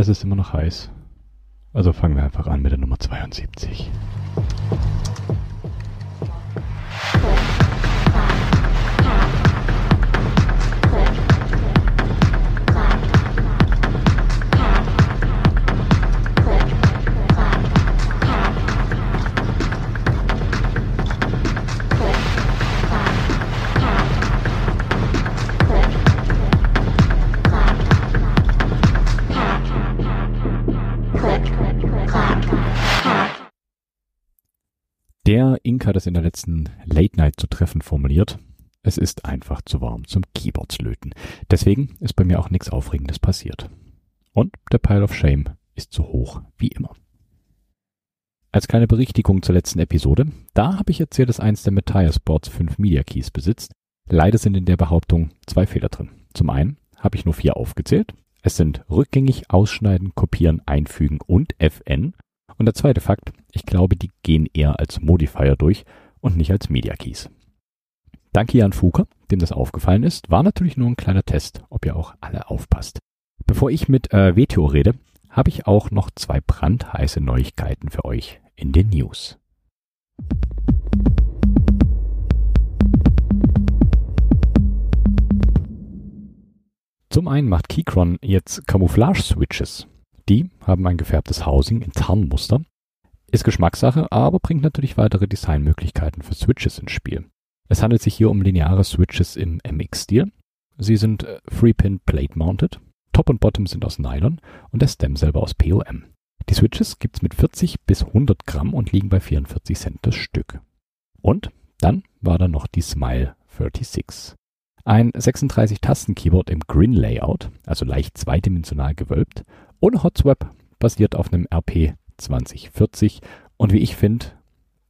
Es ist immer noch heiß. Also fangen wir einfach an mit der Nummer 72. in der letzten Late Night zu treffen formuliert. Es ist einfach zu warm zum Keyboards löten. Deswegen ist bei mir auch nichts Aufregendes passiert. Und der Pile of Shame ist so hoch wie immer. Als kleine Berichtigung zur letzten Episode, da habe ich erzählt, dass eins der Metaya Sports 5 Media Keys besitzt. Leider sind in der Behauptung zwei Fehler drin. Zum einen habe ich nur vier aufgezählt. Es sind rückgängig ausschneiden, kopieren, einfügen und FN. Und der zweite Fakt, ich glaube, die gehen eher als Modifier durch und nicht als Media Keys. Danke Jan Fuker, dem das aufgefallen ist. War natürlich nur ein kleiner Test, ob ihr auch alle aufpasst. Bevor ich mit äh, WTO rede, habe ich auch noch zwei brandheiße Neuigkeiten für euch in den News. Zum einen macht Keychron jetzt Camouflage-Switches. Die haben ein gefärbtes Housing in Tarnmuster. Ist Geschmackssache, aber bringt natürlich weitere Designmöglichkeiten für Switches ins Spiel. Es handelt sich hier um lineare Switches im MX-Stil. Sie sind äh, Three-Pin Plate-Mounted, Top und Bottom sind aus Nylon und der Stem selber aus POM. Die Switches gibt's mit 40 bis 100 Gramm und liegen bei 44 Cent das Stück. Und dann war da noch die Smile 36. Ein 36-Tasten-Keyboard im Grin-Layout, also leicht zweidimensional gewölbt, ohne Hotswap, basiert auf einem RP 2040 und wie ich finde,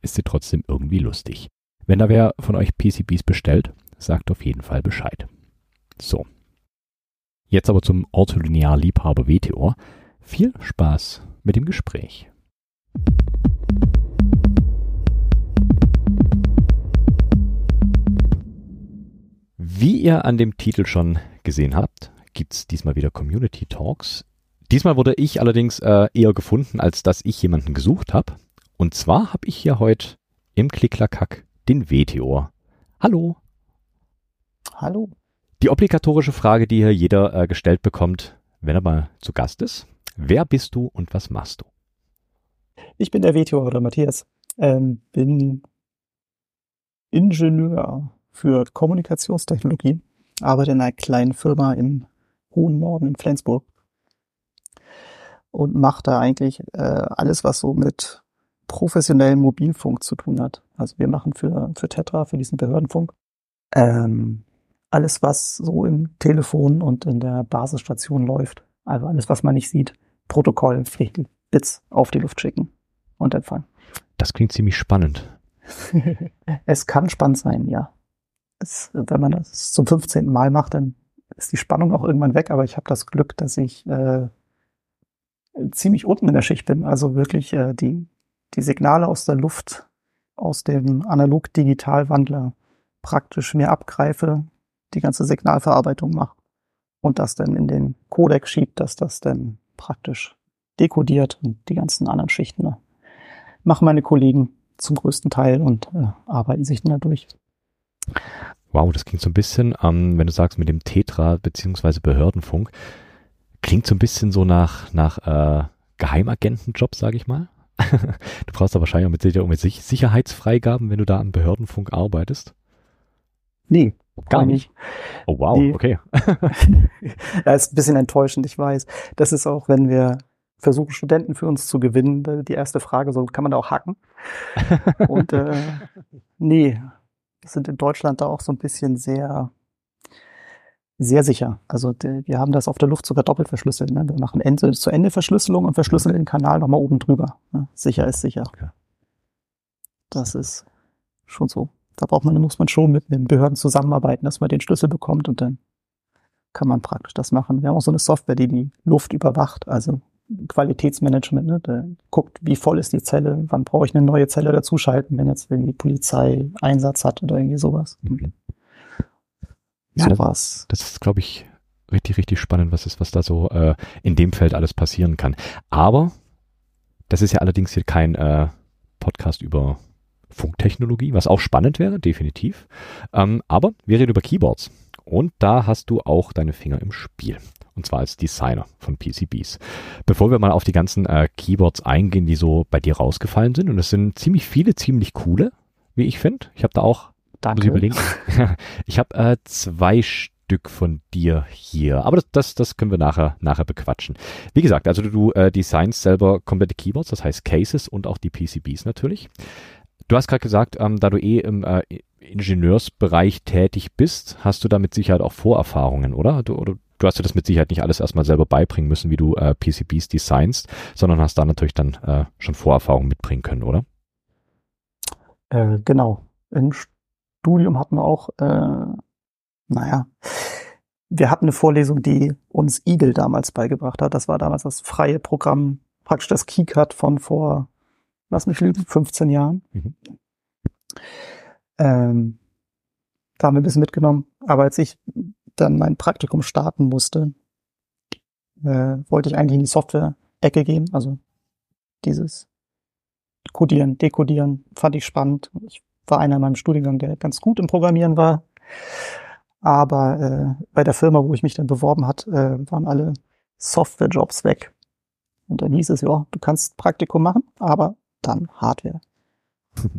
ist sie trotzdem irgendwie lustig. Wenn da wer von euch PCBs bestellt, sagt auf jeden Fall Bescheid. So. Jetzt aber zum Ortholinear-Liebhaber WTO. Viel Spaß mit dem Gespräch. Wie ihr an dem Titel schon gesehen habt, gibt's diesmal wieder Community Talks. Diesmal wurde ich allerdings äh, eher gefunden, als dass ich jemanden gesucht habe. Und zwar habe ich hier heute im Klicklakack den WTO. Hallo. Hallo. Die obligatorische Frage, die hier jeder äh, gestellt bekommt, wenn er mal zu Gast ist. Wer bist du und was machst du? Ich bin der WTO oder Matthias. Ähm, bin Ingenieur für Kommunikationstechnologie, arbeite in einer kleinen Firma im hohen Norden in Flensburg und mache da eigentlich äh, alles, was so mit professionellem Mobilfunk zu tun hat. Also wir machen für, für Tetra, für diesen Behördenfunk, ähm, alles, was so im Telefon und in der Basisstation läuft. Also alles, was man nicht sieht. Protokoll, Bits auf die Luft schicken und empfangen. Das klingt ziemlich spannend. es kann spannend sein, ja. Es, wenn man das zum 15. Mal macht, dann ist die Spannung auch irgendwann weg, aber ich habe das Glück, dass ich äh, ziemlich unten in der Schicht bin. Also wirklich äh, die, die Signale aus der Luft, aus dem Analog-Digital-Wandler praktisch mir abgreife, die ganze Signalverarbeitung mache und das dann in den Codec schiebt, dass das dann praktisch dekodiert und die ganzen anderen Schichten ne, machen meine Kollegen zum größten Teil und äh, arbeiten sich dann dadurch. Wow, das klingt so ein bisschen, ähm, wenn du sagst, mit dem Tetra beziehungsweise Behördenfunk, klingt so ein bisschen so nach, nach äh, Geheimagentenjob, sage ich mal. du brauchst da wahrscheinlich auch mit, mit Sicherheitsfreigaben, wenn du da am Behördenfunk arbeitest. Nee, gar nicht. Oh wow, nee. okay. ja, ist ein bisschen enttäuschend, ich weiß. Das ist auch, wenn wir versuchen, Studenten für uns zu gewinnen, die erste Frage, so kann man da auch hacken? Und äh, nee, sind in Deutschland da auch so ein bisschen sehr, sehr sicher. Also wir haben das auf der Luft sogar doppelt verschlüsselt. Ne? Wir machen Ende zu Ende Verschlüsselung und verschlüsseln den Kanal nochmal oben drüber. Ne? Sicher ist sicher. Okay. Das ist schon so. Da braucht man, muss man schon mit den Behörden zusammenarbeiten, dass man den Schlüssel bekommt und dann kann man praktisch das machen. Wir haben auch so eine Software, die die Luft überwacht, also Qualitätsmanagement, ne? der guckt, wie voll ist die Zelle, wann brauche ich eine neue Zelle dazuschalten, wenn jetzt wenn die Polizei Einsatz hat oder irgendwie sowas. Mhm. Ja, sowas. Das, das ist, glaube ich, richtig, richtig spannend, was ist, was da so äh, in dem Feld alles passieren kann. Aber das ist ja allerdings hier kein äh, Podcast über Funktechnologie, was auch spannend wäre, definitiv. Ähm, aber wir reden über Keyboards. Und da hast du auch deine Finger im Spiel. Und zwar als Designer von PCBs. Bevor wir mal auf die ganzen äh, Keyboards eingehen, die so bei dir rausgefallen sind. Und es sind ziemlich viele, ziemlich coole, wie ich finde. Ich habe da auch, Danke. muss ich überlegen, ich habe äh, zwei Stück von dir hier. Aber das, das, das können wir nachher, nachher bequatschen. Wie gesagt, also du, du äh, designst selber komplette Keyboards, das heißt Cases und auch die PCBs natürlich. Du hast gerade gesagt, ähm, da du eh im äh, Ingenieursbereich tätig bist, hast du da mit Sicherheit auch Vorerfahrungen, oder? Du, oder du hast dir das mit Sicherheit nicht alles erstmal selber beibringen müssen, wie du äh, PCBs designst, sondern hast da natürlich dann äh, schon Vorerfahrungen mitbringen können, oder? Äh, genau. Im Studium hatten wir auch, äh, naja, wir hatten eine Vorlesung, die uns Eagle damals beigebracht hat. Das war damals das freie Programm, praktisch das KeyCut von vor, lass mich lügen, 15 Jahren. Mhm. Ähm, da haben wir ein bisschen mitgenommen. Aber als ich dann mein Praktikum starten musste, äh, wollte ich eigentlich in die Software-Ecke gehen. Also dieses Codieren, Dekodieren fand ich spannend. Ich war einer in meinem Studiengang, der ganz gut im Programmieren war. Aber äh, bei der Firma, wo ich mich dann beworben hat, äh, waren alle Software-Jobs weg. Und dann hieß es, ja, du kannst Praktikum machen, aber dann Hardware.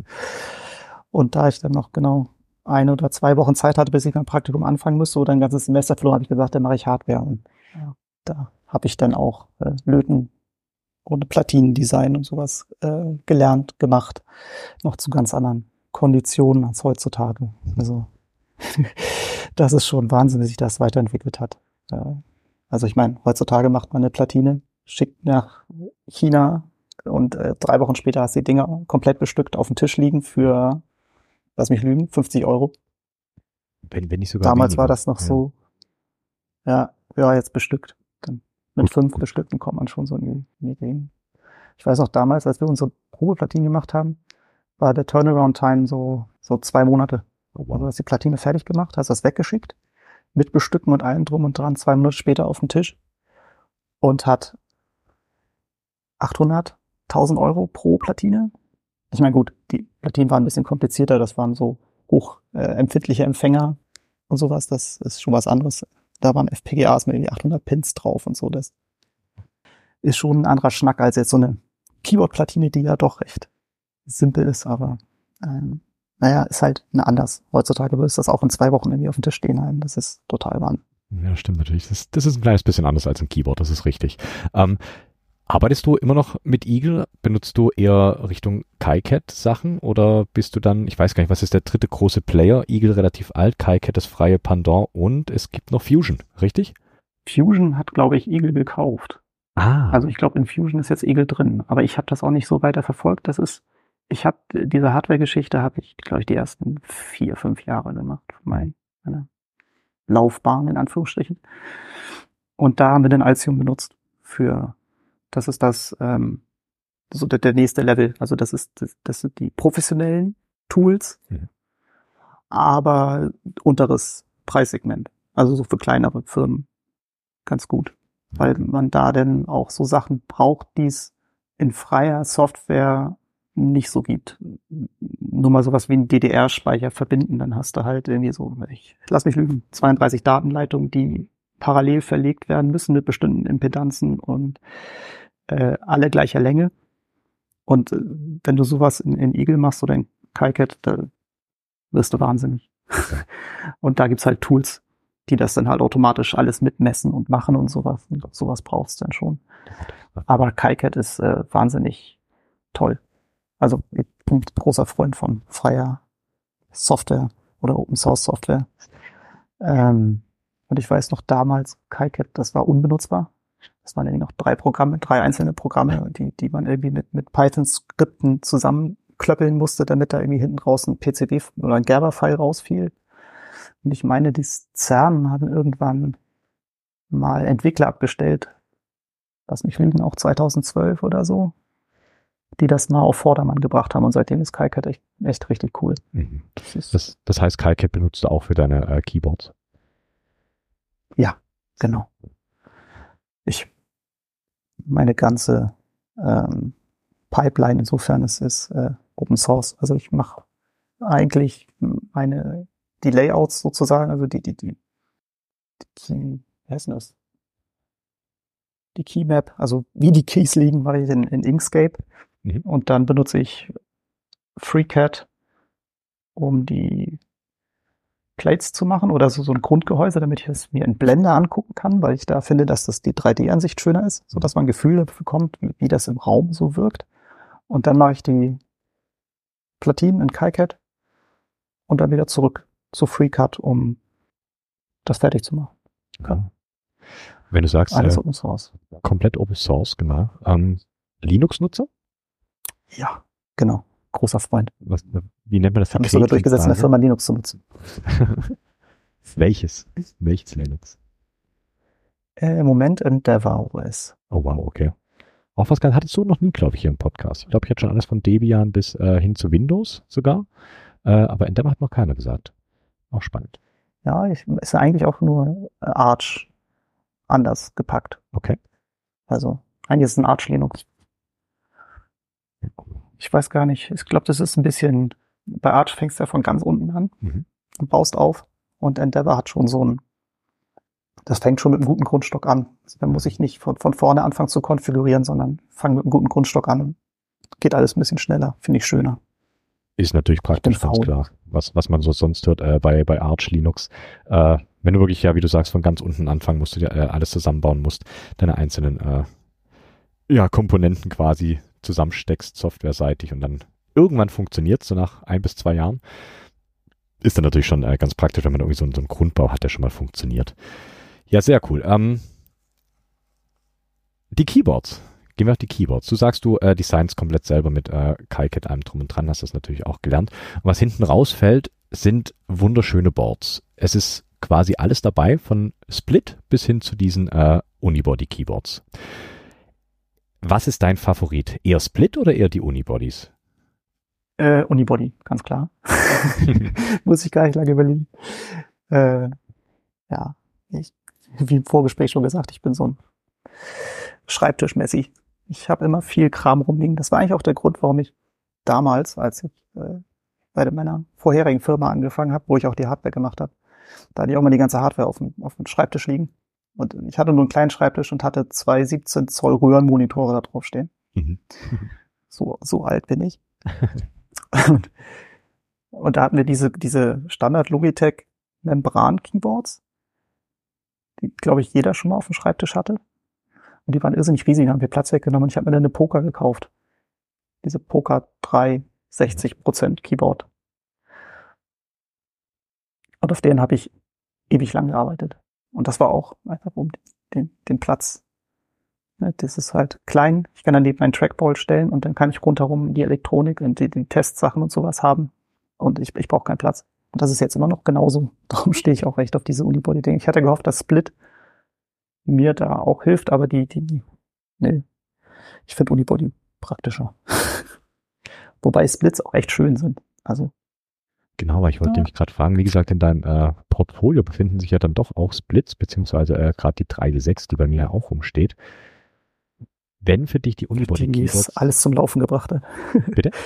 Und da ich dann noch genau eine oder zwei Wochen Zeit hatte, bis ich mein Praktikum anfangen müsste oder ein ganzes Semester verloren, habe ich gesagt, dann mache ich Hardware. Und ja, da habe ich dann auch äh, Löten und Platinendesign und sowas äh, gelernt, gemacht. Noch zu ganz anderen Konditionen als heutzutage. Also das ist schon Wahnsinn, wie sich das weiterentwickelt hat. Also ich meine, heutzutage macht man eine Platine, schickt nach China und äh, drei Wochen später hast du die Dinger komplett bestückt auf dem Tisch liegen für lass mich lügen, 50 Euro. Wenn, wenn nicht sogar Damals weniger. war das noch ja. so, ja, ja, jetzt bestückt. Dann mit fünf Bestückten kommt man schon so in die, Gegend. Ich weiß auch damals, als wir unsere Probeplatinen gemacht haben, war der Turnaround-Time so, so zwei Monate. Also du hast die Platine fertig gemacht, hast das weggeschickt, mit Bestücken und allem drum und dran, zwei Monate später auf den Tisch und hat 800, 1000 Euro pro Platine ich meine, gut, die Platinen waren ein bisschen komplizierter, das waren so hoch äh, Empfänger und sowas, das ist schon was anderes. Da waren FPGAs mit irgendwie 800 Pins drauf und so, das ist schon ein anderer Schnack als jetzt so eine Keyboard-Platine, die ja doch recht simpel ist, aber ähm, naja, ist halt eine anders. Heutzutage würde das auch in zwei Wochen irgendwie auf dem Tisch stehen haben. Das ist total Wahnsinn. Ja, stimmt natürlich. Das, das ist ein kleines bisschen anders als ein Keyboard, das ist richtig. Ähm, arbeitest du immer noch mit Eagle? Benutzt du eher Richtung KiCat Sachen oder bist du dann, ich weiß gar nicht, was ist der dritte große Player? Eagle relativ alt, KiCat das freie Pendant und es gibt noch Fusion, richtig? Fusion hat, glaube ich, Eagle gekauft. Ah. Also ich glaube, in Fusion ist jetzt Eagle drin, aber ich habe das auch nicht so weiter verfolgt. Das ist, ich habe diese Hardware-Geschichte habe ich, glaube ich, die ersten vier, fünf Jahre gemacht von mein, meiner Laufbahn in Anführungsstrichen. Und da haben wir den Altium benutzt für, das ist das, ähm, so der, der nächste Level. Also das ist, das, das sind die professionellen Tools, Mhm. aber unteres Preissegment. Also so für kleinere Firmen ganz gut weil man da denn auch so Sachen braucht, die es in freier Software nicht so gibt. Nur mal sowas wie einen DDR-Speicher verbinden, dann hast du halt irgendwie so, ich lass mich lügen, 32 Datenleitungen, die parallel verlegt werden müssen mit bestimmten Impedanzen und äh, alle gleicher Länge. Und äh, wenn du sowas in, in Eagle machst oder in KiCat, da wirst du wahnsinnig. und da gibt's halt Tools, die das dann halt automatisch alles mitmessen und machen und sowas. Und sowas brauchst du dann schon. Aber KiCat ist äh, wahnsinnig toll. Also ich bin großer Freund von freier Software oder Open Source Software. Ähm, und ich weiß noch damals, KiCat, das war unbenutzbar. Das waren irgendwie noch drei Programme, drei einzelne Programme, die, die man irgendwie mit, mit Python-Skripten zusammenklöppeln musste, damit da irgendwie hinten raus ein PCB oder ein Gerber-File rausfiel. Und ich meine, die CERN haben irgendwann mal Entwickler abgestellt. Lass mich lügen, auch 2012 oder so. Die das mal auf Vordermann gebracht haben. Und seitdem ist KiCat echt, echt richtig cool. Mhm. Das Das, das heißt, KiCat benutzt du auch für deine äh, Keyboards? Ja. Genau. Ich, meine ganze ähm, Pipeline insofern ist, ist äh, Open Source. Also ich mache eigentlich meine die Layouts sozusagen, also die die die, die wie heißt denn das? Die Keymap, also wie die Keys liegen, mache ich in, in Inkscape mhm. und dann benutze ich FreeCAD, um die Plates zu machen oder so, so ein Grundgehäuse, damit ich es mir in Blender angucken kann, weil ich da finde, dass das die 3D-Ansicht schöner ist, so dass man ein Gefühl dafür bekommt, wie das im Raum so wirkt. Und dann mache ich die Platinen in KiCad und dann wieder zurück zu FreeCut, um das fertig zu machen. Okay. Wenn du sagst, Alles äh, Open Source. komplett Open Source, genau. Ähm, Linux-Nutzer? Ja, genau. Großer Freund. Was, wie nennt man das? Ich habe mich sogar durchgesetzt, in der Firma Linux zu nutzen. Welches? Welches Linux? Äh, Im Moment Endeavor OS. Oh wow, okay. Auch was ganz hattest du noch nie, glaube ich, hier im Podcast. Ich glaube, ich hatte schon alles von Debian bis äh, hin zu Windows sogar. Äh, aber Endeavor hat noch keiner gesagt. Auch spannend. Ja, ich, ist eigentlich auch nur äh, Arch anders gepackt. Okay. Also, eigentlich ist es ein Arch Linux. Ich weiß gar nicht. Ich glaube, das ist ein bisschen, bei Arch fängst du ja von ganz unten an mhm. und baust auf. Und Endeavor hat schon so ein, das fängt schon mit einem guten Grundstock an. Also, da muss ich nicht von, von vorne anfangen zu konfigurieren, sondern fange mit einem guten Grundstock an. Geht alles ein bisschen schneller, finde ich schöner. Ist natürlich praktisch, ganz klar. Was, was man so sonst hört äh, bei, bei Arch Linux. Äh, wenn du wirklich, ja, wie du sagst, von ganz unten anfangen musst, du dir äh, alles zusammenbauen musst, deine einzelnen äh, ja, Komponenten quasi zusammensteckst, softwareseitig und dann irgendwann funktioniert, so nach ein bis zwei Jahren. Ist dann natürlich schon äh, ganz praktisch, wenn man irgendwie so, so einen Grundbau hat, der schon mal funktioniert. Ja, sehr cool. Ähm, die Keyboards. Gehen wir auf die Keyboards. Du sagst, du äh, designst komplett selber mit äh, KiCad allem drum und dran, hast das natürlich auch gelernt. Und was hinten rausfällt, sind wunderschöne Boards. Es ist quasi alles dabei, von Split bis hin zu diesen äh, Unibody-Keyboards. Was ist dein Favorit? Eher Split oder eher die Unibodies? Äh, Unibody, ganz klar. Muss ich gar nicht lange überlegen. Äh, ja, ich, wie im Vorgespräch schon gesagt, ich bin so ein Schreibtisch-Messi ich habe immer viel Kram rumliegen. Das war eigentlich auch der Grund, warum ich damals, als ich äh, bei meiner vorherigen Firma angefangen habe, wo ich auch die Hardware gemacht habe, da hatte ich auch mal die ganze Hardware auf dem, auf dem Schreibtisch liegen. Und ich hatte nur einen kleinen Schreibtisch und hatte zwei 17 Zoll Röhrenmonitore da drauf stehen. Mhm. So, so alt bin ich. und, und da hatten wir diese, diese Standard Logitech Membran Keyboards, die, glaube ich, jeder schon mal auf dem Schreibtisch hatte. Und die waren irrsinnig riesig, haben wir Platz weggenommen. Und ich habe mir dann eine Poker gekauft. Diese Poker 3 60% Keyboard. Und auf denen habe ich ewig lang gearbeitet. Und das war auch einfach um den, den Platz. Ne, das ist halt klein. Ich kann daneben einen Trackball stellen und dann kann ich rundherum die Elektronik und die, die Testsachen und sowas haben. Und ich, ich brauche keinen Platz. Und das ist jetzt immer noch genauso. Darum stehe ich auch recht auf diese Unibody-Dinge. Ich hatte gehofft, dass Split mir da auch hilft, aber die, die, nee. Ich finde Unibody praktischer. Wobei Splits auch echt schön sind. Also. Genau, weil ich wollte ja. nämlich gerade fragen, wie gesagt, in deinem äh, Portfolio befinden sich ja dann doch auch Splits, beziehungsweise äh, gerade die 3 6 die bei mir auch rumsteht. Wenn für dich die Unibody die Keyboards alles zum Laufen gebracht hat. Bitte?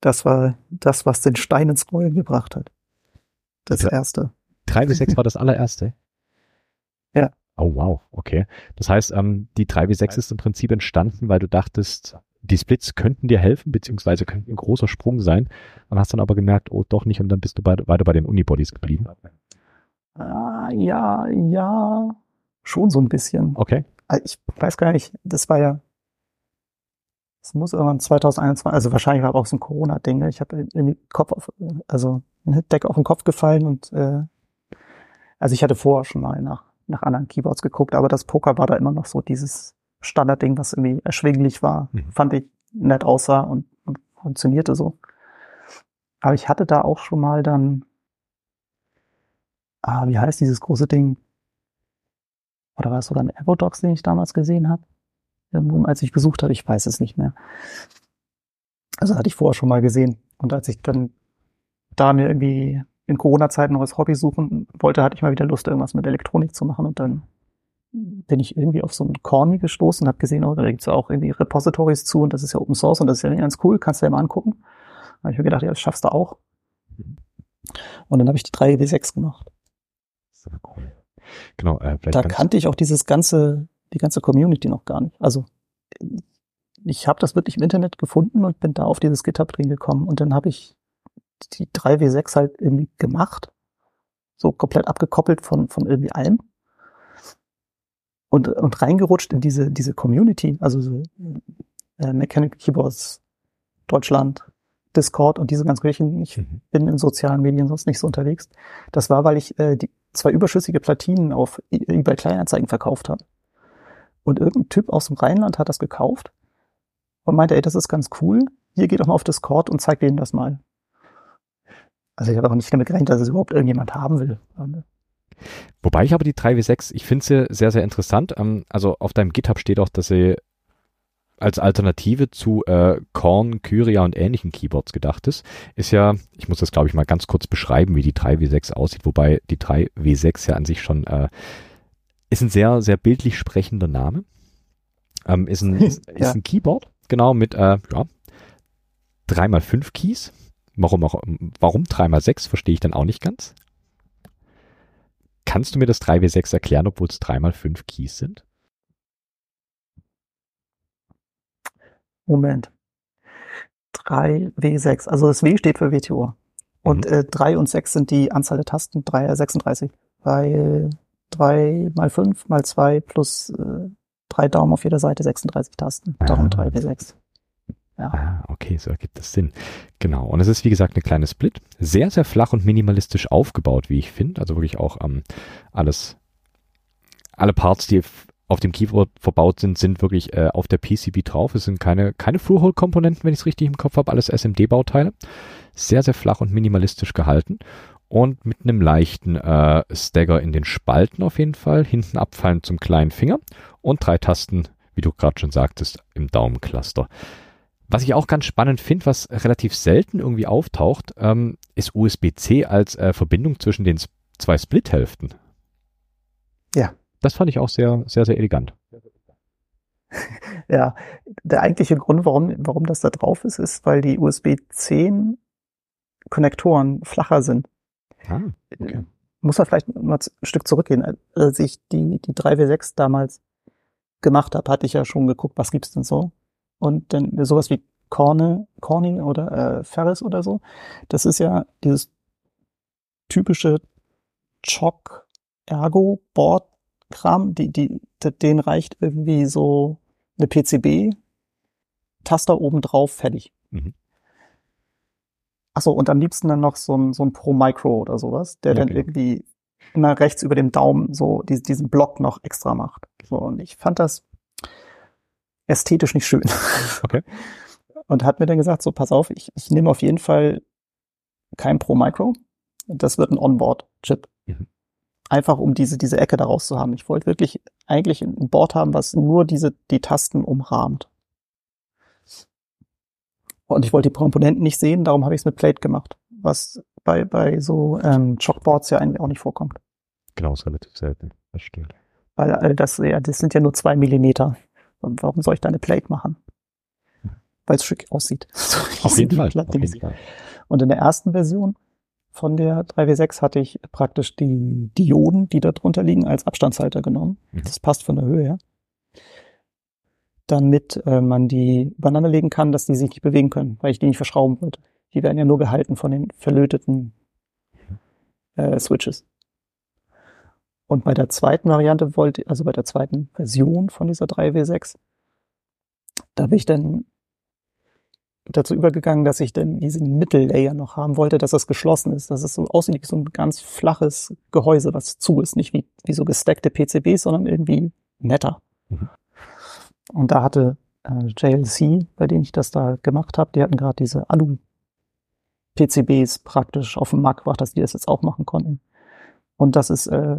Das war das, was den Stein ins Rollen gebracht hat. Das also, erste. 3 bis 6 war das allererste? Ja. Oh wow, okay. Das heißt, ähm, die 3W6 ist im Prinzip entstanden, weil du dachtest, die Splits könnten dir helfen, beziehungsweise könnten ein großer Sprung sein. Und hast dann aber gemerkt, oh doch nicht, und dann bist du bei, weiter bei den Unibodies geblieben. Ah, ja, ja, schon so ein bisschen. Okay. Ah, ich weiß gar nicht, das war ja, das muss irgendwann 2021, also wahrscheinlich war auch so ein Corona-Ding. Ich habe irgendwie Kopf auf, also ein Deck auf den Kopf gefallen und äh, also ich hatte vorher schon mal nach nach anderen Keyboards geguckt, aber das Poker war da immer noch so dieses Standardding, was irgendwie erschwinglich war, mhm. fand ich nett aussah und, und funktionierte so. Aber ich hatte da auch schon mal dann, ah, wie heißt dieses große Ding? Oder war es sogar ein Aerodox, den ich damals gesehen habe? Irgendwo, als ich besucht habe, ich weiß es nicht mehr. Also hatte ich vorher schon mal gesehen. Und als ich dann da mir irgendwie in Corona-Zeiten noch als Hobby suchen wollte, hatte ich mal wieder Lust, irgendwas mit Elektronik zu machen und dann bin ich irgendwie auf so einen Corny gestoßen und habe gesehen, oh, da gibt's ja auch irgendwie Repositories zu und das ist ja Open Source und das ist ja ganz cool, kannst du ja mal angucken. Da habe ich mir gedacht, ja, das schaffst du auch. Und dann habe ich die 3W6 gemacht. Cool. Genau, äh, da kannte ich auch dieses ganze, die ganze Community noch gar nicht. Also ich habe das wirklich im Internet gefunden und bin da auf dieses GitHub drin gekommen und dann habe ich die 3W6 halt irgendwie gemacht, so komplett abgekoppelt von, von irgendwie allem und, und reingerutscht in diese, diese Community, also so, äh, Mechanical Keyboards Deutschland, Discord und diese ganzen Geschichten. Ich mhm. bin in sozialen Medien sonst nicht so unterwegs. Das war, weil ich äh, die zwei überschüssige Platinen auf e-, eBay Kleinanzeigen verkauft habe. Und irgendein Typ aus dem Rheinland hat das gekauft und meinte, ey, das ist ganz cool. Hier geht doch mal auf Discord und zeigt denen das mal. Also ich habe auch nicht damit gerechnet, dass es überhaupt irgendjemand haben will. Wobei ich aber die 3W6, ich finde sie sehr, sehr interessant. Ähm, also auf deinem GitHub steht auch, dass sie als Alternative zu äh, Korn, Kyria und ähnlichen Keyboards gedacht ist, ist ja, ich muss das glaube ich mal ganz kurz beschreiben, wie die 3W6 aussieht, wobei die 3W6 ja an sich schon äh, ist ein sehr, sehr bildlich sprechender Name. Ähm, ist, ein, ist, ja. ist ein Keyboard, genau, mit äh, ja, 3x5 Keys. Warum auch, warum 3x6, verstehe ich dann auch nicht ganz. Kannst du mir das 3W6 erklären, obwohl es 3x5 Keys sind? Moment. 3W6, also das W steht für WTO. Und mhm. äh, 3 und 6 sind die Anzahl der Tasten, 3, 36. Weil 3 mal 5 mal 2 plus äh, 3 Daumen auf jeder Seite, 36 Tasten. Darum 3W6. Ja. Ah, okay, so ergibt das Sinn. Genau. Und es ist, wie gesagt, eine kleine Split. Sehr, sehr flach und minimalistisch aufgebaut, wie ich finde. Also wirklich auch ähm, alles, alle Parts, die auf dem Keyboard verbaut sind, sind wirklich äh, auf der PCB drauf. Es sind keine, keine Through-Hole-Komponenten, wenn ich es richtig im Kopf habe, alles SMD-Bauteile. Sehr, sehr flach und minimalistisch gehalten. Und mit einem leichten äh, Stagger in den Spalten auf jeden Fall. Hinten abfallend zum kleinen Finger. Und drei Tasten, wie du gerade schon sagtest, im Daumencluster. Was ich auch ganz spannend finde, was relativ selten irgendwie auftaucht, ähm, ist USB-C als äh, Verbindung zwischen den zwei Split-Hälften. Ja. Das fand ich auch sehr, sehr, sehr elegant. Ja, der eigentliche Grund, warum, warum das da drauf ist, ist, weil die USB-10 Konnektoren flacher sind. Ah, okay. Muss man vielleicht mal ein Stück zurückgehen. Als ich die, die 3W6 damals gemacht habe, hatte ich ja schon geguckt, was gibt's denn so? Und dann sowas wie Corne, Corning oder äh, Ferris oder so. Das ist ja dieses typische Chock Ergo Board Kram, die, die, den reicht irgendwie so eine PCB Taster oben drauf fertig. Mhm. Achso, und am liebsten dann noch so ein, so ein Pro Micro oder sowas, der ja, dann genau. irgendwie immer rechts über dem Daumen so diesen Block noch extra macht. So, und ich fand das ästhetisch nicht schön. Okay. Und hat mir dann gesagt, so pass auf, ich, ich nehme auf jeden Fall kein Pro Micro. Das wird ein Onboard-Chip. Mhm. Einfach um diese, diese Ecke daraus zu haben. Ich wollte wirklich eigentlich ein Board haben, was nur diese, die Tasten umrahmt. Und ich wollte die Komponenten nicht sehen, darum habe ich es mit Plate gemacht. Was bei, bei so ähm, Chalkboards ja eigentlich auch nicht vorkommt. Genau, ist relativ selten. Das stimmt. Weil das, ja, das sind ja nur zwei Millimeter. Und warum soll ich da eine Plate machen? Weil es schick aussieht. Auf jeden, Fall. Auf jeden Fall. Und in der ersten Version von der 3W6 hatte ich praktisch die Dioden, die da drunter liegen, als Abstandshalter genommen. Mhm. Das passt von der Höhe her. Damit äh, man die übereinander legen kann, dass die sich nicht bewegen können, weil ich die nicht verschrauben wollte. Die werden ja nur gehalten von den verlöteten äh, Switches. Und bei der zweiten Variante wollte, also bei der zweiten Version von dieser 3W6, da bin ich dann dazu übergegangen, dass ich dann diesen Mittellayer noch haben wollte, dass das geschlossen ist, dass es so aussieht wie so ein ganz flaches Gehäuse, was zu ist, nicht wie, wie so gestackte PCBs, sondern irgendwie netter. Mhm. Und da hatte äh, JLC, bei denen ich das da gemacht habe, die hatten gerade diese Alu-PCBs praktisch auf den Markt gebracht, dass die das jetzt auch machen konnten. Und das ist äh,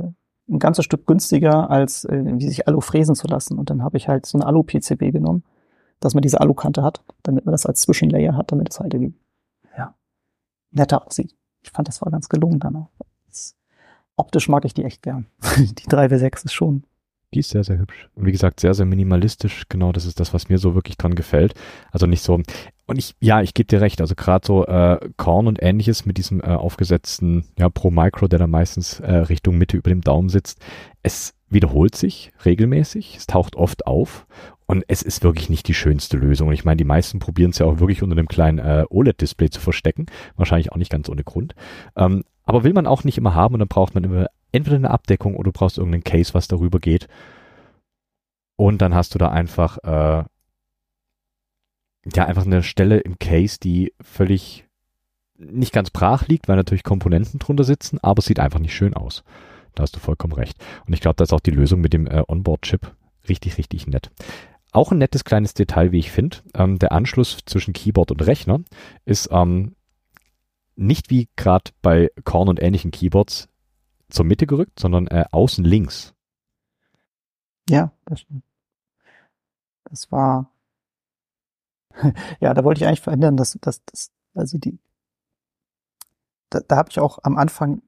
ein ganzes Stück günstiger, als äh, sich Alu fräsen zu lassen. Und dann habe ich halt so eine Alu-PCB genommen, dass man diese Alukante hat, damit man das als Zwischenlayer hat, damit es halt irgendwie ja, netter aussieht. ich fand, das war ganz gelungen dann auch. Das, optisch mag ich die echt gern. die 3W6 ist schon. Die ist sehr, sehr hübsch. Und wie gesagt, sehr, sehr minimalistisch. Genau, das ist das, was mir so wirklich dran gefällt. Also nicht so. Und ich, ja, ich gebe dir recht. Also gerade so äh, Korn und ähnliches mit diesem äh, aufgesetzten, ja, Pro Micro, der da meistens äh, Richtung Mitte über dem Daumen sitzt. Es wiederholt sich regelmäßig. Es taucht oft auf. Und es ist wirklich nicht die schönste Lösung. Und ich meine, die meisten probieren es ja auch wirklich unter einem kleinen äh, OLED-Display zu verstecken. Wahrscheinlich auch nicht ganz ohne Grund. Ähm, aber will man auch nicht immer haben und dann braucht man immer entweder eine Abdeckung oder du brauchst irgendeinen Case, was darüber geht. Und dann hast du da einfach, äh, ja, einfach eine Stelle im Case, die völlig nicht ganz brach liegt, weil natürlich Komponenten drunter sitzen, aber es sieht einfach nicht schön aus. Da hast du vollkommen recht. Und ich glaube, da ist auch die Lösung mit dem äh, Onboard-Chip richtig, richtig nett. Auch ein nettes kleines Detail, wie ich finde. Ähm, der Anschluss zwischen Keyboard und Rechner ist ähm, nicht wie gerade bei Korn und ähnlichen Keyboards zur Mitte gerückt, sondern äh, außen links. Ja, das stimmt. Das war, ja, da wollte ich eigentlich verändern, dass, dass, dass also die, da, da habe ich auch am Anfang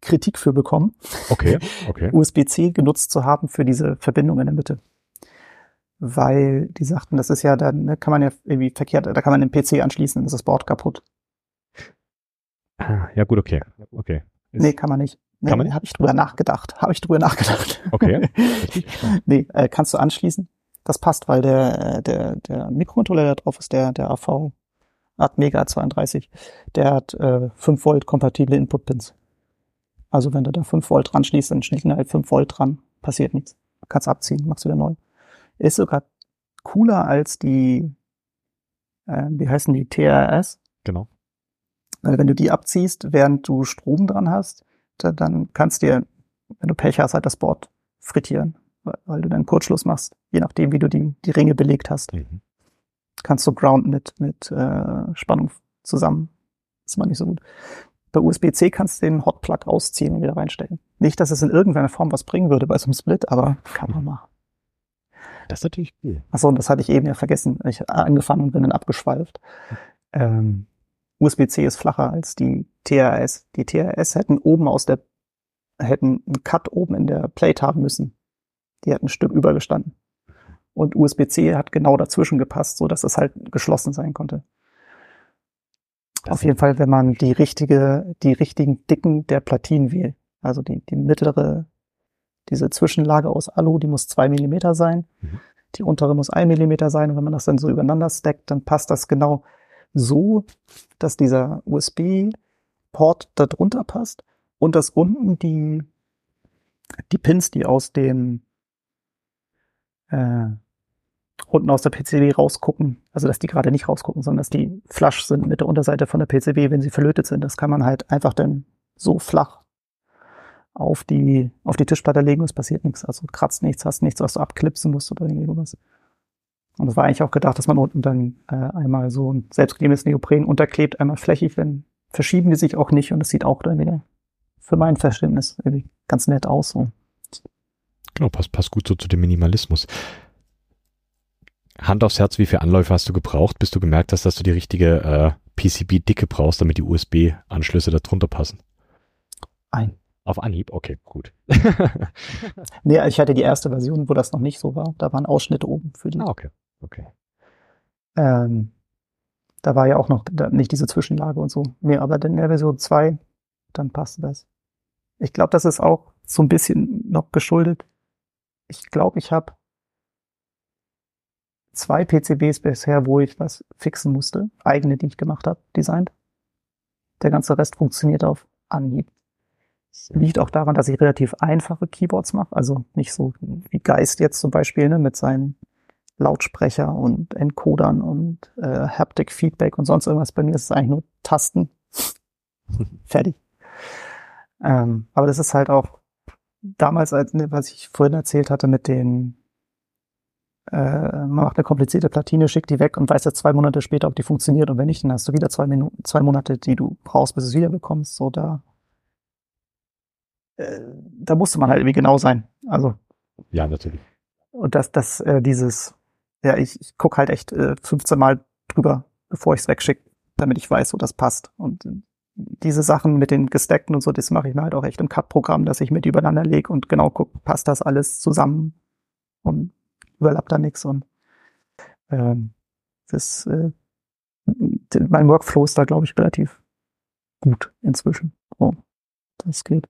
Kritik für bekommen. Okay, okay. USB-C genutzt zu haben für diese Verbindung in der Mitte. Weil die sagten, das ist ja dann, ne, kann man ja irgendwie verkehrt, da kann man den PC anschließen, dann ist das Board kaputt. Ah, ja, gut, okay. Okay. Ist nee, kann man nicht. Nee, kann man nicht? Habe ich drüber nachgedacht. Habe ich drüber nachgedacht. Okay. nee, äh, kannst du anschließen. Das passt, weil der, der, der Mikrocontroller, der drauf ist, der, der AV Atmega 32, der hat äh, 5 Volt kompatible Input-Pins. Also wenn du da 5 Volt dran schließt, dann schließen halt 5 Volt dran, passiert nichts. Kannst abziehen, machst wieder neu. Ist sogar cooler als die, äh, wie heißen die, TRS? Genau. Weil wenn du die abziehst, während du Strom dran hast, da, dann kannst dir, wenn du Pech hast, halt das Board frittieren, weil, weil du dann Kurzschluss machst, je nachdem, wie du die, die Ringe belegt hast. Mhm. Kannst du Ground mit, mit äh, Spannung zusammen. Das ist mal nicht so gut. Bei USB-C kannst du den Hotplug ausziehen und wieder reinstecken. Nicht, dass es in irgendeiner Form was bringen würde bei so einem Split, aber kann man machen. Das ist natürlich cool. Achso, und das hatte ich eben ja vergessen. Ich angefangen und bin dann abgeschweift. Ähm, USB-C ist flacher als die TRS. Die TRS hätten oben aus der, hätten einen Cut oben in der Plate haben müssen. Die hätten ein Stück übergestanden. Und USB-C hat genau dazwischen gepasst, so dass es halt geschlossen sein konnte. Das Auf jeden Fall, wenn man die richtige, die richtigen Dicken der Platinen wählt. Also die, die mittlere, diese Zwischenlage aus Alu, die muss zwei Millimeter sein. Mhm. Die untere muss ein Millimeter sein. Und wenn man das dann so übereinander stackt, dann passt das genau so, dass dieser USB-Port da drunter passt und dass unten die, die Pins, die aus dem äh, unten aus der PCB rausgucken, also dass die gerade nicht rausgucken, sondern dass die flush sind mit der Unterseite von der PCB, wenn sie verlötet sind. Das kann man halt einfach dann so flach auf die, auf die Tischplatte legen und es passiert nichts. Also kratzt nichts, hast nichts, was du abklipsen musst oder irgendwas. Und das war eigentlich auch gedacht, dass man unten dann äh, einmal so ein selbstklebendes Neopren unterklebt, einmal flächig, wenn verschieben die sich auch nicht und es sieht auch dann wieder für mein Verständnis irgendwie ganz nett aus. So. Genau, passt, passt gut so zu dem Minimalismus. Hand aufs Herz, wie viele Anläufe hast du gebraucht, bis du gemerkt hast, dass du die richtige äh, PCB-Dicke brauchst, damit die USB-Anschlüsse da drunter passen? Ein. Auf Anhieb? Okay, gut. nee, ich hatte die erste Version, wo das noch nicht so war. Da waren Ausschnitte oben für die. Ah, okay. Okay. Ähm, da war ja auch noch nicht diese Zwischenlage und so. Nee, aber in der Version 2, dann passte das. Ich glaube, das ist auch so ein bisschen noch geschuldet. Ich glaube, ich habe zwei PCBs bisher, wo ich was fixen musste, eigene, die ich gemacht habe, designt. Der ganze Rest funktioniert auf Anhieb. Liegt auch daran, dass ich relativ einfache Keyboards mache, also nicht so wie Geist jetzt zum Beispiel ne, mit seinen Lautsprecher und Encodern und äh, Haptic Feedback und sonst irgendwas. Bei mir ist es eigentlich nur Tasten. Fertig. Ähm, aber das ist halt auch damals, als, ne, was ich vorhin erzählt hatte mit den man macht eine komplizierte Platine, schickt die weg und weiß ja zwei Monate später, ob die funktioniert. Und wenn nicht, dann hast du wieder zwei, Minuten, zwei Monate, die du brauchst, bis du es wieder bekommst. So, da, äh, da musste man halt irgendwie genau sein. Also. Ja, natürlich. Und dass das, äh, dieses, ja, ich, ich guck halt echt äh, 15 Mal drüber, bevor ich es wegschicke, damit ich weiß, wo das passt. Und diese Sachen mit den gestackten und so, das mache ich mir halt auch echt im Cut-Programm, dass ich mit übereinander lege und genau gucke, passt das alles zusammen und überlappt da nichts und ähm, das äh, mein Workflow ist da, glaube ich, relativ gut inzwischen. Oh, das geht.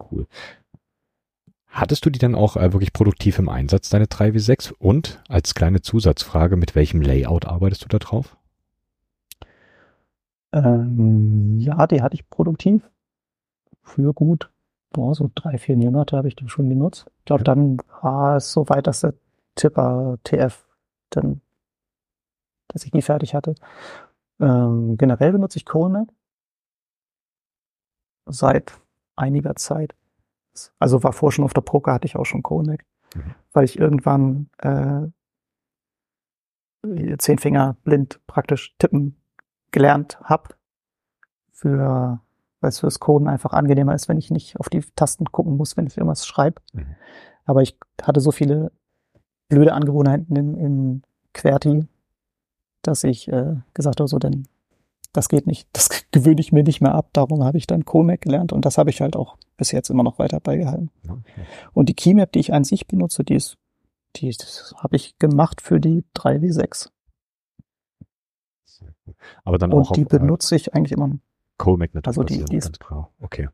Cool. Hattest du die dann auch äh, wirklich produktiv im Einsatz, deine 3W6? Und als kleine Zusatzfrage, mit welchem Layout arbeitest du da drauf? Ähm, ja, die hatte ich produktiv. Für gut, boah, so drei, vier Monate habe ich die schon benutzt. Ich glaube, dann war es so weit, dass der Tipper TF dann, dass ich die fertig hatte. Ähm, generell benutze ich ColeMap seit einiger Zeit. Also war vorher schon auf der Poker, hatte ich auch schon ColeMap, mhm. weil ich irgendwann äh, zehn Finger blind praktisch tippen gelernt habe. Für, weil es fürs Coden einfach angenehmer ist, wenn ich nicht auf die Tasten gucken muss, wenn ich irgendwas schreibe. Mhm. Aber ich hatte so viele blöde Angewohnheiten in, in QWERTY, dass ich äh, gesagt habe, so denn das geht nicht, das gewöhne ich mir nicht mehr ab. Darum habe ich dann Comac gelernt und das habe ich halt auch bis jetzt immer noch weiter beigehalten. Okay. Und die Keymap, die ich an sich benutze, die ist, die habe ich gemacht für die 3W6. Aber dann und auch die auf, äh, benutze ich eigentlich immer. Colmac natürlich. Also die, die ist, klar. Okay.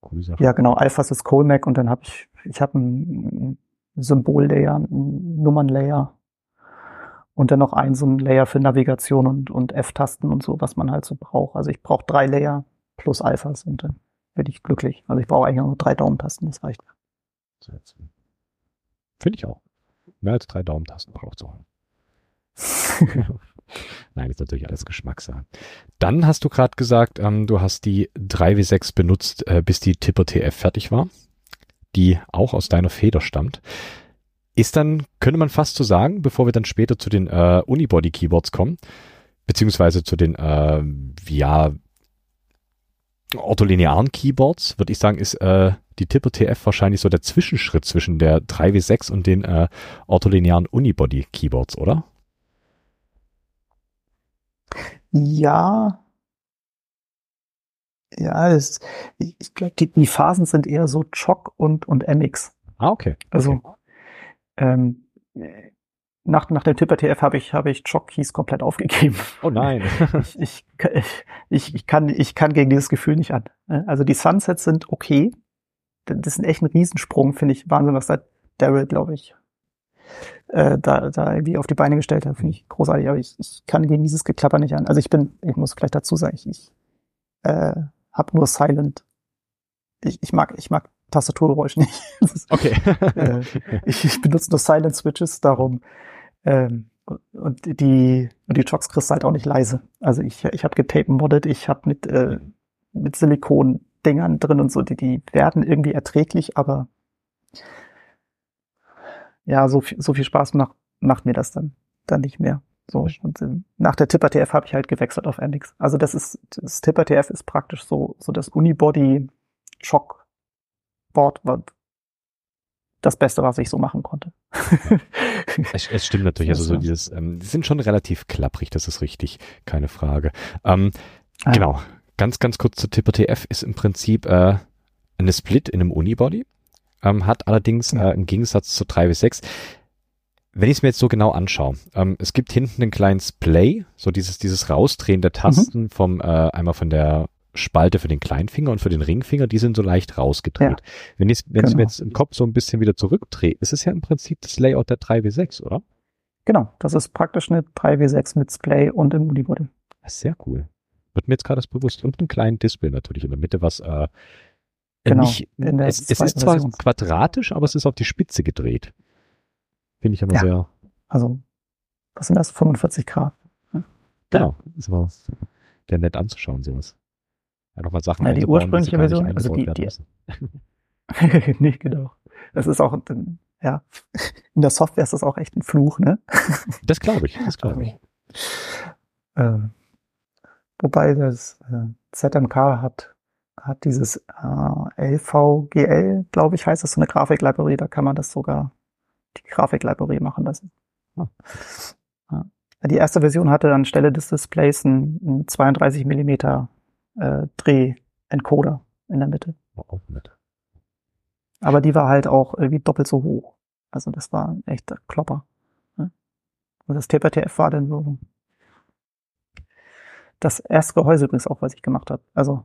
Coole Sache. Ja, genau. Alphas ist Colmac und dann habe ich, ich habe ein Symbol-Layer, ein Nummern-Layer und dann noch ein so ein Layer für Navigation und, und F-Tasten und so, was man halt so braucht. Also ich brauche drei Layer plus Alphas und dann werde ich glücklich. Also ich brauche eigentlich nur drei Daumentasten, das reicht. Finde ich auch. Mehr als drei Daumentasten braucht es auch. Nein, ist natürlich alles Geschmackssache. Dann hast du gerade gesagt, ähm, du hast die 3W6 benutzt, äh, bis die Tipper TF fertig war, die auch aus deiner Feder stammt. Ist dann, könnte man fast so sagen, bevor wir dann später zu den äh, Unibody-Keyboards kommen, beziehungsweise zu den, äh, ja, ortholinearen Keyboards, würde ich sagen, ist äh, die Tipper TF wahrscheinlich so der Zwischenschritt zwischen der 3W6 und den äh, ortholinearen Unibody-Keyboards, oder? Ja. Ja, das, ich, ich glaube, die, die Phasen sind eher so Choc und, und MX. Ah, okay. Also, okay. Ähm, nach, nach dem Tipper TF habe ich, habe ich Choc Keys komplett aufgegeben. Oh nein. ich, ich, ich, ich, kann, ich kann gegen dieses Gefühl nicht an. Also die Sunsets sind okay. Das ist echt ein Riesensprung, finde ich. Wahnsinn, was da Daryl, glaube ich, äh, da, da irgendwie auf die Beine gestellt hat, finde ich großartig, aber ich, ich kann gegen dieses Geklapper nicht an. Also ich bin, ich muss vielleicht dazu sagen, ich, ich äh, habe nur Silent. Ich, ich mag, ich mag Tastaturgeräusch nicht. okay. äh, ich, ich benutze nur Silent Switches, darum ähm, und die und die Chocks kriegst du halt auch nicht leise. Also ich ich habe getape modded, ich habe mit äh, mit Silikon Dingern drin und so, die die werden irgendwie erträglich, aber ja, so viel, so viel Spaß macht, macht mir das dann, dann nicht mehr. So, und ähm, nach der Tipper TF habe ich halt gewechselt auf NX. Also das ist, das Tipper TF ist praktisch so, so das Unibody Shock Board war das Beste, was ich so machen konnte. es, es, stimmt natürlich, also so dieses, ähm, die sind schon relativ klapprig, das ist richtig, keine Frage. Ähm, ah. Genau, ganz, ganz kurz zu Tipper TF ist im Prinzip äh, eine Split in einem Unibody ähm, hat allerdings äh, im Gegensatz zu 3 bis 6 wenn ich es mir jetzt so genau anschaue, ähm, es gibt hinten einen kleinen Splay, so dieses, dieses Rausdrehen der Tasten mhm. vom, äh, einmal von der Spalte für den Kleinfinger und für den Ringfinger, die sind so leicht rausgedreht. Ja. Wenn ich wenn genau. mir jetzt im Kopf so ein bisschen wieder zurückdrehe, ist es ja im Prinzip das Layout der 3W6, oder? Genau, das ist praktisch eine 3W6 mit Splay und im Unibody. Sehr cool. Wird mir jetzt gerade das bewusst. Und ein kleinen Display natürlich in der Mitte, was äh, Genau. Nicht, es, es ist zwar Version. quadratisch, aber es ist auf die Spitze gedreht. Finde ich aber ja. sehr. Also, was sind das? 45 Grad. Ja. Genau. Das war sehr nett anzuschauen, sowas. Ja, nochmal Sachen ja, die ursprüngliche Version, also die, die nee, genau. Das ist auch, ja, in der Software ist das auch echt ein Fluch, ne? Das glaube ich, das glaube ich. Ähm, wobei das äh, ZMK hat hat dieses äh, LVGL, glaube ich, heißt das, so eine Grafiklibrary, da kann man das sogar, die Grafiklibrary machen lassen. Ja. Die erste Version hatte anstelle des Displays ein, ein 32 Millimeter äh, Dreh-Encoder in der Mitte. Auch nett. Aber die war halt auch irgendwie doppelt so hoch. Also das war ein echter Klopper. Ne? Und das TPTF war dann so das erste Gehäuse übrigens auch, was ich gemacht habe. Also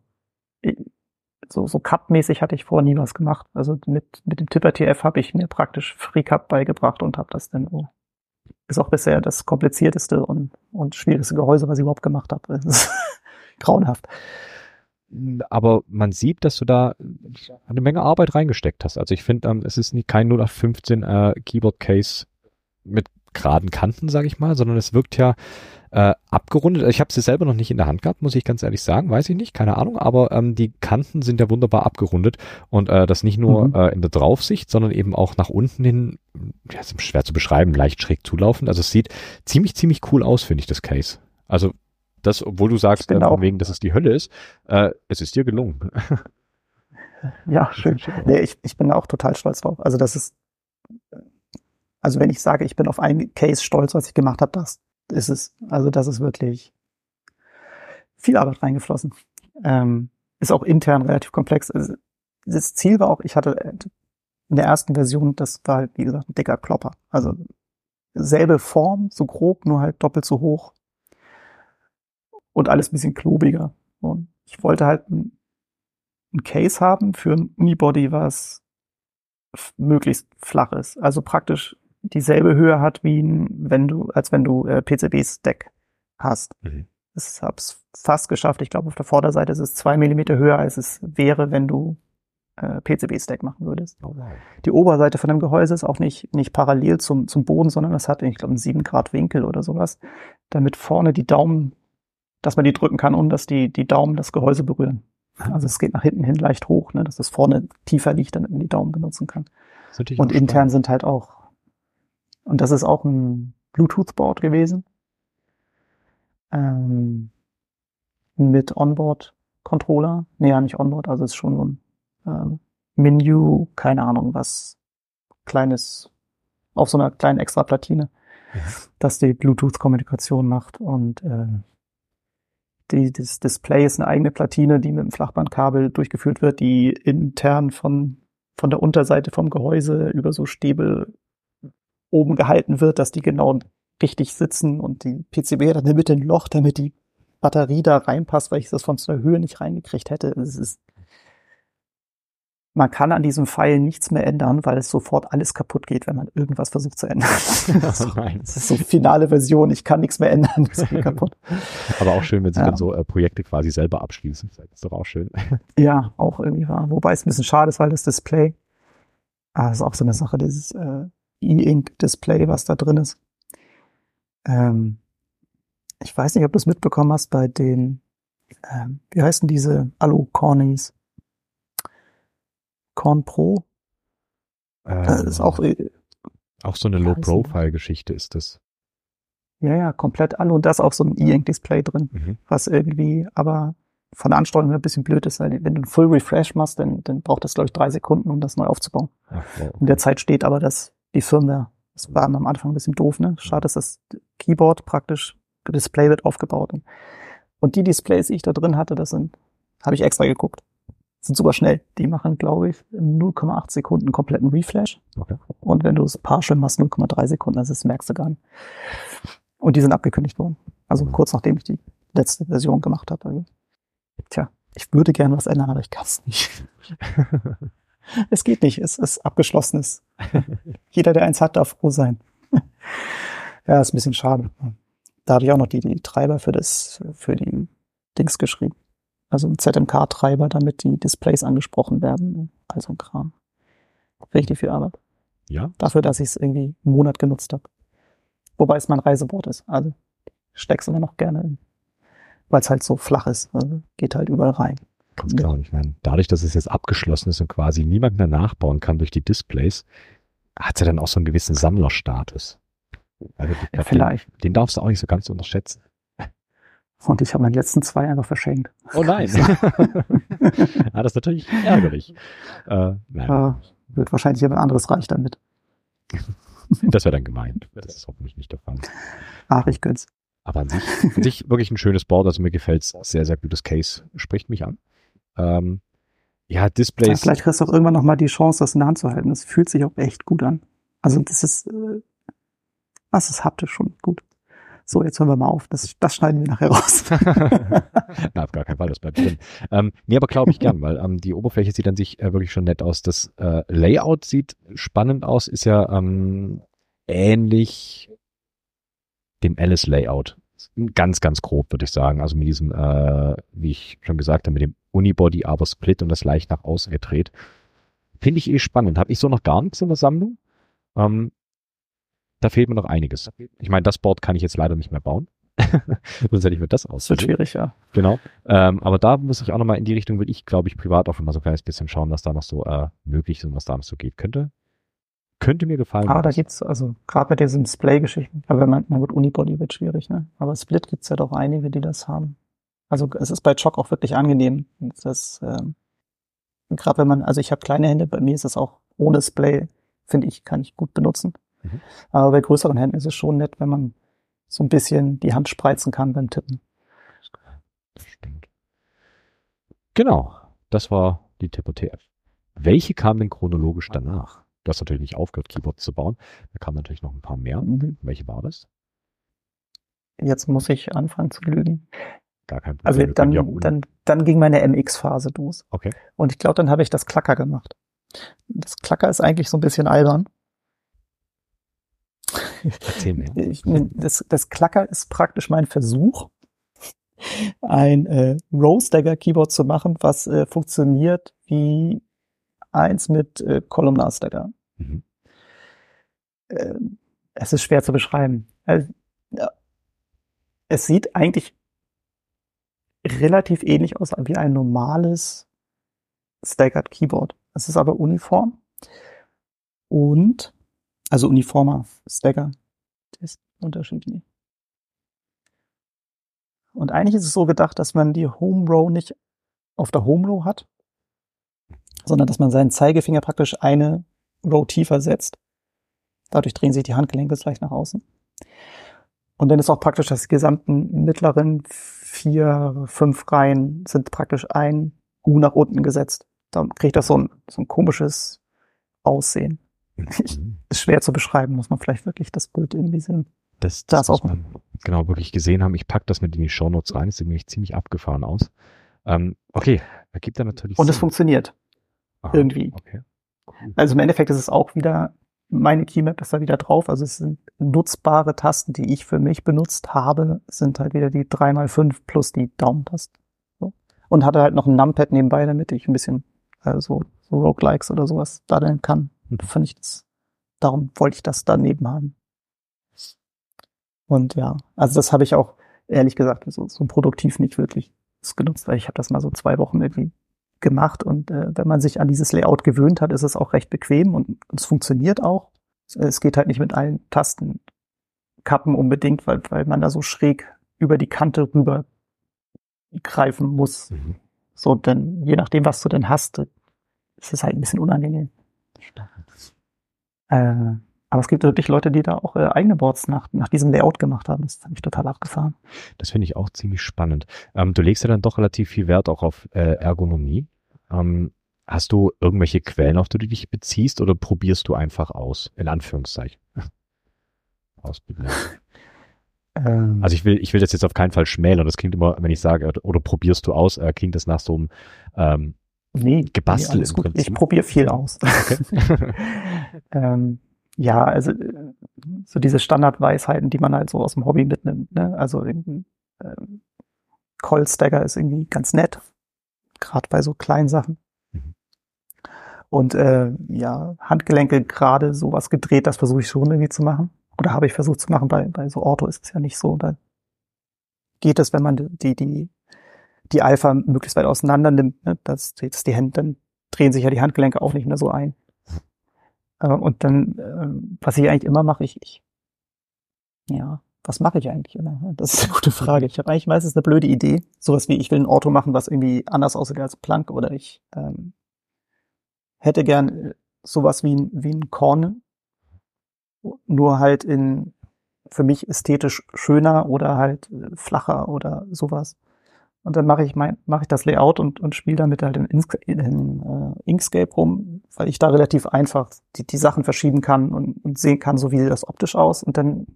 so, so Cup-mäßig hatte ich vorher nie was gemacht. Also mit, mit dem Tipper TF habe ich mir praktisch Free Cup beigebracht und habe das dann so. Ist auch bisher das komplizierteste und, und schwierigste Gehäuse, was ich überhaupt gemacht habe. Grauenhaft. Aber man sieht, dass du da eine Menge Arbeit reingesteckt hast. Also ich finde, ähm, es ist nicht kein 0815 äh, Keyboard Case mit geraden Kanten, sage ich mal, sondern es wirkt ja äh, abgerundet. Ich habe sie selber noch nicht in der Hand gehabt, muss ich ganz ehrlich sagen, weiß ich nicht, keine Ahnung. Aber ähm, die Kanten sind ja wunderbar abgerundet und äh, das nicht nur Mhm. äh, in der Draufsicht, sondern eben auch nach unten hin. Ja, ist schwer zu beschreiben, leicht schräg zulaufend. Also es sieht ziemlich ziemlich cool aus, finde ich das Case. Also das, obwohl du sagst, äh, von wegen, dass es die Hölle ist, äh, es ist dir gelungen. Ja, schön. Nee, ich, ich bin auch total stolz drauf. Also das ist, also wenn ich sage, ich bin auf ein Case stolz, was ich gemacht habe, das ist es. Also das ist wirklich viel Arbeit reingeflossen. Ähm, ist auch intern relativ komplex. Also das Ziel war auch, ich hatte in der ersten Version, das war halt, wie gesagt, ein dicker Klopper. Also selbe Form, so grob, nur halt doppelt so hoch. Und alles ein bisschen klobiger. Und ich wollte halt ein, ein Case haben für ein Unibody, was möglichst flach ist. Also praktisch dieselbe Höhe hat, wie ein, wenn du, als wenn du äh, PCB-Stack hast. Mhm. Ich hab's fast geschafft. Ich glaube, auf der Vorderseite ist es zwei Millimeter höher, als es wäre, wenn du äh, PCB-Stack machen würdest. Oh, wow. Die Oberseite von dem Gehäuse ist auch nicht, nicht parallel zum, zum Boden, sondern es hat, ich glaube, einen 7 Grad Winkel oder sowas, damit vorne die Daumen, dass man die drücken kann und dass die, die Daumen das Gehäuse berühren. Also es geht nach hinten hin leicht hoch, ne, dass es vorne tiefer liegt, damit man die Daumen benutzen kann. Das Und intern spannend. sind halt auch, und das ist auch ein Bluetooth-Board gewesen, ähm, mit Onboard-Controller. Nee, ja, nicht Onboard, also es ist schon so ein ähm, Menü, keine Ahnung, was kleines, auf so einer kleinen extra Platine, Mhm. dass die Bluetooth-Kommunikation macht und äh, die, das Display ist eine eigene Platine, die mit einem Flachbandkabel durchgeführt wird, die intern von, von der Unterseite vom Gehäuse über so Stäbe oben gehalten wird, dass die genau richtig sitzen und die PCB hat in der Mitte ein Loch, damit die Batterie da reinpasst, weil ich das von der Höhe nicht reingekriegt hätte. Es ist, man kann an diesem Pfeil nichts mehr ändern, weil es sofort alles kaputt geht, wenn man irgendwas versucht zu ändern. Das ist so finale Version, ich kann nichts mehr ändern, es geht kaputt. Aber auch schön, wenn sie Ja. dann so äh, Projekte quasi selber abschließen. Das ist doch auch schön. Ja, auch irgendwie wahr. Wobei es ein bisschen schade ist, weil das Display, ah, das ist auch so eine Sache, dieses äh, E-Ink-Display, was da drin ist. Ähm, ich weiß nicht, ob du es mitbekommen hast bei den, ähm, wie heißen diese Alu-Cornies? Corn Pro? Das ist auch, äh, auch so eine? Low-Profile-Geschichte ist das. ja, ja, komplett Alu und da ist auch so ein E-Ink-Display drin. Mhm. was irgendwie aber von der Ansteuerung her ein bisschen blöd ist, wenn du einen Full Refresh machst, dann, dann braucht das, glaube ich, drei Sekunden, um das neu aufzubauen. Ach, wow. In der Zeit steht aber das, die Firmware. Das war am Anfang ein bisschen doof, ne? Schade, dass das Keyboard praktisch, Display wird aufgebaut. Und, die Displays, die ich da drin hatte, das sind, habe ich extra geguckt, sind super schnell. Die machen, glaube ich, in 0,8 Sekunden einen kompletten Refresh. Okay. Und wenn du es partial machst, 0,3 Sekunden, also das merkst du gar nicht. Und die sind abgekündigt worden. Also Mhm. kurz nachdem ich die letzte Version gemacht habe. Also, tja, ich würde gerne was ändern, aber ich kann es nicht. es geht nicht, es ist abgeschlossenes. Jeder, der eins hat, darf froh sein. ja, ist ein bisschen schade. Da habe ich auch noch die, die Treiber für das, für die Dings geschrieben. Also ein ZMK-Treiber, damit die Displays angesprochen werden. Also ein Kram. Richtig viel Arbeit. Ja, Dafür, dass ich es irgendwie einen Monat genutzt habe. Wobei es mein Reiseboard ist. Also steck's immer noch gerne in. Weil es halt so flach ist. Also geht halt überall rein. Ganz klar. Und ich meine, dadurch, dass es jetzt abgeschlossen ist und quasi niemand mehr nachbauen kann durch die Displays, hat es ja dann auch so einen gewissen Sammlerstatus. Also glaub, vielleicht. Den, den darfst du auch nicht so ganz unterschätzen. Und ich habe meine letzten zwei einfach verschenkt. Oh nein. ah, das ist natürlich ärgerlich. Äh, Äh, wird wahrscheinlich jemand anderes reich damit. das wäre dann gemeint. Das ist hoffentlich nicht der Fall. Ach, ich gönn's. Aber an sich, an sich wirklich ein schönes Board, also mir gefällt's sehr, sehr gutes Case, spricht mich an. Ähm, ja, Displays. Ja, vielleicht kriegst du auch irgendwann nochmal die Chance, das in der Hand zu halten. Das fühlt sich auch echt gut an. Also das ist, äh, das ist haptisch schon gut. So, jetzt hören wir mal auf. Das, das schneiden wir nachher raus. Na, auf gar keinen Fall, das bleibt drin. Ähm, nee, aber glaube ich gern, weil ähm, die Oberfläche sieht an sich äh, wirklich schon nett aus. Das äh, Layout sieht spannend aus, ist ja ähm, ähnlich dem Alice-Layout. Ganz, ganz grob, würde ich sagen. Also mit diesem, äh, wie ich schon gesagt habe, mit dem Unibody, aber Split und das leicht nach außen gedreht. Finde ich eh spannend. Habe ich so noch gar nichts in der Sammlung. Ähm, da fehlt mir noch einiges. Ich meine, das Board kann ich jetzt leider nicht mehr bauen. Sonst hätte ich mir das aus. Wird schwierig, ja. Genau. Ähm, aber da muss ich auch nochmal in die Richtung, will ich, glaube ich, privat auch immer so ein kleines bisschen schauen, was da noch so äh, möglich ist und was da noch so geht. Könnte, könnte mir gefallen. Aber da gibt's, also gerade bei diesen Display-Geschichten, aber wenn man, na gut, Unibody wird schwierig, ne? Aber Split gibt's ja doch einige, die das haben. Also es ist bei Chock auch wirklich angenehm. Das, ähm, gerade wenn man, also ich habe kleine Hände, bei mir ist das auch ohne Display, finde ich, kann ich gut benutzen. Mhm. Aber bei größeren Händen ist es schon nett, wenn man so ein bisschen die Hand spreizen kann beim Tippen. Das stimmt. Genau, das war die Tipper TF. Welche kam denn chronologisch danach? Du hast natürlich nicht aufgehört, Keyboards zu bauen. Da kamen natürlich noch ein paar mehr. Mhm. Welche war das? Jetzt muss ich anfangen zu lügen. Gar kein Problem. Also dann, dann, dann ging meine MX-Phase los. Okay. Und ich glaube, dann habe ich das Klacker gemacht. Das Klacker ist eigentlich so ein bisschen albern. Erzähl mir. Das, das Klacker ist praktisch mein Versuch, ein äh, Row-Stagger-Keyboard zu machen, was äh, funktioniert wie eins mit äh, Columnar-Stagger. Mhm. Äh, es ist schwer zu beschreiben. Also, es sieht eigentlich relativ ähnlich aus wie ein normales Staggered Keyboard. Es ist aber uniform und also uniformer Stagger. Das ist unterschiedlich. Und eigentlich ist es so gedacht, dass man die Home Row nicht auf der Home Row hat, sondern dass man seinen Zeigefinger praktisch eine Row tiefer setzt. Dadurch drehen sich die Handgelenke leicht nach außen. Und dann ist auch praktisch das gesamten mittleren vier, fünf Reihen sind praktisch ein U nach unten gesetzt. Dann kriegt das so ein, so ein komisches Aussehen. Mhm. ist schwer zu beschreiben, muss man vielleicht wirklich das Bild irgendwie sehen. Das, das, das muss man genau wirklich gesehen haben. Ich pack das mit in die Show Notes rein. Das sieht nämlich ziemlich abgefahren aus. Ähm, okay, ergibt da natürlich. Und es funktioniert. Aha, irgendwie. Okay. Cool. Also im Endeffekt ist es auch wieder, meine Keymap ist da wieder drauf. Also es sind nutzbare Tasten, die ich für mich benutzt habe, sind halt wieder die 3x5 plus die Daumentasten. So. Und hatte halt noch ein Numpad nebenbei, damit ich ein bisschen äh, so, so Roguelikes oder sowas daddeln kann. Und fand ich das, darum wollte ich das daneben haben. Und ja, also das habe ich auch ehrlich gesagt so, so produktiv nicht wirklich genutzt, weil ich habe das mal so zwei Wochen irgendwie gemacht und äh, wenn man sich an dieses Layout gewöhnt hat, ist es auch recht bequem und, es funktioniert auch. Es geht halt nicht mit allen Tastenkappen unbedingt, weil, weil man da so schräg über die Kante rüber greifen muss. Mhm. So, denn je nachdem, was du denn hast, ist es halt ein bisschen unangenehm. Äh, aber es gibt wirklich Leute, die da auch äh, eigene Boards nach, nach diesem Layout gemacht haben. Das habe ich total abgefahren. Das finde ich auch ziemlich spannend. Ähm, du legst ja dann doch relativ viel Wert auch auf äh, Ergonomie. Ähm, hast du irgendwelche Quellen, auf die du dich beziehst oder probierst du einfach aus? In Anführungszeichen. Ausbilden. Ähm. also ich will, ich will das jetzt auf keinen Fall schmälern. Das klingt immer, wenn ich sage, oder probierst du aus, äh, klingt das nach so einem ähm, Nee, gebastelt nee, im Prinzip. Ich probiere viel aus. Okay. ähm, ja, also so diese Standardweisheiten, die man halt so aus dem Hobby mitnimmt. Ne? Also ähm, Coil Stagger ist irgendwie ganz nett, gerade bei so kleinen Sachen. Mhm. Und äh, ja, Handgelenke gerade sowas gedreht, das versuche ich schon irgendwie zu machen. Oder habe ich versucht zu machen. Bei, bei so Orto ist es ja nicht so. Da geht es, wenn man die, die die Alpha möglichst weit auseinander nimmt, ne, dass, dass die Hände, dann drehen sich ja die Handgelenke auch nicht mehr so ein. Äh, und dann, äh, was ich eigentlich immer mache, ich, ich ja, was mache ich eigentlich immer? Das ist eine gute Frage. Ich habe eigentlich meistens eine blöde Idee. Sowas wie, ich will ein Auto machen, was irgendwie anders aussieht als Plank oder ich ähm, hätte gern sowas wie ein, wie ein Korn, nur halt in für mich ästhetisch schöner oder halt äh, flacher oder sowas. Und dann mache ich mein, mache ich das Layout und, und spiele damit halt in, Inkscape, in uh, Inkscape rum, weil ich da relativ einfach die, die Sachen verschieben kann und, und sehen kann, so wie das optisch aus. Und dann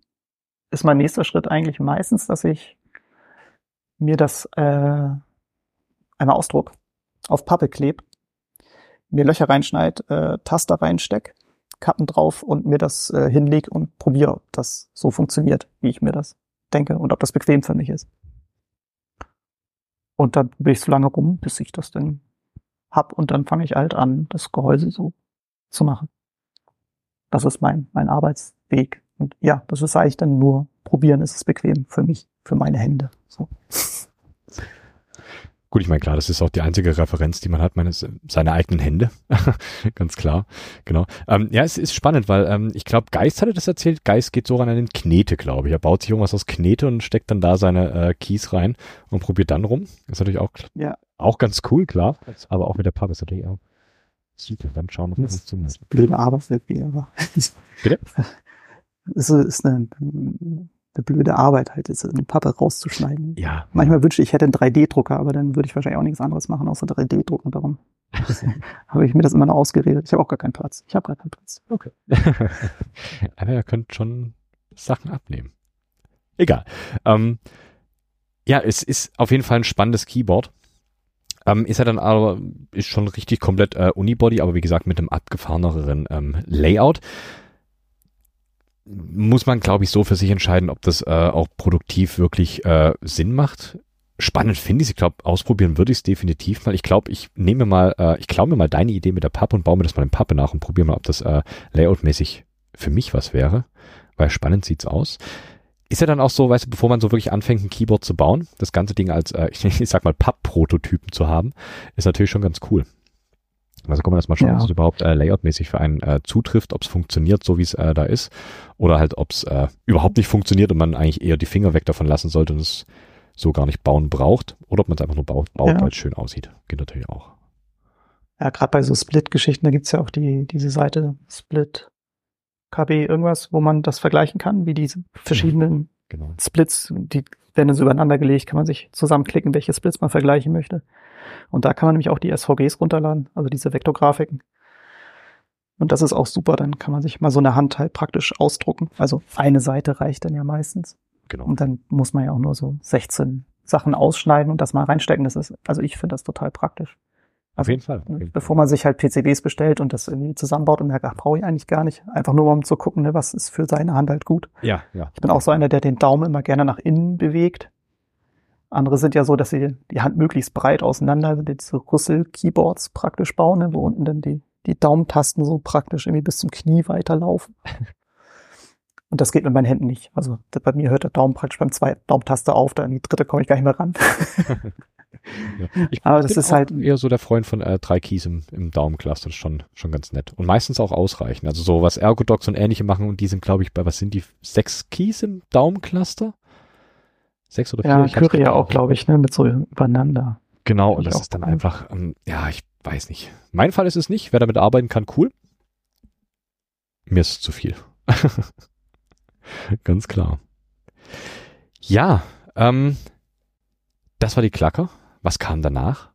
ist mein nächster Schritt eigentlich meistens, dass ich mir das äh, einmal ausdruck, auf Pappe kleb, mir Löcher reinschneid, äh, Taster reinsteck, Kappen drauf und mir das äh, hinleg und probiere, ob das so funktioniert, wie ich mir das denke und ob das bequem für mich ist. Und dann bin ich so lange rum, bis ich das dann hab und dann fange ich halt an, das Gehäuse so zu machen. Das ist mein, mein Arbeitsweg. Und ja, das ist eigentlich dann nur probieren, ist es bequem für mich, für meine Hände. So. Gut, ich meine, klar, das ist auch die einzige Referenz, die man hat, meine, seine eigenen Hände. Ganz klar, genau. Ähm, ja, es ist spannend, weil ähm, ich glaube, Geist hatte das erzählt. Geist geht so ran an den Knete, glaube ich. Er baut sich irgendwas aus Knete und steckt dann da seine äh, Keys rein und probiert dann rum. Das ist natürlich auch, ja. auch ganz cool, klar. Aber auch mit der Pappe ist natürlich auch super. Dann schauen, ob das funktioniert. Blöde Arbeit irgendwie, aber. Bitte? Es ist eine eine blöde Arbeit halt ist, eine Pappe rauszuschneiden. Ja. Manchmal wünsche ich, ich hätte einen 3D-Drucker, aber dann würde ich wahrscheinlich auch nichts anderes machen, außer 3D-Drucken. Darum habe ich mir das immer noch ausgeredet. Ich habe auch gar keinen Platz. Ich habe gar keinen Platz. Okay. aber ihr könnt schon Sachen abnehmen. Egal. Ähm, ja, es ist auf jeden Fall ein spannendes Keyboard. Ähm, ist er dann aber, ist schon richtig komplett äh, Unibody, aber wie gesagt mit einem abgefahreneren ähm, Layout muss man, glaube ich, so für sich entscheiden, ob das äh, auch produktiv wirklich äh, Sinn macht. Spannend finde ich es. Ich glaube, ausprobieren würde ich es definitiv mal. Ich glaube, ich nehme mal, äh, ich glaube mir mal deine Idee mit der Pappe und baue mir das mal in Pappe nach und probiere mal, ob das äh, layoutmäßig für mich was wäre. Weil spannend sieht's aus. Ist ja dann auch so, weißt du, bevor man so wirklich anfängt, ein Keyboard zu bauen, das ganze Ding als, äh, ich, ich sag mal, Papp-Prototypen zu haben, ist natürlich schon ganz cool. Also kann man erstmal schauen, ja. was überhaupt äh, layoutmäßig für einen äh, zutrifft, ob es funktioniert, so wie es äh, da ist, oder halt, ob es äh, überhaupt nicht funktioniert und man eigentlich eher die Finger weg davon lassen sollte und es so gar nicht bauen braucht, oder ob man es einfach nur baut, baut ja. weil es schön aussieht. Geht natürlich auch. Ja, gerade bei so Split-Geschichten, da gibt's ja auch die, diese Seite Split KB irgendwas, wo man das vergleichen kann, wie diese verschiedenen genau. Splits, die werden so übereinander gelegt, kann man sich zusammenklicken, welche Splits man vergleichen möchte. Und da kann man nämlich auch die SVGs runterladen, also diese Vektorgrafiken. Und das ist auch super, dann kann man sich mal so eine Hand halt praktisch ausdrucken. Also eine Seite reicht dann ja meistens. Genau. Und dann muss man ja auch nur so 16 Sachen ausschneiden und das mal reinstecken. Das ist, also ich finde das total praktisch. Also, auf jeden Fall. Jeden bevor man sich halt PCBs bestellt und das irgendwie zusammenbaut und merkt, ach, brauche ich eigentlich gar nicht. Einfach nur um zu gucken, ne, was ist für seine Hand halt gut. Ja, ja. Ich bin auch so einer, der den Daumen immer gerne nach innen bewegt. Andere sind ja so, dass sie die Hand möglichst breit auseinander, diese Rüssel-Keyboards praktisch bauen, ne, wo unten dann die, die Daumentasten so praktisch irgendwie bis zum Knie weiterlaufen. Und das geht mit meinen Händen nicht. Also bei mir hört der Daumen praktisch beim zweiten Daumentaste auf, dann in die dritte komme ich gar nicht mehr ran. ja. Ich Aber das ist halt eher so der Freund von äh, drei Keys im, im Daumencluster, das ist schon, schon ganz nett. Und meistens auch ausreichend. Also so was Ergodox und ähnliche machen und die sind, glaube ich, bei was sind die? Sechs Keys im Daumencluster? Sechs oder vier? Ja, Kyrie ja auch, glaube ich, ne, mit so übereinander. Genau, und das ist dann cool. einfach, ähm, ja, ich weiß nicht. Mein Fall ist es nicht. Wer damit arbeiten kann, cool. Mir ist es zu viel. Ganz klar. Ja, ähm, das war die Klacker. Was kam danach?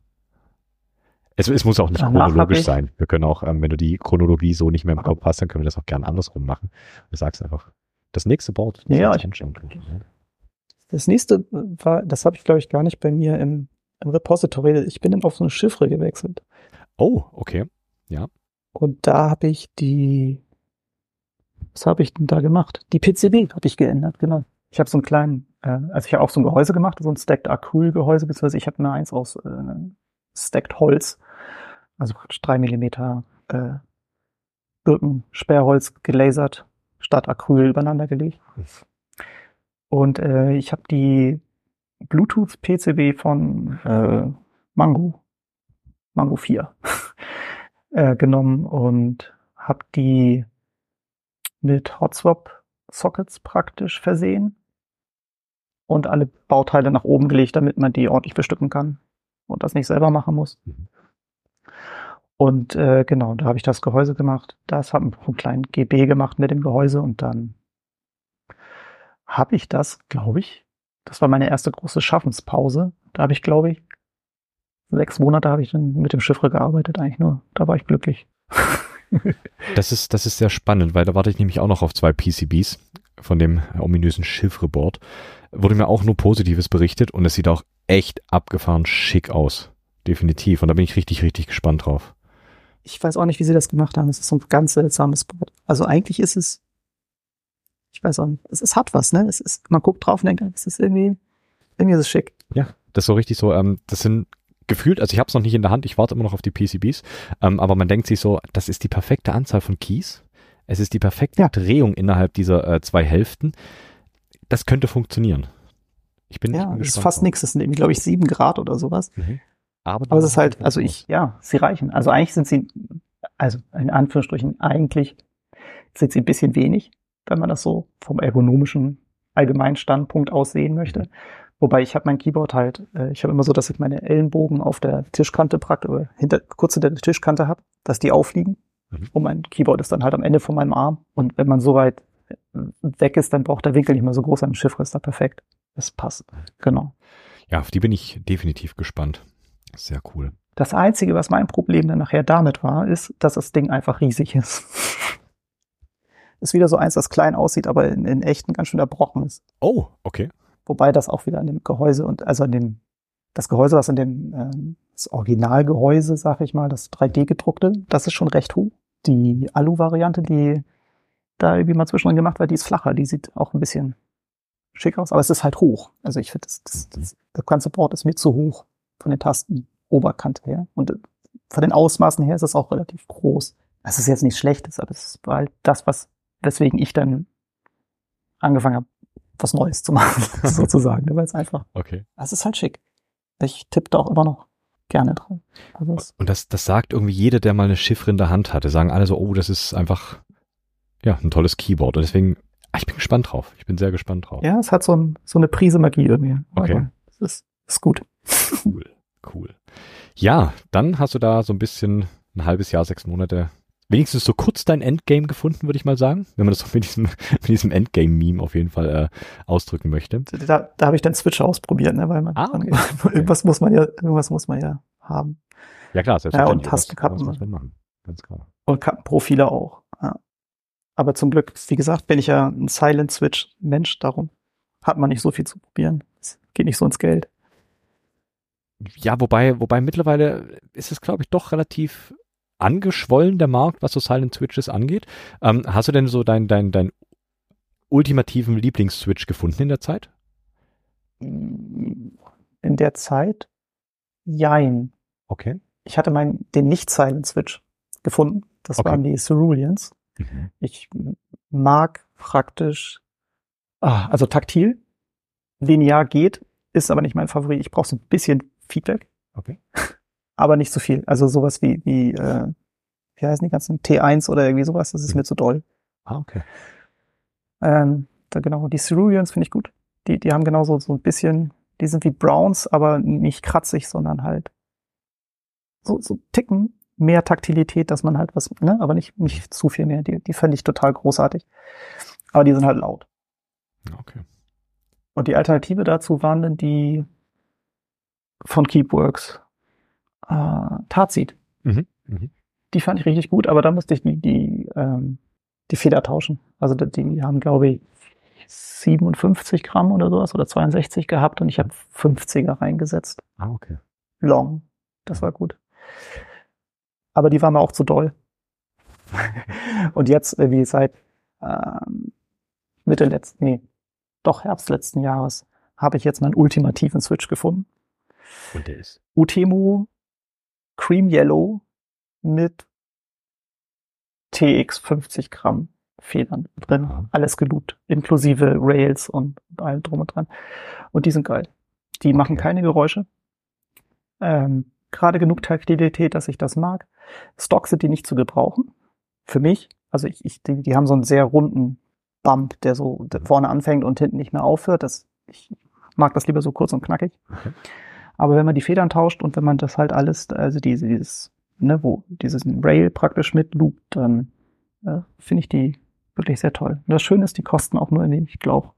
Es, es muss auch nicht danach chronologisch sein. Wir können auch, ähm, wenn du die Chronologie so nicht mehr im Kopf hast, dann können wir das auch gern andersrum machen. Du sagst einfach, das nächste Board. Ja, ich, das nächste war, das habe ich glaube ich gar nicht bei mir im, im Repository. Ich bin dann auf so eine Chiffre gewechselt. Oh, okay. Ja. Und da habe ich die, was habe ich denn da gemacht? Die PCB habe ich geändert, genau. Ich habe so einen kleinen, äh, also ich habe auch so ein Gehäuse gemacht, so ein Stacked Acryl-Gehäuse, beziehungsweise ich habe mir eins aus äh, Stacked Holz, also praktisch drei Millimeter äh, Birkensperrholz gelasert, statt Acryl übereinander gelegt. Und äh, ich habe die Bluetooth-PCB von äh, Mango, Mango 4, äh, genommen und habe die mit Hotswap-Sockets praktisch versehen und alle Bauteile nach oben gelegt, damit man die ordentlich bestücken kann und das nicht selber machen muss. Mhm. Und äh, genau, da habe ich das Gehäuse gemacht. Das habe ich einen kleinen GB gemacht mit dem Gehäuse und dann habe ich das, glaube ich. Das war meine erste große Schaffenspause. Da habe ich, glaube ich, sechs Monate habe ich dann mit dem Chiffre gearbeitet, eigentlich nur. Da war ich glücklich. das ist, das ist sehr spannend, weil da warte ich nämlich auch noch auf zwei PCBs von dem ominösen Chiffre-Board. Wurde mir auch nur Positives berichtet und es sieht auch echt abgefahren schick aus. Definitiv. Und da bin ich richtig, richtig gespannt drauf. Ich weiß auch nicht, wie sie das gemacht haben. Es ist so ein ganz seltsames Board. Also eigentlich ist es, ich weiß auch nicht, es, es hat was, ne? Es ist, man guckt drauf und denkt, es ist irgendwie, irgendwie ist es schick. Ja, das ist so richtig so, ähm, das sind gefühlt, also ich habe es noch nicht in der Hand, ich warte immer noch auf die PCBs, ähm, aber man denkt sich so, das ist die perfekte Anzahl von Keys. Es ist die perfekte ja. Drehung innerhalb dieser äh, zwei Hälften. Das könnte funktionieren. Ich bin, ja, bin ist fast nichts. Das sind irgendwie, glaube ich, sieben Grad oder sowas. Mhm. Aber, aber es ist halt, also ich, ja, sie reichen. Also eigentlich sind sie, also in Anführungsstrichen, eigentlich sind sie ein bisschen wenig, wenn man das so vom ergonomischen allgemeinen Standpunkt aus sehen möchte. Mhm. Wobei ich habe mein Keyboard halt, äh, ich habe immer so, dass ich meine Ellenbogen auf der Tischkante praktisch, oder hinter, kurz hinter der Tischkante habe, dass die aufliegen. Mhm. Und mein Keyboard ist dann halt am Ende von meinem Arm. Und wenn man so weit weg ist, dann braucht der Winkel nicht mehr so groß sein. Chiffre ist da perfekt. Das passt. Genau. Ja, auf die bin ich definitiv gespannt. Sehr cool. Das Einzige, was mein Problem dann nachher damit war, ist, dass das Ding einfach riesig ist. ist wieder so eins, das klein aussieht, aber in, in echt ein ganz schön erbrochen ist. Oh, okay. Wobei das auch wieder an dem Gehäuse und also an dem, das Gehäuse, was an dem, ähm, das Originalgehäuse, sag ich mal, das 3D gedruckte, das ist schon recht hoch. Die Alu-Variante, die da irgendwie mal zwischendrin gemacht wird, die ist flacher, die sieht auch ein bisschen schick aus, aber es ist halt hoch. Also ich finde, das, das, das, das ganze Board ist mir zu hoch von den Tasten Oberkante her. Und äh, von den Ausmaßen her ist es auch relativ groß. Das ist jetzt nichts Schlechtes, aber es war halt das, was, weswegen ich dann angefangen habe, was Neues zu machen, sozusagen. Weil es einfach, okay. es ist halt schick. Ich tippe da auch immer noch gerne dran. Also und das, das sagt irgendwie jeder, der mal eine Chiffre in der Hand hatte, sagen alle so, oh, das ist einfach, ja, ein tolles Keyboard. Und deswegen, ah, ich bin gespannt drauf. Ich bin sehr gespannt drauf. Ja, es hat so, ein, so eine Prise Magie irgendwie. Okay. Es ist, ist gut. Cool, cool. Ja, dann hast du da so ein bisschen ein halbes Jahr, sechs Monate wenigstens so kurz dein Endgame gefunden, würde ich mal sagen, wenn man das so mit diesem, mit diesem Endgame-Meme auf jeden Fall äh, ausdrücken möchte. Da, da habe ich dann Switch ausprobiert, ne, weil man, ah, okay. man irgendwas muss man ja, irgendwas muss man ja haben. Ja klar, selbstverständlich. Ja, und Tastenkappen. Was, was machen. Ganz klar. Und Kappenprofile auch. Ja. Aber zum Glück, wie gesagt, bin ich ja ein Silent Switch Mensch, darum hat man nicht so viel zu probieren. Es geht nicht so ins Geld. Ja, wobei, wobei mittlerweile ist es, glaube ich, doch relativ angeschwollen, der Markt, was so Silent Switches angeht. Ähm, hast du denn so deinen dein, dein ultimativen Lieblings-Switch gefunden in der Zeit? In der Zeit? Jein. Okay. Ich hatte meinen, den Nicht-Silent-Switch gefunden. Das okay. waren die Ceruleans. Mhm. Ich mag praktisch, ah, also taktil, linear geht, ist aber nicht mein Favorit. Ich brauche so ein bisschen Feedback. Okay. aber nicht zu viel. Also sowas wie, wie, äh, wie heißen die ganzen T1 oder irgendwie sowas, das ist mir zu doll. Ah, okay. Ähm, da genau, die Ceruleans finde ich gut. Die, die haben genauso so ein bisschen, die sind wie Browns, aber nicht kratzig, sondern halt so, so ticken mehr Taktilität, dass man halt was, ne, aber nicht, nicht zu viel mehr. Die, die fände ich total großartig. Aber die sind halt laut. Okay. Und die Alternative dazu waren dann die von Keepworks äh, Tarzit. Mhm. Mhm. Die fand ich richtig gut, aber da musste ich die, die, ähm, die Feder tauschen. Also die, haben, glaube ich, 57 Gramm oder sowas oder 62 gehabt und ich habe 50er reingesetzt. Ah, okay. Long. Das war gut. Aber die war mir auch zu doll. und jetzt, äh, wie seit ähm, Mitte letzten, nee, doch Herbst letzten Jahres, habe ich jetzt meinen ultimativen Switch gefunden. Und der ist? Utemu Cream Yellow mit TX 50 Gramm Federn drin. Alles geloopt, inklusive Rails und allem drum und dran. Und die sind geil. Die okay. machen keine Geräusche. Ähm, Gerade genug Taktilität, dass ich das mag. Stock sind die nicht zu gebrauchen. Für mich. Also ich, ich die, die haben so einen sehr runden Bump, der so vorne anfängt und hinten nicht mehr aufhört. Das, ich mag das lieber so kurz und knackig. Okay. Aber wenn man die Federn tauscht und wenn man das halt alles, also diese, dieses, ne, wo dieses Rail praktisch mitloopt, dann äh, finde ich die wirklich sehr toll. Und das Schöne ist, die kosten auch nur ich glaube,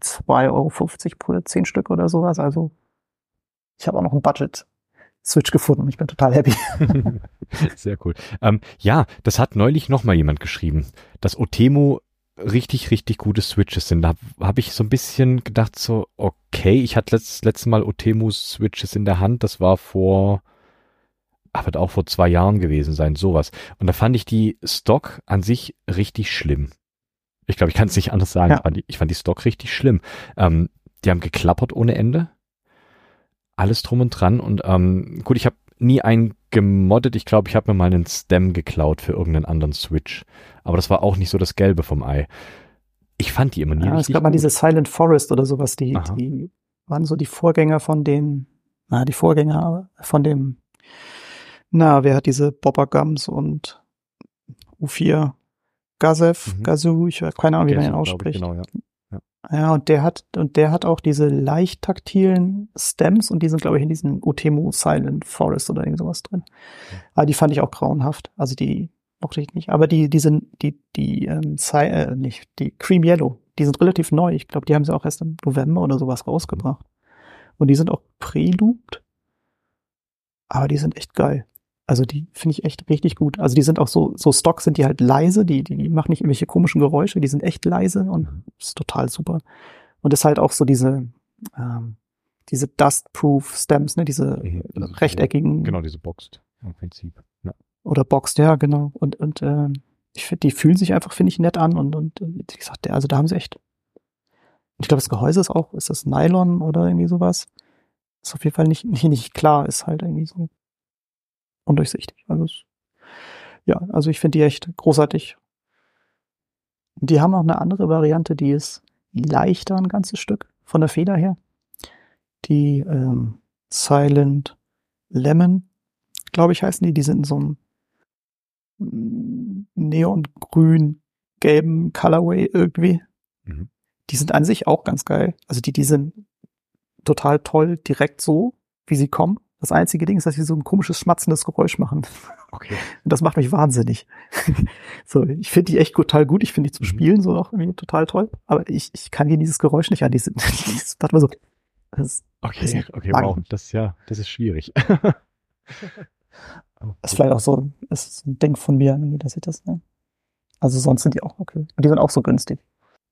2,50 Euro pro 10 Stück oder sowas. Also ich habe auch noch ein Budget Switch gefunden. Ich bin total happy. Sehr cool. Ähm, ja, das hat neulich noch mal jemand geschrieben, dass Otemo richtig, richtig gute Switches sind. Da habe hab ich so ein bisschen gedacht, so, okay, ich hatte letzt, letztes Mal Otemu Switches in der Hand, das war vor, ach, wird auch vor zwei Jahren gewesen sein, sowas. Und da fand ich die Stock an sich richtig schlimm. Ich glaube, ich kann es nicht anders sagen. Ja. Ich, fand die, ich, fand die, Stock richtig schlimm. Ähm, die haben geklappert ohne Ende. Alles drum und dran. Und ähm, gut, ich habe nie einen gemoddet. Ich glaube, ich habe mir mal einen Stem geklaut für irgendeinen anderen Switch. Aber das war auch nicht so das Gelbe vom Ei. Ich fand die immer nie ja, Es gab mal diese Silent Forest oder sowas, die, die waren so die Vorgänger von den, na, die Vorgänger von dem, na, wer hat diese Bobber Gums und U4 Gazev, mhm. Gazoo, ich habe keine Ahnung, wie man ihn ausspricht. Genau, ja. Ja, und der hat, und der hat auch diese leicht taktilen Stems und die sind, glaube ich, in diesem Utemu Silent Forest oder irgend sowas drin. Ja. Aber die fand ich auch grauenhaft. Also die mochte ich nicht. Aber die, die sind, die, die, ähm, äh, nicht, die Cream Yellow, die sind relativ neu. Ich glaube, die haben sie auch erst im November oder sowas rausgebracht. Und die sind auch prelubed. Aber die sind echt geil. Also die finde ich echt richtig gut. Also die sind auch so, so Stock sind die halt leise, die, die machen nicht irgendwelche komischen Geräusche, die sind echt leise und ist total super. Und ist halt auch so diese, ähm, diese Dust-Proof Stems, ne, diese mhm, rechteckigen. Genau, diese Boxed im Prinzip. Ja. Oder Boxed, ja, genau. Und, und äh, ich finde, die fühlen sich einfach, finde ich, nett an und, und wie gesagt, also da haben sie echt. Ich glaube, das Gehäuse ist auch, ist das Nylon oder irgendwie sowas? Ist auf jeden Fall nicht, nicht, nicht klar, ist halt irgendwie so undurchsichtig. Also es, ja, also ich finde die echt großartig. Die haben auch eine andere Variante, die ist leichter ein ganzes Stück von der Feder her. Die ähm, Silent Lemon, glaube ich, heißen die. Die sind in so einem neongrün gelben Colorway irgendwie. Mhm. Die sind an sich auch ganz geil. Also die, die sind total toll direkt so, wie sie kommen. Das einzige Ding ist, dass sie so ein komisches schmatzendes Geräusch machen. Okay. Und das macht mich wahnsinnig. so, ich finde die echt total gut. Ich finde die zum mhm. Spielen so auch irgendwie total toll. Aber ich, ich kann hier dieses Geräusch nicht an. Diese, dieses, warte mal so. Das okay, okay, lang. wow. Das ist ja, das ist schwierig. das ist vielleicht auch so, ist ein Ding von mir, dass ich das, ne? Also sonst sind die auch okay. Und die sind auch so günstig.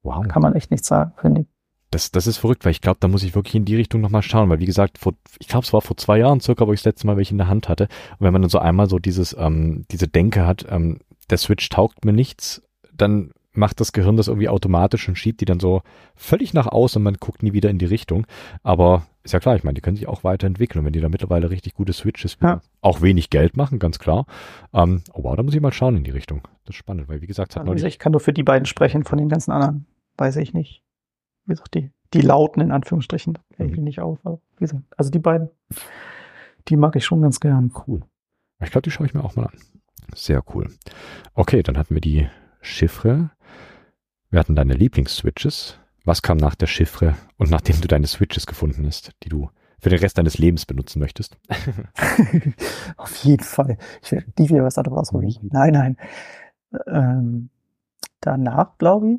Wow. Kann man echt nicht sagen, finde ich das, das ist verrückt, weil ich glaube, da muss ich wirklich in die Richtung nochmal schauen, weil wie gesagt, vor, ich glaube, es war vor zwei Jahren circa, wo ich das letzte Mal welche in der Hand hatte. Und wenn man dann so einmal so dieses, ähm, diese Denke hat, ähm, der Switch taugt mir nichts, dann macht das Gehirn das irgendwie automatisch und schiebt die dann so völlig nach außen und man guckt nie wieder in die Richtung. Aber ist ja klar, ich meine, die können sich auch weiterentwickeln. Und wenn die da mittlerweile richtig gute Switches ja. auch wenig Geld machen, ganz klar. Ähm, oh wow, da muss ich mal schauen in die Richtung. Das ist spannend, weil wie gesagt, hat also Ich kann nur für die beiden sprechen, von den ganzen anderen weiß ich nicht wie gesagt, die, die Lauten in Anführungsstrichen, ich mhm. nicht auf. Aber wie gesagt, also die beiden, die mag ich schon ganz gern. Cool. Ich glaube, die schaue ich mir auch mal an. Sehr cool. Okay, dann hatten wir die Chiffre. Wir hatten deine Lieblingsswitches. Was kam nach der Chiffre und nachdem du deine Switches gefunden hast, die du für den Rest deines Lebens benutzen möchtest? Auf jeden Fall. Ich werde die wieder was daraus holen. Nein, nein. Ähm, danach, glaube ich,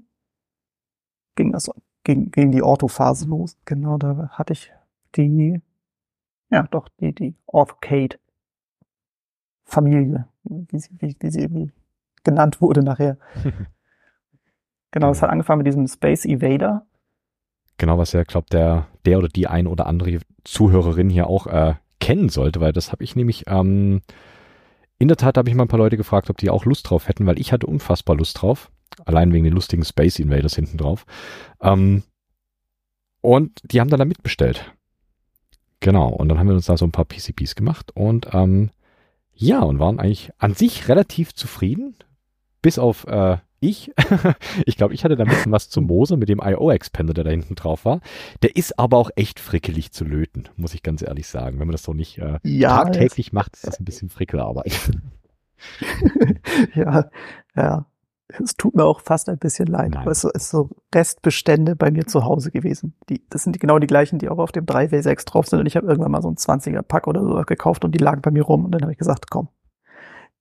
ging das ging, ging die Orthophase los. Genau, da hatte ich die, ja doch, die, die Orthocade Familie, wie sie, wie, wie sie irgendwie genannt wurde nachher. genau, es hat angefangen mit diesem Space Evader. Genau, was ja, glaubt der, der oder die ein oder andere Zuhörerin hier auch äh, kennen sollte, weil das habe ich nämlich, ähm, in der Tat habe ich mal ein paar Leute gefragt, ob die auch Lust drauf hätten, weil ich hatte unfassbar Lust drauf. Allein wegen den lustigen Space Invaders hinten drauf. Ähm, und die haben dann da mitbestellt. Genau. Und dann haben wir uns da so ein paar PCBs gemacht und ähm, ja, und waren eigentlich an sich relativ zufrieden. Bis auf äh, ich. ich glaube, ich hatte da ein bisschen was zum Moser mit dem IO-Expander, der da hinten drauf war. Der ist aber auch echt frickelig zu löten, muss ich ganz ehrlich sagen. Wenn man das so nicht äh, ja, tagtäglich macht, ist das ein bisschen Frickelarbeit. ja, ja es tut mir auch fast ein bisschen leid, Nein. aber es ist so Restbestände bei mir zu Hause gewesen. Die, das sind genau die gleichen, die auch auf dem 3W6 drauf sind. Und ich habe irgendwann mal so ein 20er Pack oder so gekauft und die lagen bei mir rum. Und dann habe ich gesagt, komm,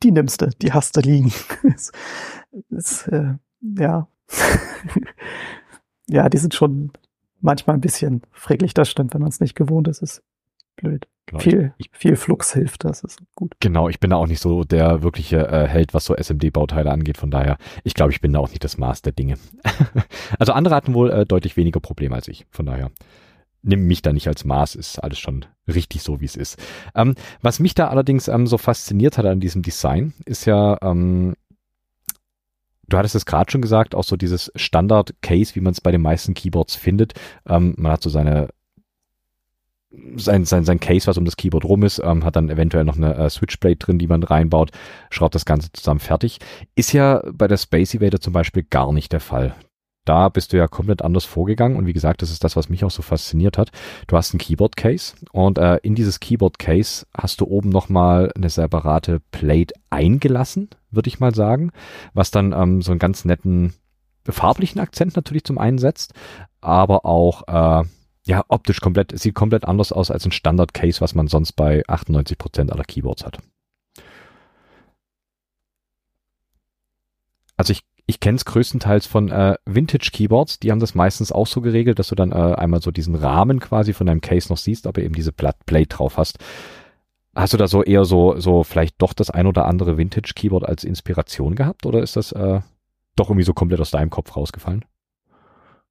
die nimmst du, die hast du liegen. das, das, äh, ja. ja, die sind schon, manchmal ein bisschen fricklich, das stimmt, wenn man es nicht gewohnt ist, ist blöd. Genau, viel, ich, viel Flux hilft, das ist gut. Genau, ich bin da auch nicht so der wirkliche äh, Held, was so SMD-Bauteile angeht. Von daher, ich glaube, ich bin da auch nicht das Maß der Dinge. also andere hatten wohl äh, deutlich weniger Probleme als ich. Von daher, nimm mich da nicht als Maß, ist alles schon richtig so, wie es ist. Ähm, was mich da allerdings ähm, so fasziniert hat an diesem Design, ist ja, ähm, du hattest es gerade schon gesagt, auch so dieses Standard-Case, wie man es bei den meisten Keyboards findet. Ähm, man hat so seine sein, sein, sein Case, was um das Keyboard rum ist, ähm, hat dann eventuell noch eine äh, Switchblade drin, die man reinbaut, schraubt das Ganze zusammen fertig. Ist ja bei der Space Evader zum Beispiel gar nicht der Fall. Da bist du ja komplett anders vorgegangen und wie gesagt, das ist das, was mich auch so fasziniert hat. Du hast ein Keyboard Case und äh, in dieses Keyboard Case hast du oben nochmal eine separate Plate eingelassen, würde ich mal sagen, was dann ähm, so einen ganz netten farblichen Akzent natürlich zum einen setzt, aber auch äh, ja, optisch komplett, sieht komplett anders aus als ein Standard-Case, was man sonst bei 98 Prozent aller Keyboards hat. Also ich, ich kenne es größtenteils von äh, Vintage-Keyboards, die haben das meistens auch so geregelt, dass du dann äh, einmal so diesen Rahmen quasi von deinem Case noch siehst, aber eben diese Plate drauf hast. Hast du da so eher so, so vielleicht doch das ein oder andere Vintage-Keyboard als Inspiration gehabt oder ist das äh, doch irgendwie so komplett aus deinem Kopf rausgefallen?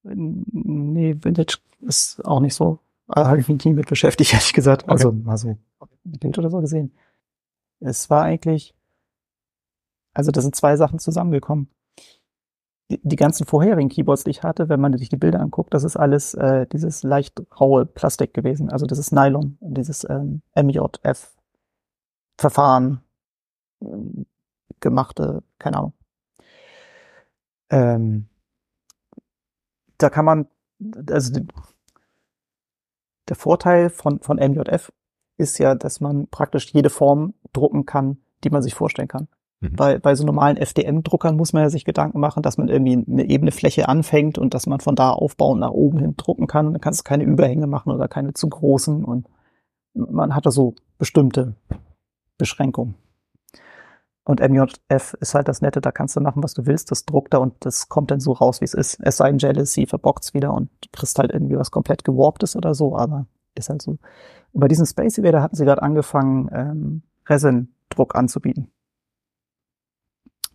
Nee, Vintage ist auch nicht so. Da habe ich mich nie mit beschäftigt, ehrlich gesagt. Okay. Also mal so ein Bild oder so gesehen. Es war eigentlich, also da sind zwei Sachen zusammengekommen. Die, die ganzen vorherigen Keyboards, die ich hatte, wenn man sich die Bilder anguckt, das ist alles äh, dieses leicht raue Plastik gewesen. Also das ist Nylon, dieses ähm, MJF-Verfahren ähm, gemachte, keine Ahnung. Ähm, da kann man, also der Vorteil von, von MJF ist ja, dass man praktisch jede Form drucken kann, die man sich vorstellen kann. Mhm. Bei, bei so normalen FDM-Druckern muss man ja sich Gedanken machen, dass man irgendwie eine ebene Fläche anfängt und dass man von da aufbauen nach oben hin drucken kann. Dann kannst du keine Überhänge machen oder keine zu großen und man hat da so bestimmte Beschränkungen. Und MJF ist halt das Nette, da kannst du machen, was du willst, das druckt da und das kommt dann so raus, wie es ist. Es sei denn, Jealousy verbockt's wieder und du kriegst halt irgendwie was komplett gewarptes oder so, aber ist halt so. Bei diesem Space Evader hatten sie gerade angefangen, ähm, Resin-Druck anzubieten.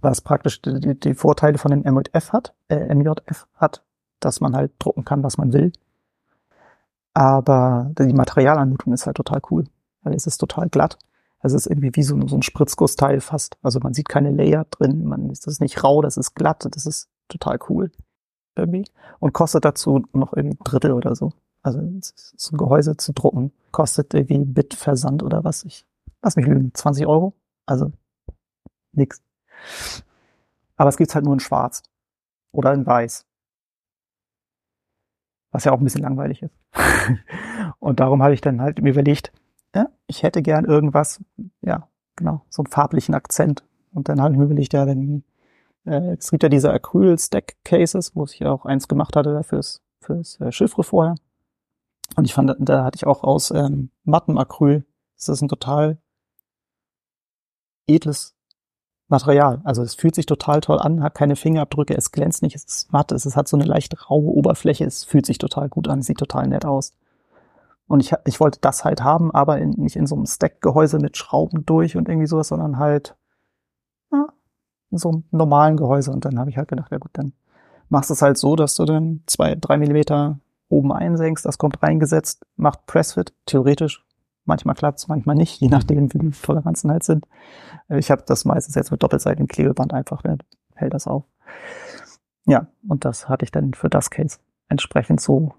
Was praktisch die, die Vorteile von dem MJF hat, äh, MJF hat, dass man halt drucken kann, was man will. Aber die Materialanmutung ist halt total cool, weil es ist total glatt es ist irgendwie wie so, so ein Spritzgussteil fast. Also man sieht keine Layer drin, man ist das nicht rau, das ist glatt, das ist total cool. Irgendwie. Und kostet dazu noch irgendwie ein Drittel oder so. Also so ein Gehäuse zu drucken, kostet irgendwie Bitversand oder was. Ich lass mich lügen, 20 Euro. Also nix. Aber es gibt's halt nur in Schwarz oder in Weiß. Was ja auch ein bisschen langweilig ist. und darum habe ich dann halt mir überlegt, ja, ich hätte gern irgendwas, ja, genau, so einen farblichen Akzent. Und dann habe ich mir überlegt, ja, wenn, äh, es gibt ja diese Acryl-Stack-Cases, wo ich auch eins gemacht hatte fürs, fürs äh, Chiffre vorher. Und ich fand, da hatte ich auch aus ähm, mattem Acryl, das ist ein total edles Material. Also es fühlt sich total toll an, hat keine Fingerabdrücke, es glänzt nicht, es ist matt, es hat so eine leicht raue Oberfläche, es fühlt sich total gut an, sieht total nett aus. Und ich, ich wollte das halt haben, aber in, nicht in so einem Stack-Gehäuse mit Schrauben durch und irgendwie sowas, sondern halt ja, in so einem normalen Gehäuse. Und dann habe ich halt gedacht, ja gut, dann machst du es halt so, dass du dann zwei, drei Millimeter oben einsenkst, das kommt reingesetzt, macht Pressfit, theoretisch. Manchmal klappt's, manchmal nicht, je nachdem, wie die Toleranzen halt sind. Ich habe das meistens jetzt mit doppelseitigem Klebeband einfach, hält das auf. Ja, und das hatte ich dann für das Case entsprechend so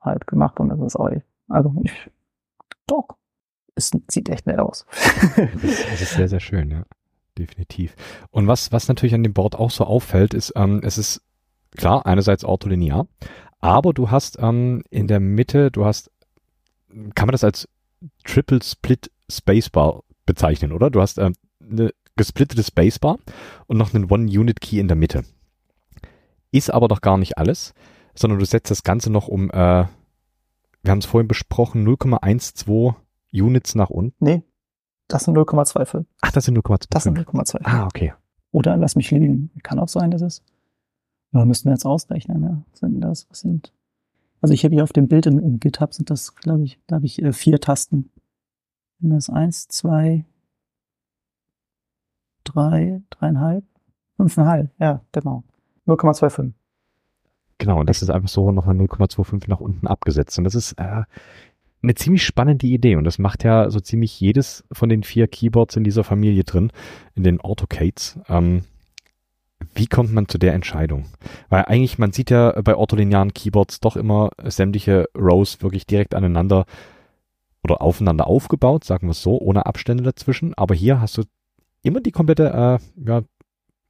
halt gemacht und das ist auch also ich, doch, es sieht echt nett aus. das ist sehr, sehr schön, ja. Definitiv. Und was, was natürlich an dem Board auch so auffällt, ist, ähm, es ist klar, einerseits ortholinear, aber du hast ähm, in der Mitte, du hast, kann man das als Triple Split Spacebar bezeichnen, oder? Du hast ähm, eine gesplittete Spacebar und noch einen One-Unit-Key in der Mitte. Ist aber doch gar nicht alles, sondern du setzt das Ganze noch um äh, wir haben es vorhin besprochen, 0,12 Units nach unten. Nee, das sind 0,25. Ach, das sind 0,25. Das sind 0,25. Ah, okay. Oder lass mich lügen. Kann auch sein, dass es. Ja, müssten wir jetzt ausrechnen, ja. Sind das? Was sind Also ich habe hier auf dem Bild im, im GitHub sind das, glaube ich, da habe ich äh, vier Tasten. Sind das eins, zwei, drei, dreieinhalb, fünfeinhalb, ja, genau. 0,25. Genau, und das ist einfach so nochmal 0,25 nach unten abgesetzt. Und das ist äh, eine ziemlich spannende Idee. Und das macht ja so ziemlich jedes von den vier Keyboards in dieser Familie drin, in den Autocates. Ähm, wie kommt man zu der Entscheidung? Weil eigentlich, man sieht ja bei ortholinearen Keyboards doch immer sämtliche Rows wirklich direkt aneinander oder aufeinander aufgebaut, sagen wir es so, ohne Abstände dazwischen. Aber hier hast du immer die komplette, äh, ja,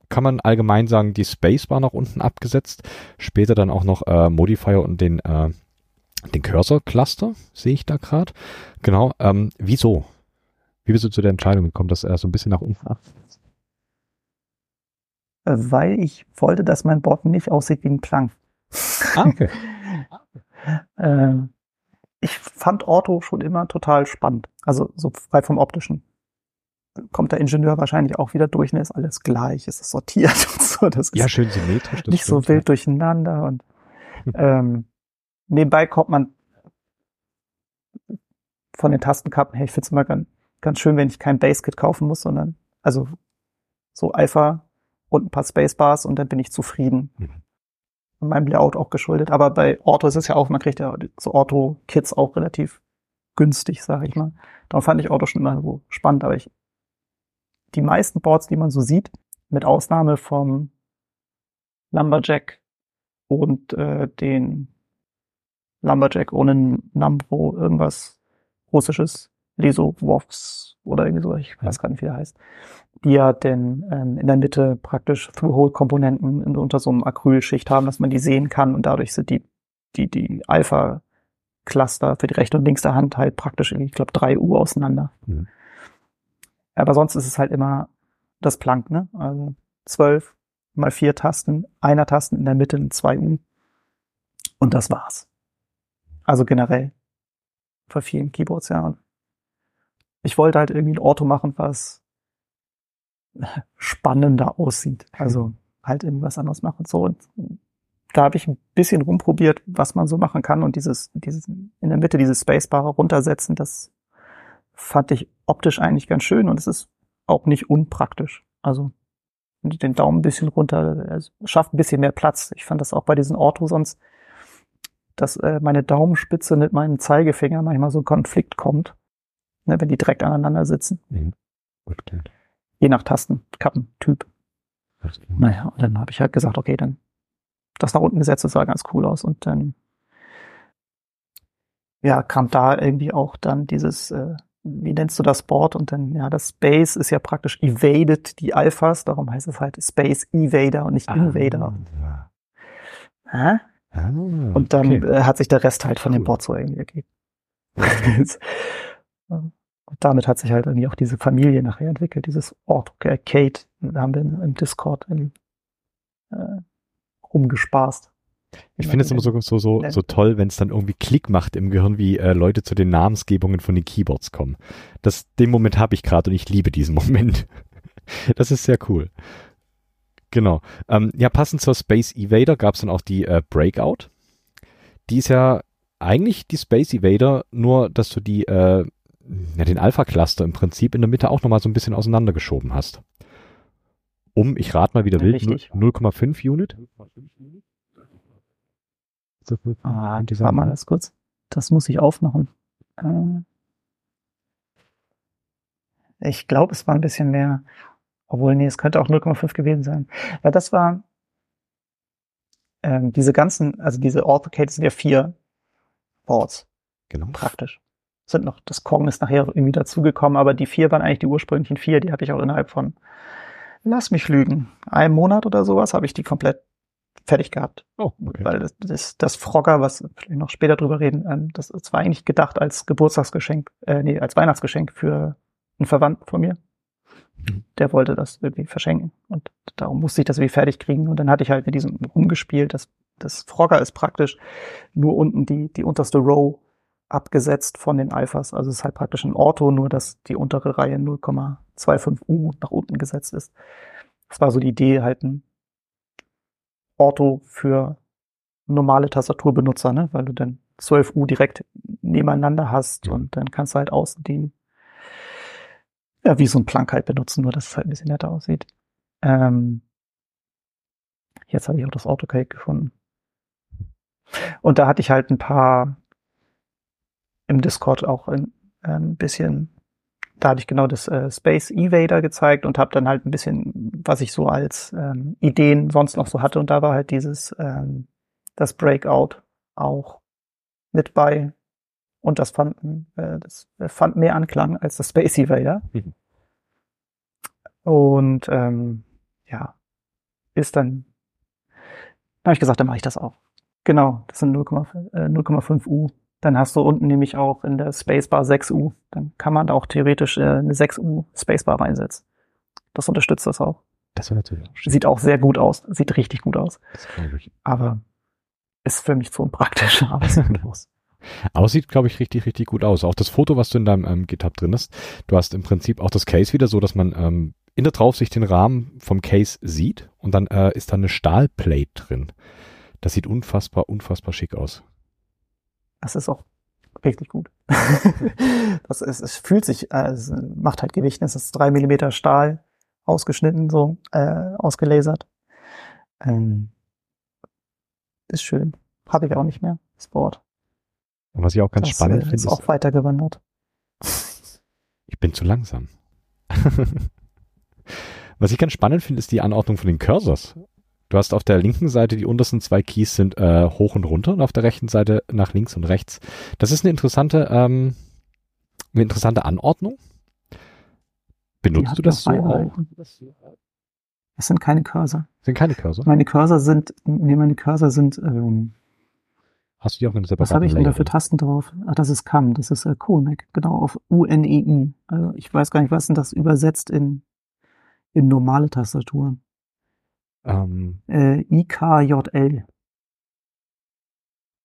kann man allgemein sagen, die Spacebar nach unten abgesetzt. Später dann auch noch äh, Modifier und den, äh, den Cursor-Cluster, sehe ich da gerade. Genau, ähm, wieso? Wie bist du zu der Entscheidung gekommen, dass er so ein bisschen nach unten ab? Äh, weil ich wollte, dass mein Board nicht aussieht wie ein Plank. Ah, okay. äh, ich fand Orto schon immer total spannend. Also so frei vom optischen kommt der Ingenieur wahrscheinlich auch wieder durch und ist alles gleich, ist es sortiert und so. Das ist ja, schön symmetrisch. nicht so wild ja. durcheinander und ähm, nebenbei kommt man von den Tastenkappen her, ich finde es immer ganz, ganz schön, wenn ich kein Basekit kaufen muss, sondern also so Alpha und ein paar Spacebars und dann bin ich zufrieden. Mhm. Meinem Layout auch geschuldet. Aber bei Orto ist es ja auch, man kriegt ja so Orto-Kits auch relativ günstig, sage ich mal. Darum fand ich Orto schon immer so spannend, aber ich die meisten Boards, die man so sieht, mit Ausnahme vom Lumberjack und äh, den Lumberjack ohne Nambro, irgendwas russisches, Lesowovs oder irgendwie so, ich weiß gar nicht, wie der heißt, die ja denn ähm, in der Mitte praktisch Through-Hole-Komponenten unter so einem Acrylschicht haben, dass man die sehen kann und dadurch sind die, die, die Alpha-Cluster für die rechte und linke Hand halt praktisch, ich glaube, drei Uhr auseinander. Mhm. Aber sonst ist es halt immer das Plank, ne? Also zwölf mal vier Tasten, einer Tasten in der Mitte in zwei U. Und das war's. Also generell. Für vielen Keyboards, ja. Ich wollte halt irgendwie ein Auto machen, was spannender aussieht. Also halt irgendwas anderes machen. So, und da habe ich ein bisschen rumprobiert, was man so machen kann und dieses, dieses in der Mitte dieses Spacebar runtersetzen, das fand ich optisch eigentlich ganz schön und es ist auch nicht unpraktisch. Also den Daumen ein bisschen runter, es schafft ein bisschen mehr Platz. Ich fand das auch bei diesen Orto sonst, dass äh, meine Daumenspitze mit meinem Zeigefinger manchmal so ein Konflikt kommt, ne, wenn die direkt aneinander sitzen. Mhm. Okay. Je nach Tasten, Kappentyp. Naja, und dann habe ich halt gesagt, okay, dann das nach unten gesetzt, das sah ganz cool aus. Und dann ja, kam da irgendwie auch dann dieses äh, wie nennst du das Board? Und dann, ja, das Space ist ja praktisch evaded die Alphas, darum heißt es halt Space Evader und nicht ah, Invader. Ja. Ah, und dann okay. äh, hat sich der Rest halt von cool. dem Board so irgendwie ergeben. und damit hat sich halt irgendwie auch diese Familie nachher entwickelt, dieses Ort, okay, Kate, da haben wir im Discord in, äh, rumgespaßt. Ich finde es immer so, so, so, so toll, wenn es dann irgendwie Klick macht im Gehirn, wie äh, Leute zu den Namensgebungen von den Keyboards kommen. Das, den Moment habe ich gerade und ich liebe diesen Moment. das ist sehr cool. Genau. Ähm, ja, passend zur Space Evader gab es dann auch die äh, Breakout. Die ist ja eigentlich die Space Evader, nur dass du die, äh, ja, den Alpha-Cluster im Prinzip in der Mitte auch nochmal so ein bisschen auseinandergeschoben hast. Um, ich rate mal wieder wild, 0,5 Unit. Ah, warte mal das kurz. Das muss ich aufmachen. Äh, ich glaube, es war ein bisschen mehr. Obwohl, nee, es könnte auch 0,5 gewesen sein. Ja, das war ähm, diese ganzen, also diese Orthocades sind ja vier Boards. Genau. Praktisch. Sind noch, das Kong ist nachher irgendwie dazugekommen, aber die vier waren eigentlich die ursprünglichen vier, die hatte ich auch innerhalb von, lass mich lügen, einem Monat oder sowas habe ich die komplett fertig gehabt. Oh, okay. Weil das, das, das Frogger, was vielleicht noch später drüber reden, ähm, das, das war eigentlich gedacht als Geburtstagsgeschenk, äh, nee, als Weihnachtsgeschenk für einen Verwandten von mir. Mhm. Der wollte das irgendwie verschenken und darum musste ich das irgendwie fertig kriegen und dann hatte ich halt mit diesem rumgespielt. Das, das Frogger ist praktisch nur unten die, die unterste Row abgesetzt von den Alphas. Also es ist halt praktisch ein Orto, nur dass die untere Reihe 0,25 U nach unten gesetzt ist. Das war so die Idee, halt ein Orto für normale Tastaturbenutzer, ne? weil du dann 12U direkt nebeneinander hast Ja. und dann kannst du halt außen die, ja, wie so ein Plank halt benutzen, nur dass es halt ein bisschen netter aussieht. Ähm, jetzt habe ich auch das AutoCAD gefunden. Und da hatte ich halt ein paar im Discord auch ein, ein bisschen, da hatte ich genau das äh, Space Evader gezeigt und habe dann halt ein bisschen, was ich so als ähm, Ideen sonst noch so hatte und da war halt dieses ähm, das Breakout auch mit bei und das fand äh, das fand mehr Anklang als das Space Evader Mhm. und ähm, ja ist dann habe ich gesagt, dann mache ich das auch. Genau, das sind 0,5 äh, 0,5 U. Dann hast du unten nämlich auch in der Spacebar 6 U. Dann kann man da auch theoretisch äh, eine 6 U Spacebar reinsetzen. Das unterstützt das auch. Das wäre natürlich auch schön. Sieht auch sehr gut aus. Sieht richtig gut aus. Das glaube ich. Aber ist für mich zu unpraktisch. Aber es sieht gut aus. Aber sieht, glaube ich, richtig, richtig gut aus. Auch das Foto, was du in deinem ähm, GitHub drin hast, du hast im Prinzip auch das Case wieder so, dass man ähm, in der Draufsicht den Rahmen vom Case sieht und dann äh, ist da eine Stahlplate drin. Das sieht unfassbar, unfassbar schick aus. Das ist auch richtig gut. das ist, es fühlt sich, äh, es macht halt Gewicht. Es ist drei Millimeter Stahl ausgeschnitten, so äh, ausgelasert. Ähm, ist schön. Habe ich auch nicht mehr, Board. Und was ich auch ganz das, spannend äh, finde, ist ist, auch weitergewandert. ich bin zu langsam. was ich ganz spannend finde, ist die Anordnung von den Cursors. Du hast auf der linken Seite die untersten zwei Keys sind äh, hoch und runter und auf der rechten Seite nach links und rechts. Das ist eine interessante, ähm, eine interessante Anordnung. Benutzt du das so auch? Es sind keine Cursor. Sind keine Cursor? Meine Cursor sind, nee, meine Cursor sind, ähm, Hast du die auf eine was separate habe ich denn da für? Tasten drauf? Ach, das ist CAM, das ist äh, genau, auf UNEI. Also ich weiß gar nicht, was denn das übersetzt in, in normale Tastaturen. Ähm, Äh, IKJL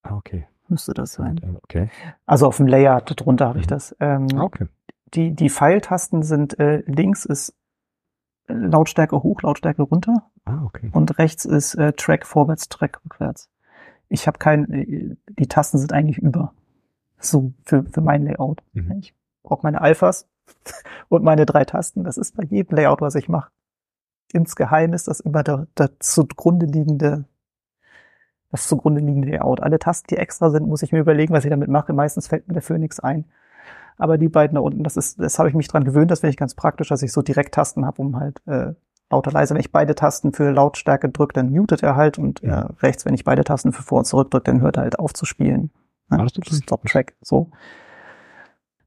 ah, okay. müsste das sein. Okay. Also auf dem Layer drunter habe ich Mhm. das. Ähm, Ah, okay. die, die Pfeiltasten sind äh, links ist äh, Lautstärke hoch, Lautstärke runter Ah, okay. und rechts ist äh, Track vorwärts, Track rückwärts. Ich habe kein, äh, die Tasten sind eigentlich über. So für, für mein Layout. Mhm. Ich brauche meine Alphas und meine drei Tasten. Das ist bei jedem Layout, was ich mache. Insgeheim ist das immer der, der zugrunde liegende, das zugrunde liegende Layout. Alle Tasten, die extra sind, muss ich mir überlegen, was ich damit mache. Meistens fällt mir dafür nichts ein. Aber die beiden da unten, das ist, das habe ich mich dran gewöhnt, das finde ich ganz praktisch, dass ich so direkt Tasten habe, um halt äh, lauter leise. Wenn ich beide Tasten für Lautstärke drücke, dann mutet er halt und Ja. äh, rechts, wenn ich beide Tasten für vor und zurück drücke, dann hört er halt auf zu spielen. Ah, sich. Stop Track, so.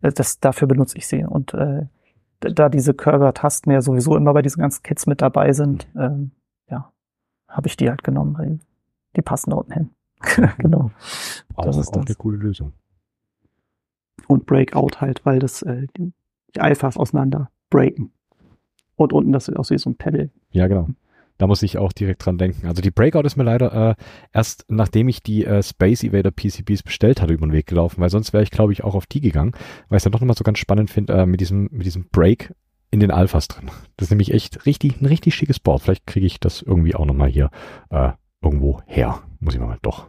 Äh, Das, dafür benutze ich sie. Und äh, da diese Curver-Tasten ja sowieso immer bei diesen ganzen Kits mit dabei sind, ähm, ja, habe ich die halt genommen, weil die passen da unten hin. genau. Auch, Das ist auch das. eine coole Lösung. Und Breakout halt, weil das äh, die, die Alphas auseinander breaken. Und unten das sieht aus wie so ein Pedal. Ja, genau. Da muss ich auch direkt dran denken. Also die Breakout ist mir leider äh, erst nachdem ich die äh, Space Evader PCBs bestellt hatte über den Weg gelaufen, weil sonst wäre ich glaube ich auch auf die gegangen, weil ich es dann doch nochmal so ganz spannend finde äh, mit diesem mit diesem Break in den Alphas drin. Das ist nämlich echt richtig ein richtig schickes Board. Vielleicht kriege ich das irgendwie auch nochmal hier äh, irgendwo her. Muss ich mal doch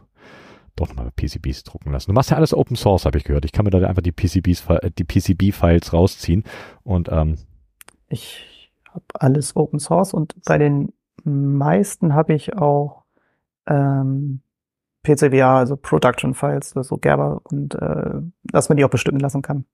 doch nochmal PCBs drucken lassen. Du machst ja alles Open Source, habe ich gehört. Ich kann mir da einfach die PCBs äh, die PCB Files rausziehen und ähm, Ich habe alles Open Source und bei den meisten habe ich auch ähm, PCBA, also Production Files, so Gerber und äh, dass man die auch bestimmen lassen kann.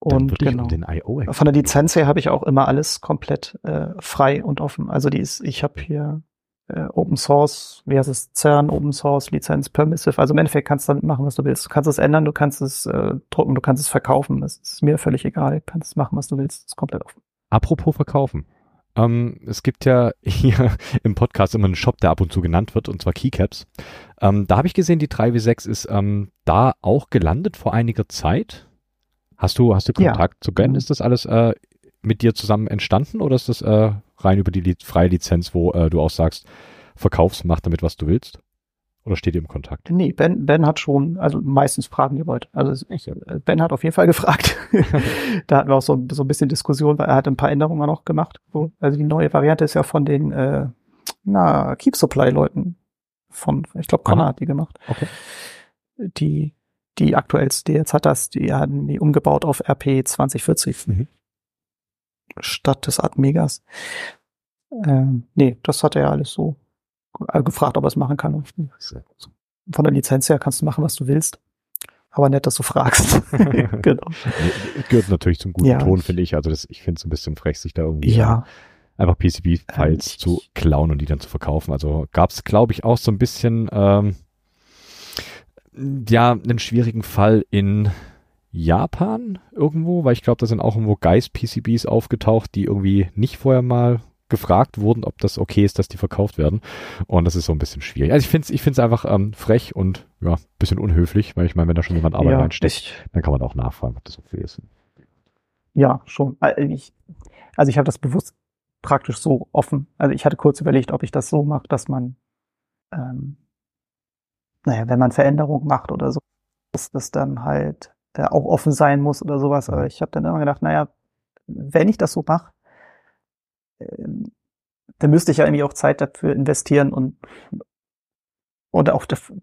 Und genau. den IO Von der Lizenz her habe ich auch immer alles komplett äh, frei und offen. Also die ist, ich habe hier äh, Open Source, wie heißt es, CERN, Open Source, Lizenz, Permissive. Also im Endeffekt kannst du damit machen, was du willst. Du kannst es ändern, du kannst es äh, drucken, du kannst es verkaufen. Das ist mir völlig egal. Du kannst machen, was du willst. Das ist komplett offen. Apropos verkaufen. Ähm, es gibt ja hier im Podcast immer einen Shop, der ab und zu genannt wird, und zwar Keycaps. Ähm, da habe ich gesehen, die 3W6 ist ähm, da auch gelandet vor einiger Zeit. Hast du, hast du Ja. Kontakt zu Glenn? Mhm. Ist das alles äh, mit dir zusammen entstanden oder ist das äh, rein über die Li freie Lizenz, wo äh, du auch sagst, verkaufst, mach damit, was du willst? Oder steht ihr im Kontakt? Nee, Ben, Ben hat schon, also meistens fragen die Leute. Also äh, Ben hat auf jeden Fall gefragt. da hatten wir auch so, so ein bisschen Diskussion, weil er hat ein paar Änderungen noch gemacht. Also die neue Variante ist ja von den äh, na, Keep Supply Leuten von, ich glaube, Connor Aha. hat die gemacht. Okay. Die, die aktuellste, die jetzt hat das, die hatten die umgebaut auf RP 2040 Mhm. statt des Atmegas. Ähm, nee, das hat er ja alles so gefragt, ob er es machen kann. Von der Lizenz her kannst du machen, was du willst. Aber nett, dass du fragst. genau. Gehört natürlich zum guten Ja. Ton, finde ich. Also das, ich finde es ein bisschen frech, sich da irgendwie Ja, einfach PCB-Files Ähm, zu klauen und die dann zu verkaufen. Also gab es, glaube ich, auch so ein bisschen ähm, ja einen schwierigen Fall in Japan irgendwo, weil ich glaube, da sind auch irgendwo Geist-PCBs aufgetaucht, die irgendwie nicht vorher mal gefragt wurden, ob das okay ist, dass die verkauft werden. Und das ist so ein bisschen schwierig. Also ich finde es ich find's einfach ähm, frech und ja, ein bisschen unhöflich, weil ich meine, wenn da schon jemand Arbeit ja, reinsteckt, dann kann man auch nachfragen, ob das okay ist. ja, schon. Also ich, also ich habe das bewusst praktisch so offen. Also ich hatte kurz überlegt, ob ich das so mache, dass man, ähm, naja, wenn man Veränderungen macht oder so, dass das dann halt äh, auch offen sein muss oder sowas. Aber ich habe dann immer gedacht, naja, wenn ich das so mache, ähm, dann müsste ich ja irgendwie auch Zeit dafür investieren und oder auch dafür,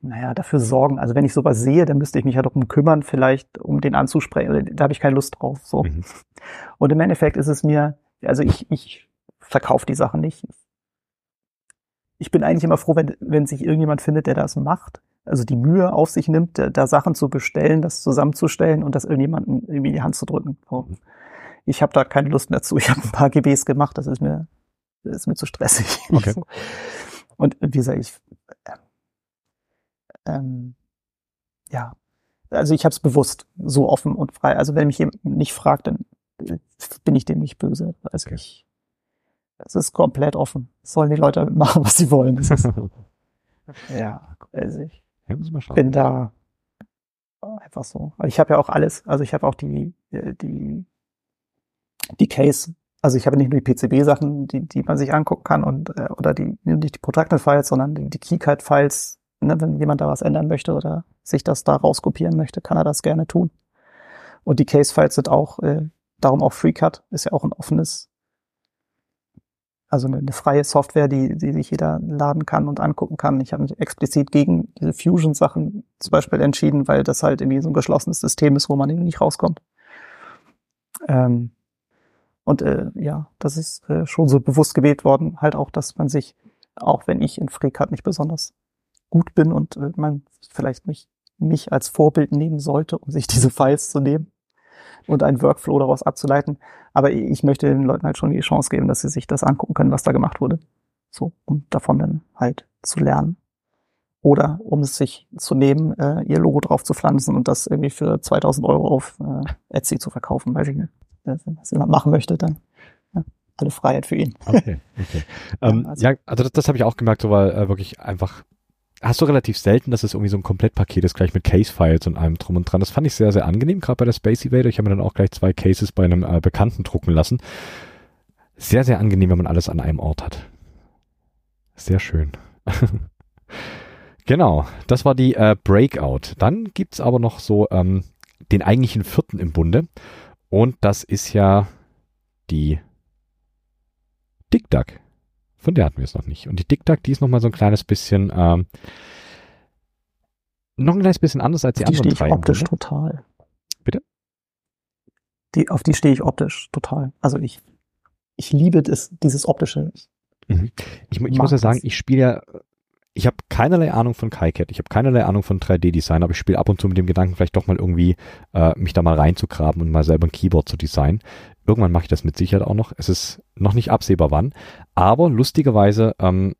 naja, dafür sorgen. Also wenn ich sowas sehe, dann müsste ich mich ja darum kümmern, vielleicht um den anzusprechen. Da habe ich keine Lust drauf. So. Mhm. Und im Endeffekt ist es mir, also ich, ich verkaufe die Sachen nicht. Ich bin eigentlich immer froh, wenn, wenn sich irgendjemand findet, der das macht. Also die Mühe auf sich nimmt, da, da Sachen zu bestellen, das zusammenzustellen und das irgendjemandem irgendwie in die Hand zu drücken. So. Ich habe da keine Lust mehr zu. Ich habe ein paar GBs gemacht, das ist mir, das ist mir zu stressig. Okay. Und wie gesagt, ich, ähm, ja, also ich habe es bewusst so offen und frei. Also wenn mich jemand nicht fragt, dann bin ich dem nicht böse. Also Okay. ich, es ist komplett offen. Sollen die Leute machen, was sie wollen. Das ist, ja, also ich bin da einfach so. Aber ich habe ja auch alles. Also ich habe auch die, äh, die, die Case. Also ich habe nicht nur die PCB-Sachen, die, die man sich angucken kann und äh, oder die nicht die Protracted-Files, sondern die, die Keycard-Files. Ne, wenn jemand da was ändern möchte oder sich das da rauskopieren möchte, kann er das gerne tun. Und die Case-Files sind auch, äh, darum auch FreeCut, ist ja auch ein offenes, also eine, eine freie Software, die, die sich jeder laden kann und angucken kann. Ich habe mich explizit gegen diese Fusion-Sachen zum Beispiel entschieden, weil das halt irgendwie so ein geschlossenes System ist, wo man irgendwie nicht rauskommt. Ähm, und äh, ja, das ist äh, schon so bewusst gewählt worden, halt auch, dass man sich, auch wenn ich in FreeCut nicht besonders gut bin und äh, man vielleicht mich, mich als Vorbild nehmen sollte, um sich diese Files zu nehmen und einen Workflow daraus abzuleiten. Aber ich möchte den Leuten halt schon die Chance geben, dass sie sich das angucken können, was da gemacht wurde. So, um davon dann halt zu lernen. Oder um es sich zu nehmen, äh, ihr Logo drauf zu pflanzen und das irgendwie für 2000 Euro auf äh, Etsy zu verkaufen, weiß ich nicht. Das jemand machen möchte, dann ja, alle Freiheit für ihn. Okay, okay. ähm, also- ja, also das, das habe ich auch gemerkt, so weil äh, wirklich einfach hast du relativ selten, dass es irgendwie so ein Komplettpaket ist, gleich mit Case-Files und allem drum und dran. Das fand ich sehr, sehr angenehm, gerade bei der Space Evader. Ich habe mir dann auch gleich zwei Cases bei einem äh, Bekannten drucken lassen. Sehr, sehr angenehm, wenn man alles an einem Ort hat. Sehr schön. genau, das war die äh, Breakout. Dann gibt's aber noch so ähm, den eigentlichen vierten im Bunde. Und das ist ja die Dick Duck. Von der hatten wir es noch nicht. Und die Dick Duck, die ist noch mal so ein kleines bisschen, ähm, noch ein kleines bisschen anders als die, die stehe anderen ich drei. im optisch Bunde. total. Bitte? Die, auf die stehe ich optisch total. Also ich, ich liebe das, dieses optische. Ich, mu- ich mag muss ja sagen, ich spiele ja, ich habe keinerlei Ahnung von KiCad, ich habe keinerlei Ahnung von 3D-Design, aber ich spiele ab und zu mit dem Gedanken, vielleicht doch mal irgendwie äh, mich da mal reinzugraben und mal selber ein Keyboard zu designen. Irgendwann mache ich das mit Sicherheit auch noch. Es ist noch nicht absehbar wann, aber lustigerweise, ähm,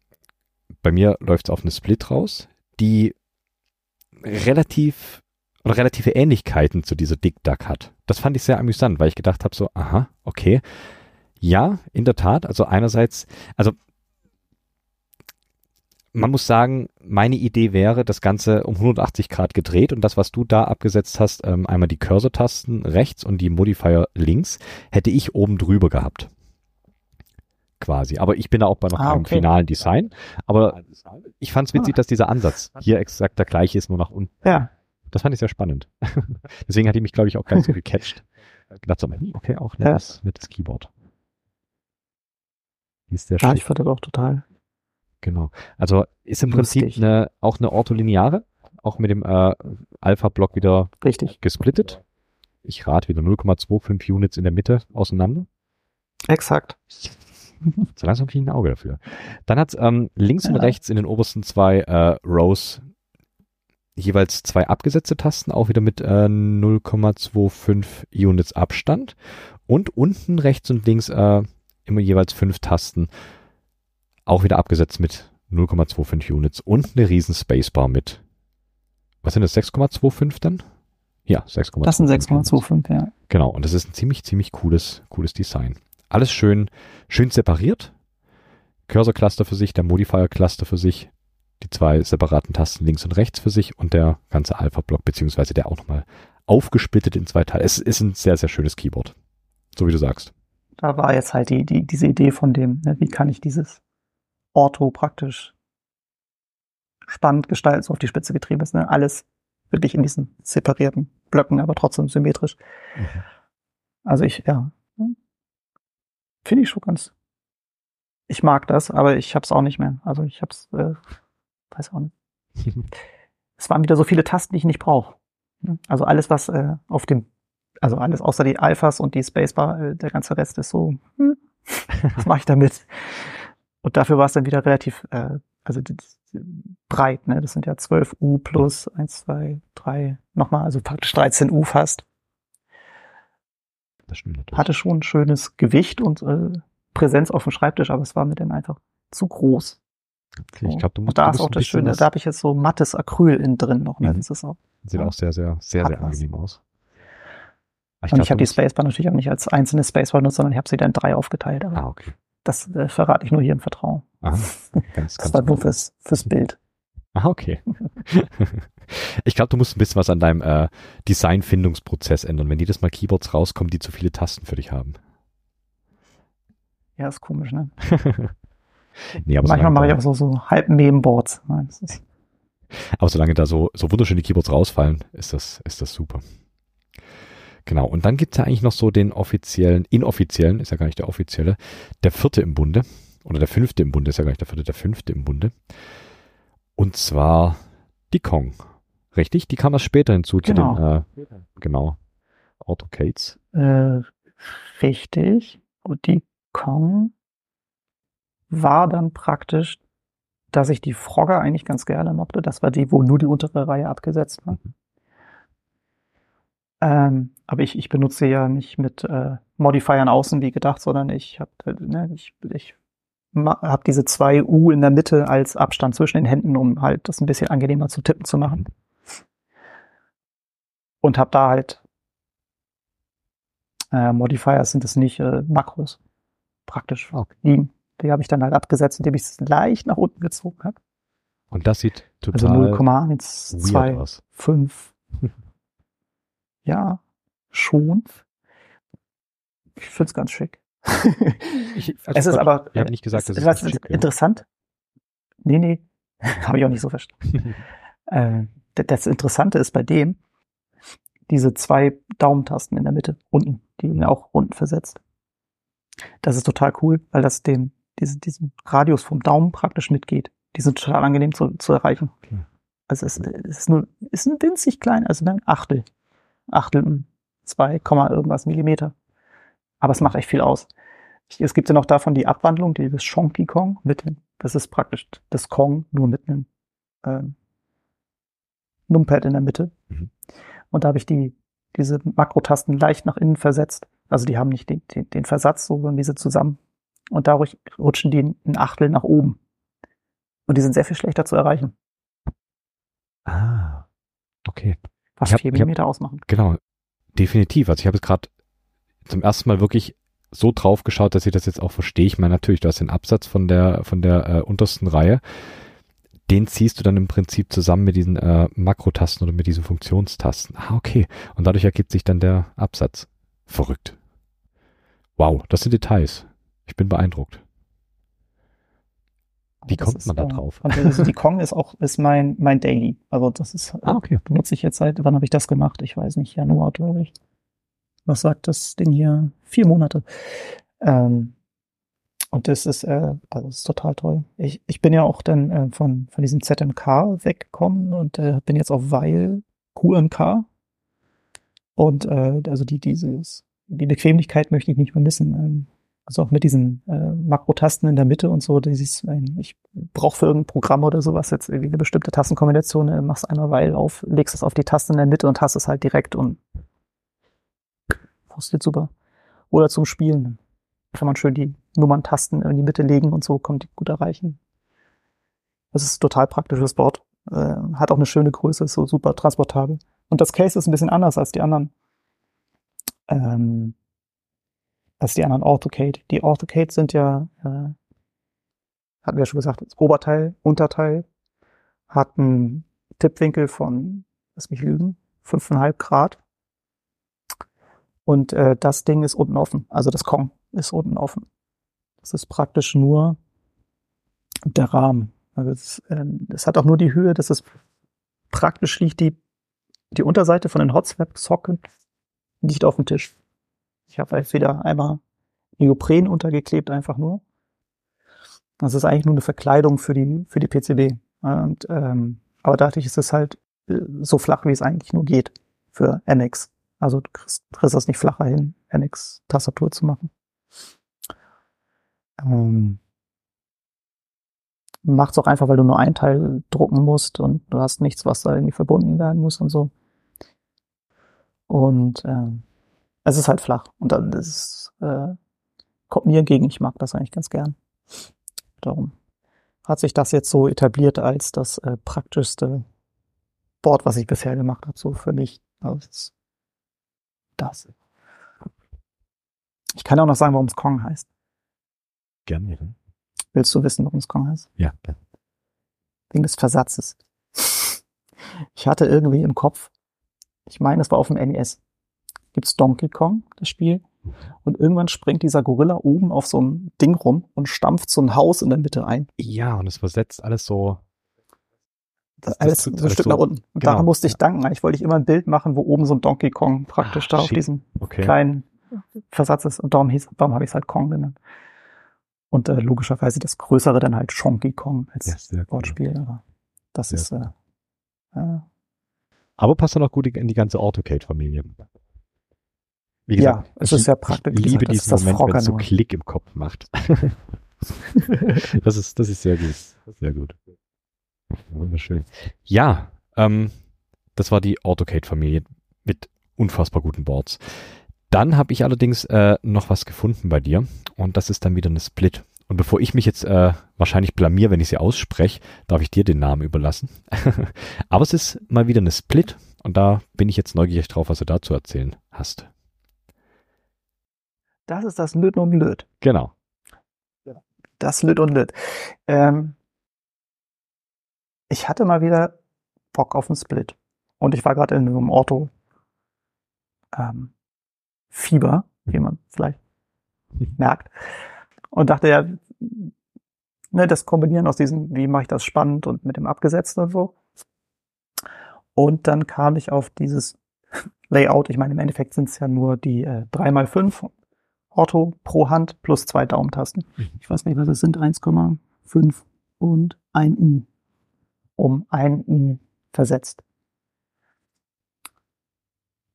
bei mir läuft es auf eine Split raus, die relativ oder relative Ähnlichkeiten zu dieser Dick Duck hat. Das fand ich sehr amüsant, weil ich gedacht habe so, aha, okay. Ja, in der Tat. Also einerseits, also man muss sagen, meine Idee wäre, das Ganze um 180 Grad gedreht und das, was du da abgesetzt hast, ähm, einmal die Cursor-Tasten rechts und die Modifier links, hätte ich oben drüber gehabt. Quasi. Aber ich bin da auch bei noch Ah, keinem okay. finalen Design. Aber ich fand es witzig, Ah. dass dieser Ansatz hier exakt der gleiche ist, nur nach unten. Ja, Das fand ich sehr spannend. Deswegen hat die mich, glaube ich, auch ganz so gecatcht. Gedacht so, hm, okay, auch nettes, nettes Keyboard. Die ist sehr ja schön. ich fand das auch total. Genau. Also ist im Lustig. Prinzip eine, auch eine ortholineare, auch mit dem äh, Alpha-Block wieder Richtig. gesplittet. Ich rate wieder 0,25 Units in der Mitte auseinander. Exakt. So langsam kriege ich ein Auge dafür. Dann hat ähm, links ja. und rechts in den obersten zwei äh, Rows jeweils zwei abgesetzte Tasten, auch wieder mit äh, 0,25 Units Abstand. Und unten rechts und links äh, immer jeweils fünf Tasten, auch wieder abgesetzt mit 0,25 Units und eine riesen Spacebar mit. Was sind das, 6,25 dann? Ja, 6,25. Das sind 6,25, ja. Genau, und das ist ein ziemlich, ziemlich cooles, cooles Design. Alles schön, schön separiert. Cursor-Cluster für sich, der Modifier-Cluster für sich, die zwei separaten Tasten links und rechts für sich und der ganze Alpha-Block, beziehungsweise der auch nochmal aufgesplittet in zwei Teile. Es ist ein sehr, sehr schönes Keyboard. So wie du sagst. Da war jetzt halt die, die, diese Idee von dem, ne, wie kann ich dieses Ortho praktisch spannend gestalten, so auf die Spitze getrieben ist. Ne? Alles wirklich in diesen separierten Blöcken, aber trotzdem symmetrisch. Mhm. Also ich, ja, finde ich schon ganz. Ich mag das, aber ich hab's auch nicht mehr. Also ich hab's, äh, weiß auch nicht. es waren wieder so viele Tasten, die ich nicht brauche. Also alles, was äh, auf dem, also alles außer die Alphas und die Spacebar, äh, der ganze Rest ist so, hm, was mache ich damit? Und dafür war es dann wieder relativ, äh, also breit, ne? Das sind ja 12 U plus 1, 2, 3, nochmal, also praktisch 13 U fast. Das stimmt natürlich. Hatte schon ein schönes Gewicht und äh, Präsenz auf dem Schreibtisch, aber es war mir dann einfach zu groß. Okay, ich glaube, du musst. Und da ist auch das Schöne, da habe ich jetzt so mattes Acryl innen drin noch. Ne? Mhm. Das ist auch, Sieht ja, auch sehr, sehr, sehr, sehr angenehm aus. Ich und glaub, ich habe die Spacebar natürlich auch nicht als einzelne Spacebar benutzt, sondern ich habe sie dann in drei aufgeteilt. ah, okay. Das äh, verrate ich nur hier im Vertrauen. Aha, ganz, das war nur fürs, fürs Bild. Ah, okay. ich glaube, du musst ein bisschen was an deinem äh, Designfindungsprozess ändern, wenn jedes Mal Keyboards rauskommen, die zu viele Tasten für dich haben. Ja, ist komisch, ne? nee, Manchmal mache ich auch so, so halb Memeboards. aber solange da so, so wunderschöne Keyboards rausfallen, ist das, ist das super. Genau. Und dann gibt es ja eigentlich noch so den offiziellen, inoffiziellen, ist ja gar nicht der offizielle, der vierte im Bunde. Oder der fünfte im Bunde, ist ja gar nicht der vierte, der fünfte im Bunde. Und zwar die Kong. Richtig? Die kam erst später hinzu genau. zu den, äh, genau, Autocates. Äh, richtig. Und die Kong war dann praktisch, dass ich die Frogger eigentlich ganz gerne mochte. Das war die, wo nur die untere Reihe abgesetzt war. Mhm. Ähm, aber ich, ich benutze ja nicht mit äh, Modifiern außen wie gedacht, sondern ich habe äh, ne, ich, ich habe diese zwei U in der Mitte als Abstand zwischen den Händen, um halt das ein bisschen angenehmer zu tippen zu machen. Und habe da halt äh, Modifiers sind es nicht äh, Makros praktisch okay. liegen. Die habe ich dann halt abgesetzt, indem ich es leicht nach unten gezogen habe. Und das sieht also total also 0,125. ja, schon. Ich finde es ganz schick. ich, also es ist Gott, aber. Ich habe nicht gesagt, dass es ist interessant. Ja. Nee, nee, habe ich auch nicht so verstanden. äh, das Interessante ist bei dem, diese zwei Daumentasten in der Mitte, unten, die ihn auch unten versetzt. Das ist total cool, weil das den, diesen, diesen Radius vom Daumen praktisch mitgeht. Die sind total angenehm zu, zu erreichen. Okay. Also es, es, ist nur, ist ein winzig klein, also ein Achtel. Achtel, zwei Komma irgendwas Millimeter. Aber es macht echt viel aus. Es gibt ja noch davon die Abwandlung, die das Shonky Kong mit dem, das ist praktisch das Kong nur mit einem ähm, Numpad in der Mitte. Mhm. Und da habe ich die, diese Makrotasten leicht nach innen versetzt. Also die haben nicht den, den, den Versatz, so wenn diese zusammen. Und dadurch rutschen die ein Achtel nach oben. Und die sind sehr viel schlechter zu erreichen. Ah, okay. Was hab, vier Millimeter ausmachen. Genau, definitiv. Also ich habe jetzt gerade zum ersten Mal wirklich so drauf geschaut, dass ich das jetzt auch verstehe. Ich meine, natürlich, du hast den Absatz von der, von der äh, untersten Reihe. Den ziehst du dann im Prinzip zusammen mit diesen äh, Makrotasten oder mit diesen Funktionstasten. Ah, okay. Und dadurch ergibt sich dann der Absatz. Verrückt. Wow, das sind Details. Ich bin beeindruckt. Wie kommt ist, man da drauf? Also die Kong ist auch ist mein mein Daily. Also das ist ah, okay. benutze ich jetzt seit wann habe ich das gemacht? Ich weiß nicht, Januar glaube ich. Was sagt das denn hier? Vier Monate. Ähm, Und das ist, äh, also das ist total toll. Ich, ich bin ja auch dann äh, von, von diesem ZMK weggekommen und äh, bin jetzt auf Weil QMK. Und äh, also die, dieses, die Bequemlichkeit möchte ich nicht mehr missen. Ähm, also auch mit diesen äh, Makrotasten in der Mitte und so, dieses, ich brauche für irgendein Programm oder sowas jetzt irgendwie eine bestimmte Tastenkombination, äh, machst einmal Weil auf, legst es auf die Taste in der Mitte und hast es halt direkt und funktioniert super. Oder zum Spielen. Kann man schön die Nummerntasten in die Mitte legen und so kommt die gut erreichen. Das ist total praktisches Board. Äh, hat auch eine schöne Größe, ist so super transportabel. Und das Case ist ein bisschen anders als die anderen. Ähm, als die anderen Orthocade. Die Orthocade sind ja, äh, hatten wir ja schon gesagt, das Oberteil, Unterteil, hat einen Tippwinkel von, lass mich lügen, 5,5 Grad. Und äh, das Ding ist unten offen. Also das Kong ist unten offen. Das ist praktisch nur der Rahmen. Also es, äh, hat auch nur die Höhe, dass es praktisch liegt die, die Unterseite von den Hotswap-Socken nicht auf dem Tisch. Ich habe halt wieder einmal Neopren untergeklebt, einfach nur. Das ist eigentlich nur eine Verkleidung für die, für die PCB. Und, ähm, aber dadurch ist es halt äh, so flach, wie es eigentlich nur geht für NX. Also du kriegst, kriegst das nicht flacher hin, NX-Tastatur zu machen. Ähm, Macht es auch einfach, weil du nur ein Teil drucken musst und du hast nichts, was da irgendwie verbunden werden muss und so. Und äh, es ist halt flach. Und dann ist äh, kommt mir entgegen. Ich mag das eigentlich ganz gern. Darum hat sich das jetzt so etabliert als das äh, praktischste Board, was ich bisher gemacht habe, so für mich. Also das. Ich kann auch noch sagen, warum es Kong heißt. Gerne. Willst du wissen, warum es Kong heißt? Ja, gerne. Wegen des Versatzes. Ich hatte irgendwie im Kopf, ich meine, es war auf dem NES, gibt's Donkey Kong, das Spiel. Und irgendwann springt dieser Gorilla oben auf so ein Ding rum und stampft so ein Haus in der Mitte ein. Ja, und es versetzt alles so. Das, alles so ein Stück so, nach unten. Und genau, daran musste ich danken. Eigentlich wollte ich immer ein Bild machen, wo oben so ein Donkey Kong praktisch Ach, da auf diesem okay. kleinen Versatz ist. Und darum hieß, darum habe ich es halt Kong genannt. Und äh, logischerweise das Größere dann halt Shonky Kong als ja, Wortspiel. Aber das sehr ist. Äh, äh, aber passt dann auch gut in die ganze Autocade-Familie. Wie gesagt, ja, es ist ja praktisch. Ich liebe diesen Moment, wenn es so Klick im Kopf macht. das ist, das ist sehr gut. Sehr gut. Wunderschön. Ja, ähm, das war die Autocade-Familie mit unfassbar guten Boards. Dann habe ich allerdings äh, noch was gefunden bei dir und das ist dann wieder eine Split. Und bevor ich mich jetzt äh, wahrscheinlich blamier, wenn ich sie ausspreche, darf ich dir den Namen überlassen. Aber es ist mal wieder eine Split und da bin ich jetzt neugierig drauf, was du dazu erzählen hast. Das ist das Lüt und Lüt. Genau. Das Lüt und Lüt. Ähm, ich hatte mal wieder Bock auf einen Split. Und ich war gerade in einem Auto ähm, Fieber, wie man vielleicht merkt. Und dachte ja, ne, das Kombinieren aus diesem, wie mache ich das spannend und mit dem Abgesetzten und so. Und dann kam ich auf dieses Layout. Ich meine, im Endeffekt sind es ja nur die äh, 3x5 Otto pro Hand plus zwei Daumentasten. Mhm. Ich weiß nicht, was es sind, 1,5 und ein U. Um ein U versetzt.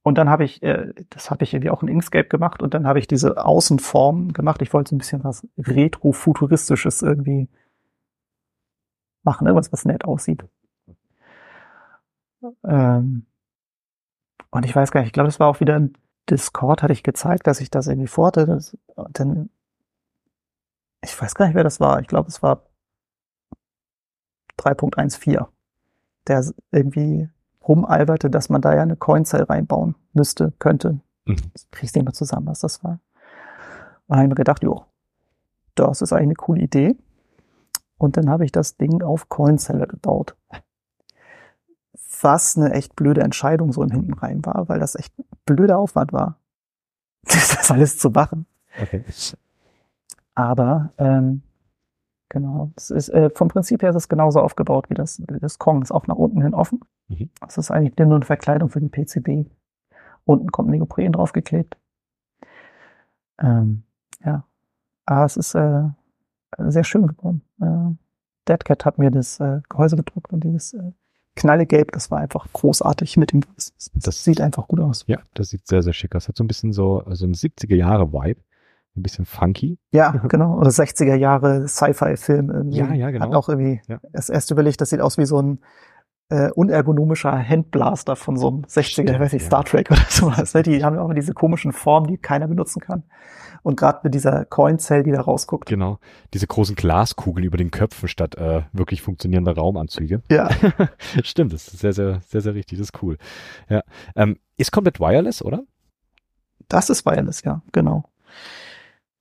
Und dann habe ich, äh, das habe ich irgendwie auch in Inkscape gemacht und dann habe ich diese Außenform gemacht. Ich wollte so ein bisschen was retro-futuristisches irgendwie machen, irgendwas, was nett aussieht. Ähm, und ich weiß gar nicht, ich glaube, das war auch wieder ein Discord, hatte ich gezeigt, dass ich das irgendwie vorhatte. Das, dann, ich weiß gar nicht, wer das war. Ich glaube, es war 3.14, der irgendwie rumalberte, dass man da ja eine Coin-Cell reinbauen müsste, könnte. Mhm. Kriegst nicht mehr zusammen, was das war. Da habe ich mir gedacht, jo, das ist eigentlich eine coole Idee. Und dann habe ich das Ding auf Coinseller gebaut. Was eine echt blöde Entscheidung so im Hinten rein war, weil das echt blöder Aufwand war, das alles zu machen. Okay. Aber ähm, Genau. Es ist, äh, vom Prinzip her ist es genauso aufgebaut wie das, wie das Kong. Ist auch nach unten hin offen. Mhm. Das ist eigentlich nur eine Verkleidung für den PCB. Unten kommt Neopren draufgeklebt. Ähm, ja. Aber es ist, äh, sehr schön geworden. Äh, Deadcat hat mir das äh, Gehäuse gedruckt und dieses äh, Knallegelb, das war einfach großartig mit dem Weiß. Das, das sieht einfach gut aus. Ja, das sieht sehr, sehr schick aus. Hat so ein bisschen so, so ein 70er Jahre Vibe. Ein bisschen funky. Ja, genau. Oder 60er Jahre Sci-Fi-Film. Ja, ja, genau. Hat auch irgendwie ja. das erste überlegt, das sieht aus wie so ein äh, unergonomischer Handblaster von so einem 60er, weiß ich, Star Trek oder sowas. Ne? Die haben auch immer diese komischen Formen, die keiner benutzen kann. Und gerade mit dieser Coin-Cell, die da rausguckt. Genau. Diese großen Glaskugeln über den Köpfen statt äh, wirklich funktionierender Raumanzüge. Ja. Stimmt, das ist sehr, sehr, sehr, sehr richtig. Das ist cool. Ja. Ähm, ist komplett wireless, oder? Das ist wireless, ja, genau.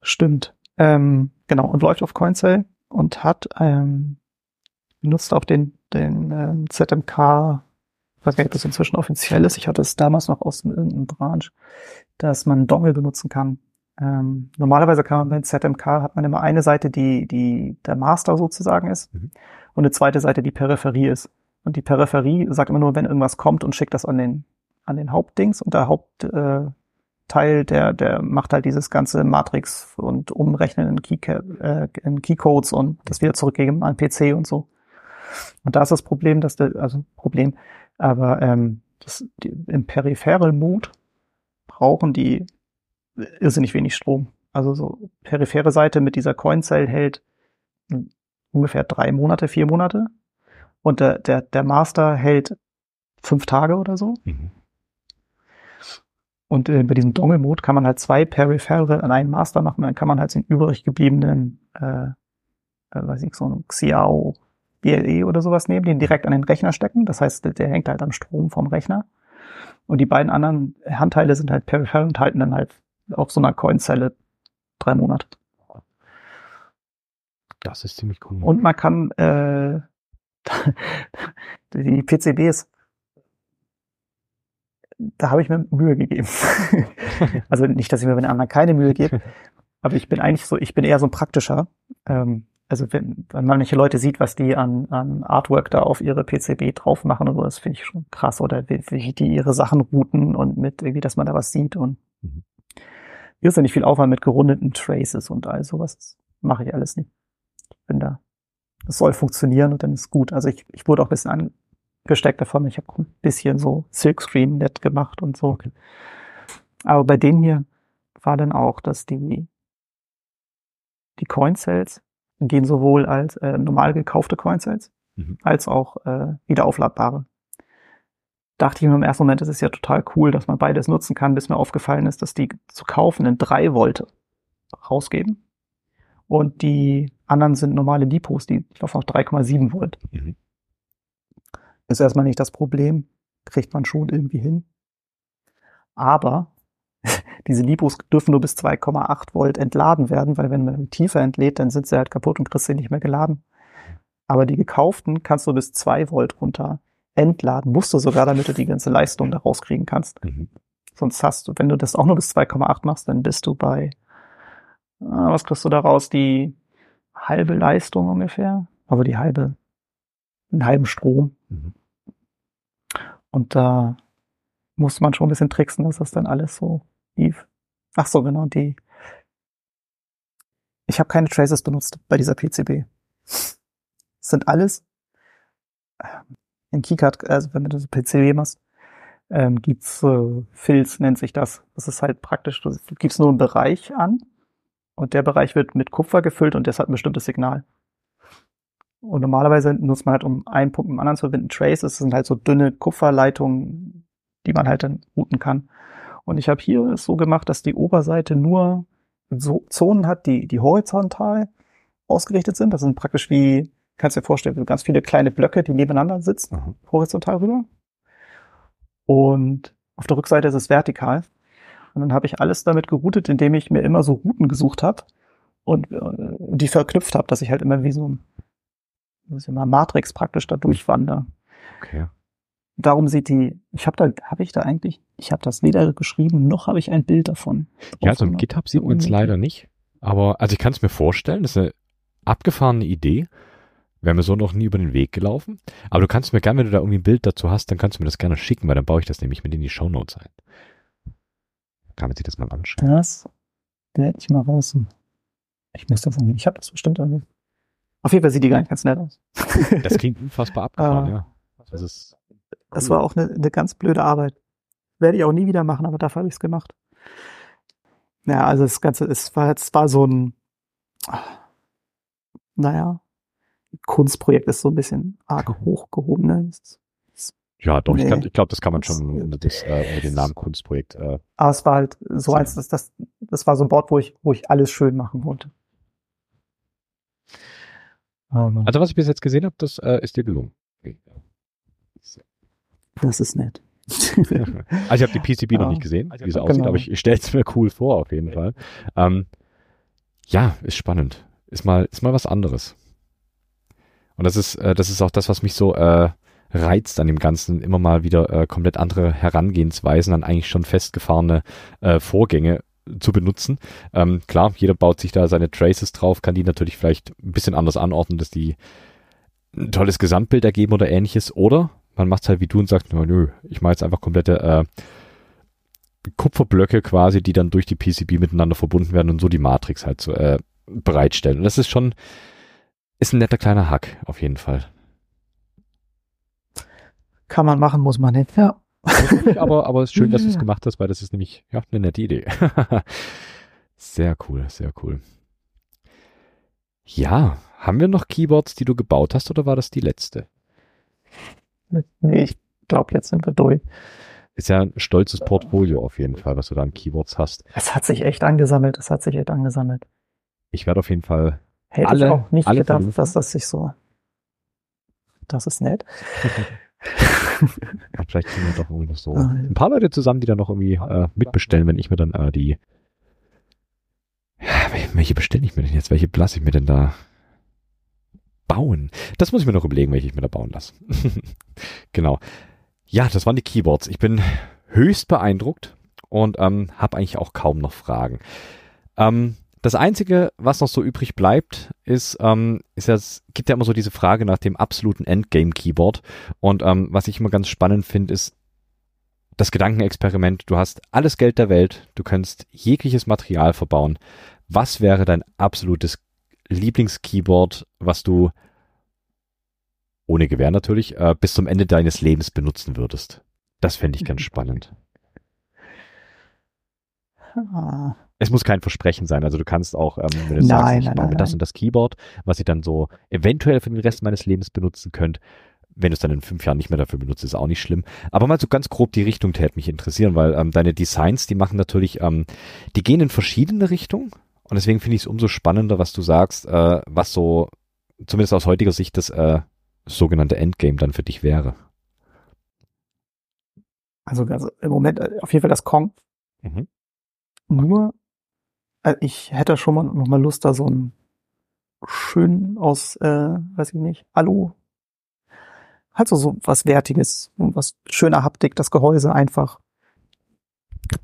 Stimmt. Ähm, genau. Und läuft auf CoinCell und hat ähm, benutzt auch den, den ähm, ZMK, ich weiß gar nicht, ob das inzwischen offiziell ist. Ich hatte es damals noch aus irgendeinem Branch, dass man Dongle benutzen kann. Ähm, normalerweise kann man beim ZMK hat man immer eine Seite, die, die der Master sozusagen ist mhm. und eine zweite Seite, die Peripherie ist. Und die Peripherie sagt immer nur, wenn irgendwas kommt und schickt das an den, an den Hauptdings und der Hauptteil, äh, der, der macht halt dieses ganze Matrix und Umrechnen in, Key, äh, in Keycodes und das wieder zurückgeben an PC und so. Und da ist das Problem, dass der, also Problem, aber ähm, das, die, im Peripheral Mode brauchen die irrsinnig wenig Strom. Also so periphere Seite mit dieser Coin-Cell hält ungefähr drei Monate, vier Monate. Und der, der, der Master hält fünf Tage oder so. Mhm. Und äh, bei diesem Dongle-Mode kann man halt zwei Peripheral an einen Master machen. Dann kann man halt den übrig gebliebenen, äh, äh, weiß ich, so einen Xiao BLE oder sowas nehmen, den direkt an den Rechner stecken. Das heißt, der, hängt halt am Strom vom Rechner. Und die beiden anderen Handteile sind halt peripheral und halten dann halt auf so einer Coinzelle drei Monate. Das ist ziemlich cool. Und man kann äh, die PCBs, da habe ich mir Mühe gegeben. also nicht, dass ich mir bei den anderen keine Mühe gebe, aber ich bin eigentlich so, ich bin eher so ein praktischer. Ähm, also wenn, wenn man manche Leute sieht, was die an, an Artwork da auf ihre PCB drauf machen oder so, das finde ich schon krass. Oder wie, wie die ihre Sachen routen und mit irgendwie, dass man da was sieht und mhm irrsinnig viel Aufwand mit gerundeten Traces und all sowas. Mache ich alles nicht. Ich bin da. Das soll funktionieren und dann ist gut. Also ich, ich wurde auch ein bisschen angesteckt davon. Ich habe ein bisschen so Silkscreen nett gemacht und so. Okay. Aber bei denen hier war dann auch, dass die, die Coin-Cells gehen sowohl als äh, normal gekaufte Coin-Cells mhm. als auch äh, wieder aufladbare dachte ich mir im ersten Moment, es ist ja total cool, dass man beides nutzen kann, bis mir aufgefallen ist, dass die zu kaufen 3 Volt rausgeben. Und die anderen sind normale Lipos, die laufen auf 3,7 Volt. Mhm. Ist erstmal nicht das Problem, kriegt man schon irgendwie hin. Aber diese Lipos dürfen nur bis 2,8 Volt entladen werden, weil wenn man tiefer entlädt, dann sind sie halt kaputt und kriegst sie nicht mehr geladen. Aber die gekauften kannst du bis 2 Volt runter entladen musst du sogar, damit du die ganze Leistung da rauskriegen kannst. Mhm. Sonst hast du, wenn du das auch nur bis 2,8 machst, dann bist du bei, äh, was kriegst du da raus? Die halbe Leistung ungefähr, aber die halbe, einen halben Strom. Mhm. Und da muss man schon ein bisschen tricksen, dass das dann alles so lief. Ach so, genau, die. Ich habe keine Traces benutzt bei dieser PCB. Das sind alles in KeyCard, also wenn du so PCB machst, ähm, gibt's äh, Filz, nennt sich das. Das ist halt praktisch, du gibst nur einen Bereich an und der Bereich wird mit Kupfer gefüllt und das hat ein bestimmtes Signal. Und normalerweise nutzt man halt, um einen Punkt mit dem anderen zu verbinden, Traces. Das sind halt so dünne Kupferleitungen, die man halt dann routen kann. Und ich habe hier es so gemacht, dass die Oberseite nur so Zonen hat, die, die horizontal ausgerichtet sind. Das sind praktisch wie kannst dir vorstellen, ganz viele kleine Blöcke, die nebeneinander sitzen, mhm. horizontal rüber. Und auf der Rückseite ist es vertikal. Und dann habe ich alles damit geroutet, indem ich mir immer so Routen gesucht habe und äh, die verknüpft habe, dass ich halt immer wie so ein muss ich mal Matrix praktisch da durchwandere. Okay. Darum sieht die, ich habe da, habe ich da eigentlich, ich habe das weder geschrieben, noch habe ich ein Bild davon. Ja, so im GitHub sieht man es leider nicht. Aber, also ich kann es mir vorstellen, das ist eine abgefahrene Idee. Wäre mir so noch nie über den Weg gelaufen. Aber du kannst mir gerne, wenn du da irgendwie ein Bild dazu hast, dann kannst du mir das gerne schicken, weil dann baue ich das nämlich mit in die Show Notes ein. Kann man sich das mal anschauen. Das werde ich mal raus Ich müsste sagen, ich habe das bestimmt irgendwie. Auf jeden Fall sieht die gar nicht ganz nett aus. Das klingt unfassbar abgefahren, Ah. ja. Das ist Das war auch eine, eine ganz blöde Arbeit. Werde ich auch nie wieder machen, aber dafür habe ich es gemacht. Ja, also das Ganze, es war, es war so ein, naja, Kunstprojekt ist so ein bisschen arg hochgehoben. Ne? Ja doch, ich, Nee. kann- ich glaube, das kann man schon unter, das, äh, unter den Namen Kunstprojekt. Äh, Aber es war halt so eins, das, das, das war so ein Board, wo ich, wo ich alles schön machen wollte. Also was ich bis jetzt gesehen habe, das äh, ist dir gelungen. Das ist nett. Also ich habe die PCB noch Ja. nicht gesehen, wie sie aussieht, Genau. aber ich, ich stelle es mir cool vor auf jeden Fall. Ähm, ja, ist spannend. Ist mal, ist mal was anderes. Und das ist, äh, das ist auch das, was mich so äh, reizt an dem Ganzen, immer mal wieder äh, komplett andere Herangehensweisen an eigentlich schon festgefahrene äh, Vorgänge zu benutzen. Ähm, klar, jeder baut sich da seine Traces drauf, kann die natürlich vielleicht ein bisschen anders anordnen, dass die ein tolles Gesamtbild ergeben oder ähnliches. Oder man macht es halt wie du und sagt, nö, nö ich mache jetzt einfach komplette äh, Kupferblöcke quasi, die dann durch die PCB miteinander verbunden werden und so die Matrix halt so, äh, bereitstellen. Und das ist schon, ist ein netter kleiner Hack, auf jeden Fall. Kann man machen, muss man nicht. Ja. aber, aber es ist schön, dass du es gemacht hast, weil das ist nämlich, ja, eine nette Idee. sehr cool, sehr cool. Ja, haben wir noch Keyboards, die du gebaut hast, oder war das die letzte? Nee, ich glaube, jetzt sind wir durch. Ist ja ein stolzes Portfolio auf jeden Fall, was du da an Keyboards hast. Es hat sich echt angesammelt. Es hat sich echt angesammelt. Ich werde auf jeden Fall Hätte Alle- ich auch nicht gedacht, verlinken. dass das sich so. Das ist nett. Ja, vielleicht kriegen wir doch irgendwie noch so Ah, ein paar Leute zusammen, die dann noch irgendwie äh, mitbestellen, wenn ich mir dann äh, die. Welche bestelle ich mir denn jetzt? Welche lasse ich mir denn da bauen? Das muss ich mir noch überlegen, welche ich mir da bauen lasse. genau. Ja, das waren die Keyboards. Ich bin höchst beeindruckt und ähm, habe eigentlich auch kaum noch Fragen. Ähm, das Einzige, was noch so übrig bleibt, ist, ähm, ist ja, es gibt ja immer so diese Frage nach dem absoluten Endgame-Keyboard. Und ähm, was ich immer ganz spannend finde, ist das Gedankenexperiment. Du hast alles Geld der Welt, du kannst jegliches Material verbauen. Was wäre dein absolutes Lieblingskeyboard, was du ohne Gewehr natürlich äh, bis zum Ende deines Lebens benutzen würdest? Das fände ich ganz spannend. Ah, Es muss kein Versprechen sein. Also du kannst auch, ähm, wenn du Nein, sagst, ich nein, baue mir nein, das und das Keyboard, was ich dann so eventuell für den Rest meines Lebens benutzen könnte, wenn du es dann in fünf Jahren nicht mehr dafür benutzt, ist auch nicht schlimm. Aber mal so ganz grob die Richtung täte mich interessieren, weil ähm, deine Designs, die machen natürlich, ähm, die gehen in verschiedene Richtungen. Und deswegen finde ich es umso spannender, was du sagst, äh, was so, zumindest aus heutiger Sicht, das äh, sogenannte Endgame dann für dich wäre. also, also im Moment äh, auf jeden Fall das Kong. Mhm. Nur, äh, ich hätte schon mal noch mal Lust, da so ein schön aus, äh, weiß ich nicht, Alu. Halt so, so was Wertiges und was schöner Haptik, das Gehäuse einfach.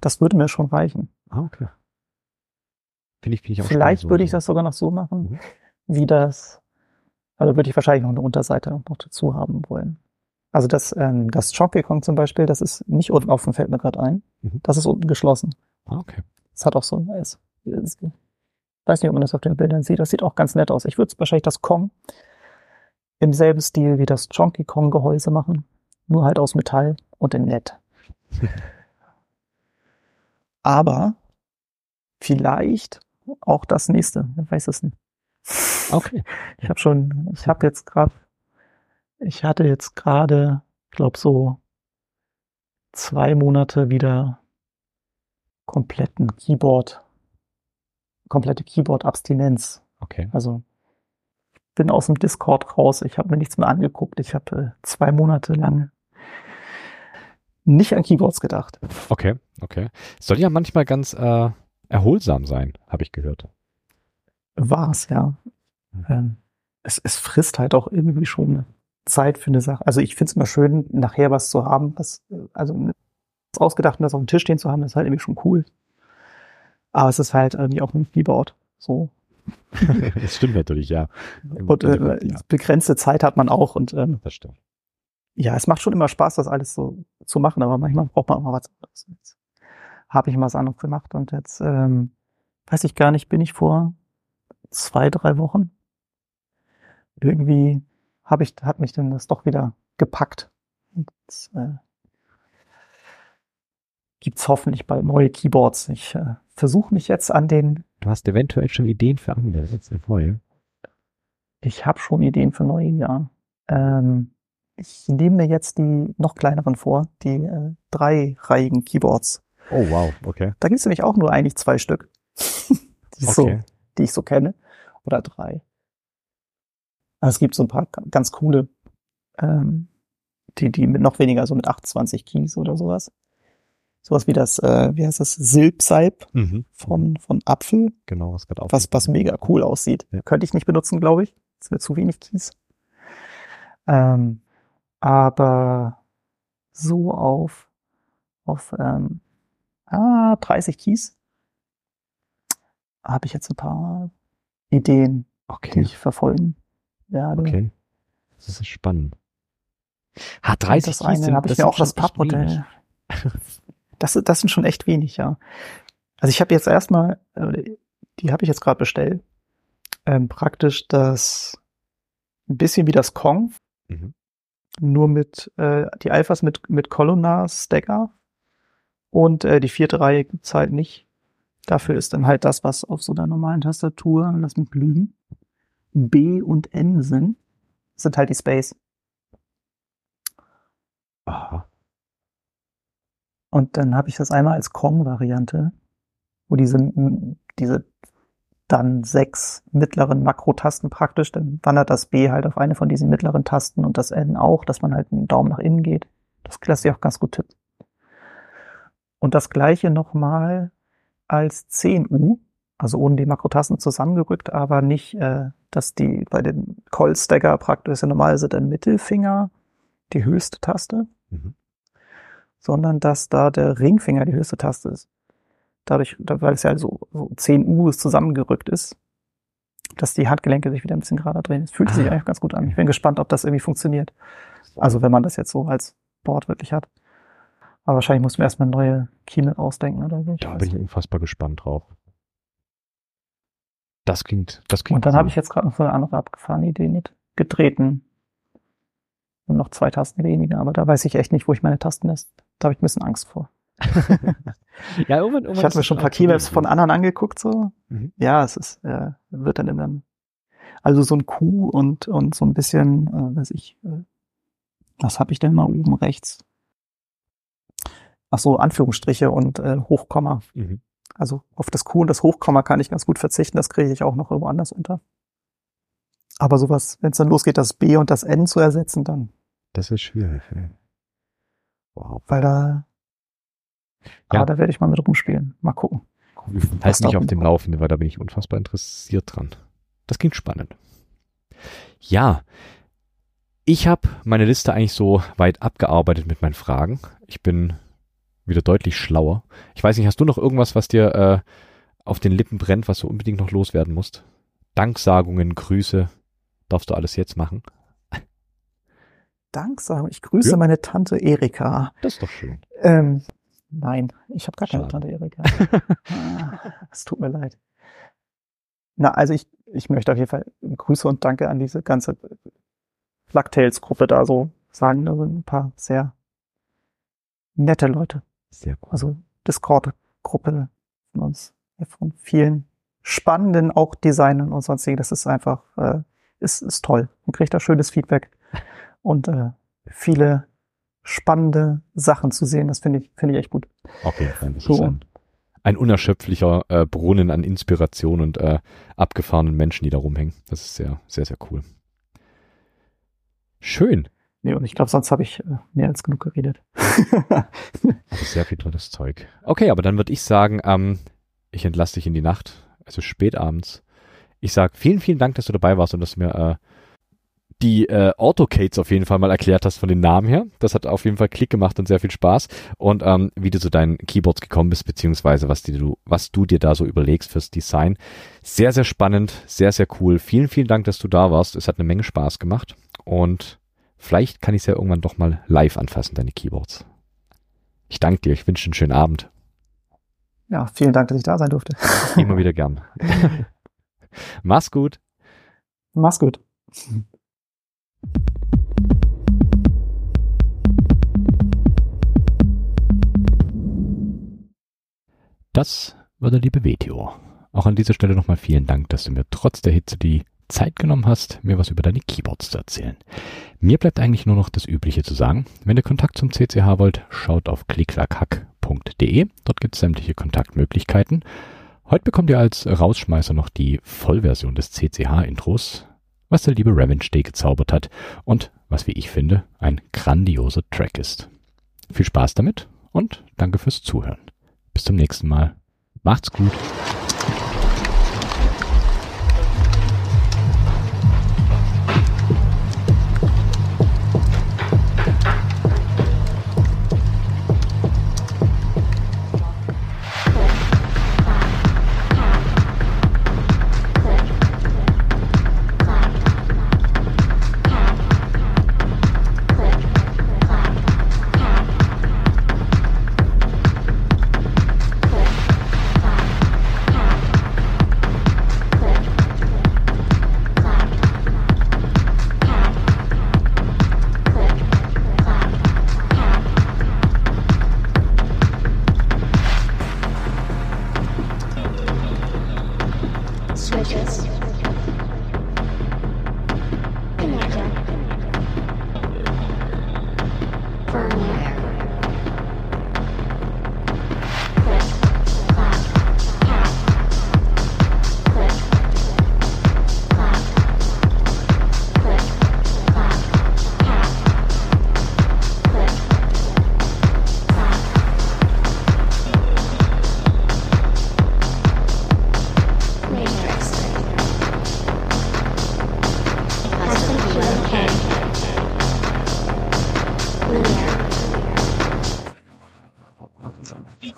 Das würde mir schon reichen. Ah, okay. Finde ich, finde ich auch Vielleicht würde so- ich das sogar noch so machen, Mhm. wie das. Also würde ich wahrscheinlich noch eine Unterseite noch dazu haben wollen. Also das, ähm, das Chonkey Kong zum Beispiel, das ist nicht unten offen, fällt mir gerade ein. Mhm. Das ist unten geschlossen. Ah, okay. Es hat auch so ein, es, es, weiß nicht, ob man das auf den Bildern sieht. Das sieht auch ganz nett aus. Ich würde wahrscheinlich das Kong im selben Stil wie das Chonky Kong Gehäuse machen. Nur halt aus Metall und in nett. Aber vielleicht auch das nächste. Wer weiß es nicht. Okay. Ich habe schon, ich habe jetzt gerade, ich hatte jetzt gerade, glaube so zwei Monate wieder kompletten Keyboard, komplette Keyboard-Abstinenz. Okay. Also bin aus dem Discord raus. Ich habe mir nichts mehr angeguckt. Ich habe äh, zwei Monate lang nicht an Keyboards gedacht. Okay, okay. Soll ja manchmal ganz äh, erholsam sein, habe ich gehört. War's, ja. Ähm, es, es frisst halt auch irgendwie schon Zeit für eine Sache. Also ich finde es immer schön, nachher was zu haben, was, äh, also was ausgedacht und das auf dem Tisch stehen zu haben, ist halt irgendwie schon cool. Aber es ist halt irgendwie auch ein Keyboard. So. das stimmt natürlich, ja. Und äh, Endeffekt, ja, begrenzte Zeit hat man auch und ähm, das stimmt. ja, es macht schon immer Spaß, das alles so zu machen, aber manchmal braucht man auch mal was anderes. Jetzt habe ich mal was anderes gemacht und jetzt ähm, weiß ich gar nicht, bin ich vor zwei, drei Wochen. Irgendwie habe ich, hat mich dann das doch wieder gepackt. Und, äh, gibt's hoffentlich bald neue Keyboards. Ich äh, versuche mich jetzt an den. Du hast eventuell schon Ideen für andere. Ist voll. Ich habe schon Ideen für neue, ja. Ähm, ich nehme mir jetzt die noch kleineren vor, die äh, dreireihigen Keyboards. Oh wow, okay. Da gibt's nämlich auch nur eigentlich zwei Stück, die, Okay. so, die ich so kenne. Oder drei. Aber es gibt so ein paar ganz coole, ähm, die, die mit noch weniger, so mit 28 Keys oder sowas. Sowas wie das, äh, wie heißt das, Silbsalb Mhm. von, von Apfel, Genau, was gerade auf. was, was mega cool aussieht. Ja. Könnte ich nicht benutzen, glaube ich. Das wäre zu wenig Keys. Ähm, aber so auf, auf ähm, ah, 30 Keys habe ich jetzt ein paar Ideen, die Okay, ich verfolgen werde. okay. Das ist spannend. Und 30 das Keys eine sind- habe ich das mir auch das schon echt wenig. Pappmodell. Das, das sind schon echt wenig, ja. Also ich habe jetzt erstmal, äh, die habe ich jetzt gerade bestellt. Ähm, praktisch das ein bisschen wie das Kong, Mhm. nur mit äh, die Alphas mit mit Columnar Stacker und äh, die vierte Reihe gibt's halt nicht. Dafür ist dann halt das, was auf so einer normalen Tastatur, lass mich lügen, B und N sind, sind halt die Space. Aha. Und dann habe ich das einmal als Kong-Variante, wo diese, diese dann sechs mittleren Makrotasten praktisch, dann wandert das B halt auf eine von diesen mittleren Tasten und das N auch, dass man halt einen Daumen nach innen geht. Das lässt sich auch ganz gut tippen. Und das gleiche nochmal als 10U, also ohne die Makrotasten zusammengerückt, aber nicht, äh, dass die bei dem Call-Stacker praktisch ist ja normalerweise der Mittelfinger die höchste Taste Mhm. sondern dass da der Ringfinger die höchste Taste ist. Dadurch, da- weil es ja so, so 10 U zusammengerückt ist, dass die Handgelenke sich wieder ein bisschen gerader drehen. Es fühlt sich Ah. eigentlich ganz gut an. Ich bin gespannt, ob das irgendwie funktioniert. Also wenn man das jetzt so als Board wirklich hat. Aber wahrscheinlich muss man erstmal neue Keynote ausdenken oder so. Ich Da bin ich nicht. unfassbar gespannt drauf. Das klingt, das klingt. Und dann habe ich jetzt gerade noch so eine andere abgefahrene Idee mit getreten. Und noch zwei Tasten weniger, aber da weiß ich echt nicht, wo ich meine Tasten lässt. Da habe ich ein bisschen Angst vor. ja, irgendwann, irgendwann Ich ist mir schon ein paar Keymaps von anderen angeguckt, so. Mhm. Ja, es ist, äh, wird dann immer, also so ein Q und, und so ein bisschen, äh, weiß ich, äh, was habe ich denn mal oben rechts? Ach so, Anführungsstriche und äh, Hochkomma. Mhm. Also auf das Q und das Hochkomma kann ich ganz gut verzichten, das kriege ich auch noch irgendwo anders unter. Aber sowas, wenn es dann losgeht, das B und das N zu ersetzen, dann, Das ist schwierig. ey. Wow. weil da, Ja. aber da werde ich mal mit rumspielen. Mal gucken. Halt mich auf dem. Laufenden, weil da bin ich unfassbar interessiert dran. Das klingt spannend. Ja, ich habe meine Liste eigentlich so weit abgearbeitet mit meinen Fragen. Ich bin wieder deutlich schlauer. Ich weiß nicht, hast du noch irgendwas, was dir äh, auf den Lippen brennt, was du unbedingt noch loswerden musst? Danksagungen, Grüße, darfst du alles jetzt machen? Dank sagen. Ich grüße Ja. meine Tante Erika. Das ist doch schön. Ähm, nein, ich habe gar keine. Tante Erika. Ah, Es tut mir leid. Na, also ich, ich möchte auf jeden Fall Grüße und Danke an diese ganze Flugtails-Gruppe da so sagen. Da sind ein paar sehr nette Leute. Sehr gut. Also Discord-Gruppe von uns, von vielen spannenden auch Designern und sonstigen. Das ist einfach, äh, ist, ist toll. Man kriegt da schönes Feedback und äh, viele spannende Sachen zu sehen. Das finde ich, finde ich echt gut. Okay, dann ist So. ein, ein unerschöpflicher äh, Brunnen an Inspiration und äh, abgefahrenen Menschen, die da rumhängen. Das ist sehr, sehr, sehr cool. Schön. Nee, und ich glaube, sonst habe ich äh, mehr als genug geredet. Sehr viel tolles Zeug. Okay, aber dann würde ich sagen, ähm, ich entlasse dich in die Nacht, also spät abends. Ich sag vielen, vielen Dank, dass du dabei warst und dass du mir äh, die äh, Autocates auf jeden Fall mal erklärt hast von den Namen her. Das hat auf jeden Fall Klick gemacht und sehr viel Spaß. Und ähm, wie du zu deinen Keyboards gekommen bist, beziehungsweise was, die du, was du dir da so überlegst fürs Design. Sehr, sehr spannend, sehr, sehr cool. Vielen, vielen Dank, dass du da warst. Es hat eine Menge Spaß gemacht. Und vielleicht kann ich es ja irgendwann doch mal live anfassen, deine Keyboards. Ich danke dir. Ich wünsche einen schönen Abend. Ja, vielen Dank, dass ich da sein durfte. Immer wieder gern. Mach's gut. Mach's gut. Das war der liebe Vetio. Auch an dieser Stelle nochmal vielen Dank, dass du mir trotz der Hitze die Zeit genommen hast, mir was über deine Keyboards zu erzählen. Mir bleibt eigentlich nur noch das Übliche zu sagen. Wenn ihr Kontakt zum CCH wollt, schaut auf klicklackhack.de. Dort gibt es sämtliche Kontaktmöglichkeiten. Heute bekommt ihr als Rausschmeißer noch die Vollversion des CCH-Intros, was der liebe Revenge Day gezaubert hat und was, wie ich finde, ein grandioser Track ist. Viel Spaß damit und danke fürs Zuhören. Bis zum nächsten Mal. Macht's gut.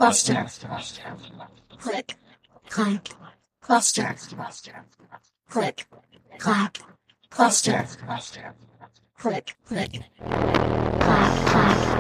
Cluster. Click. Clack. Cluster. Click. Clack. Cluster. Click. Click. clack, Clack.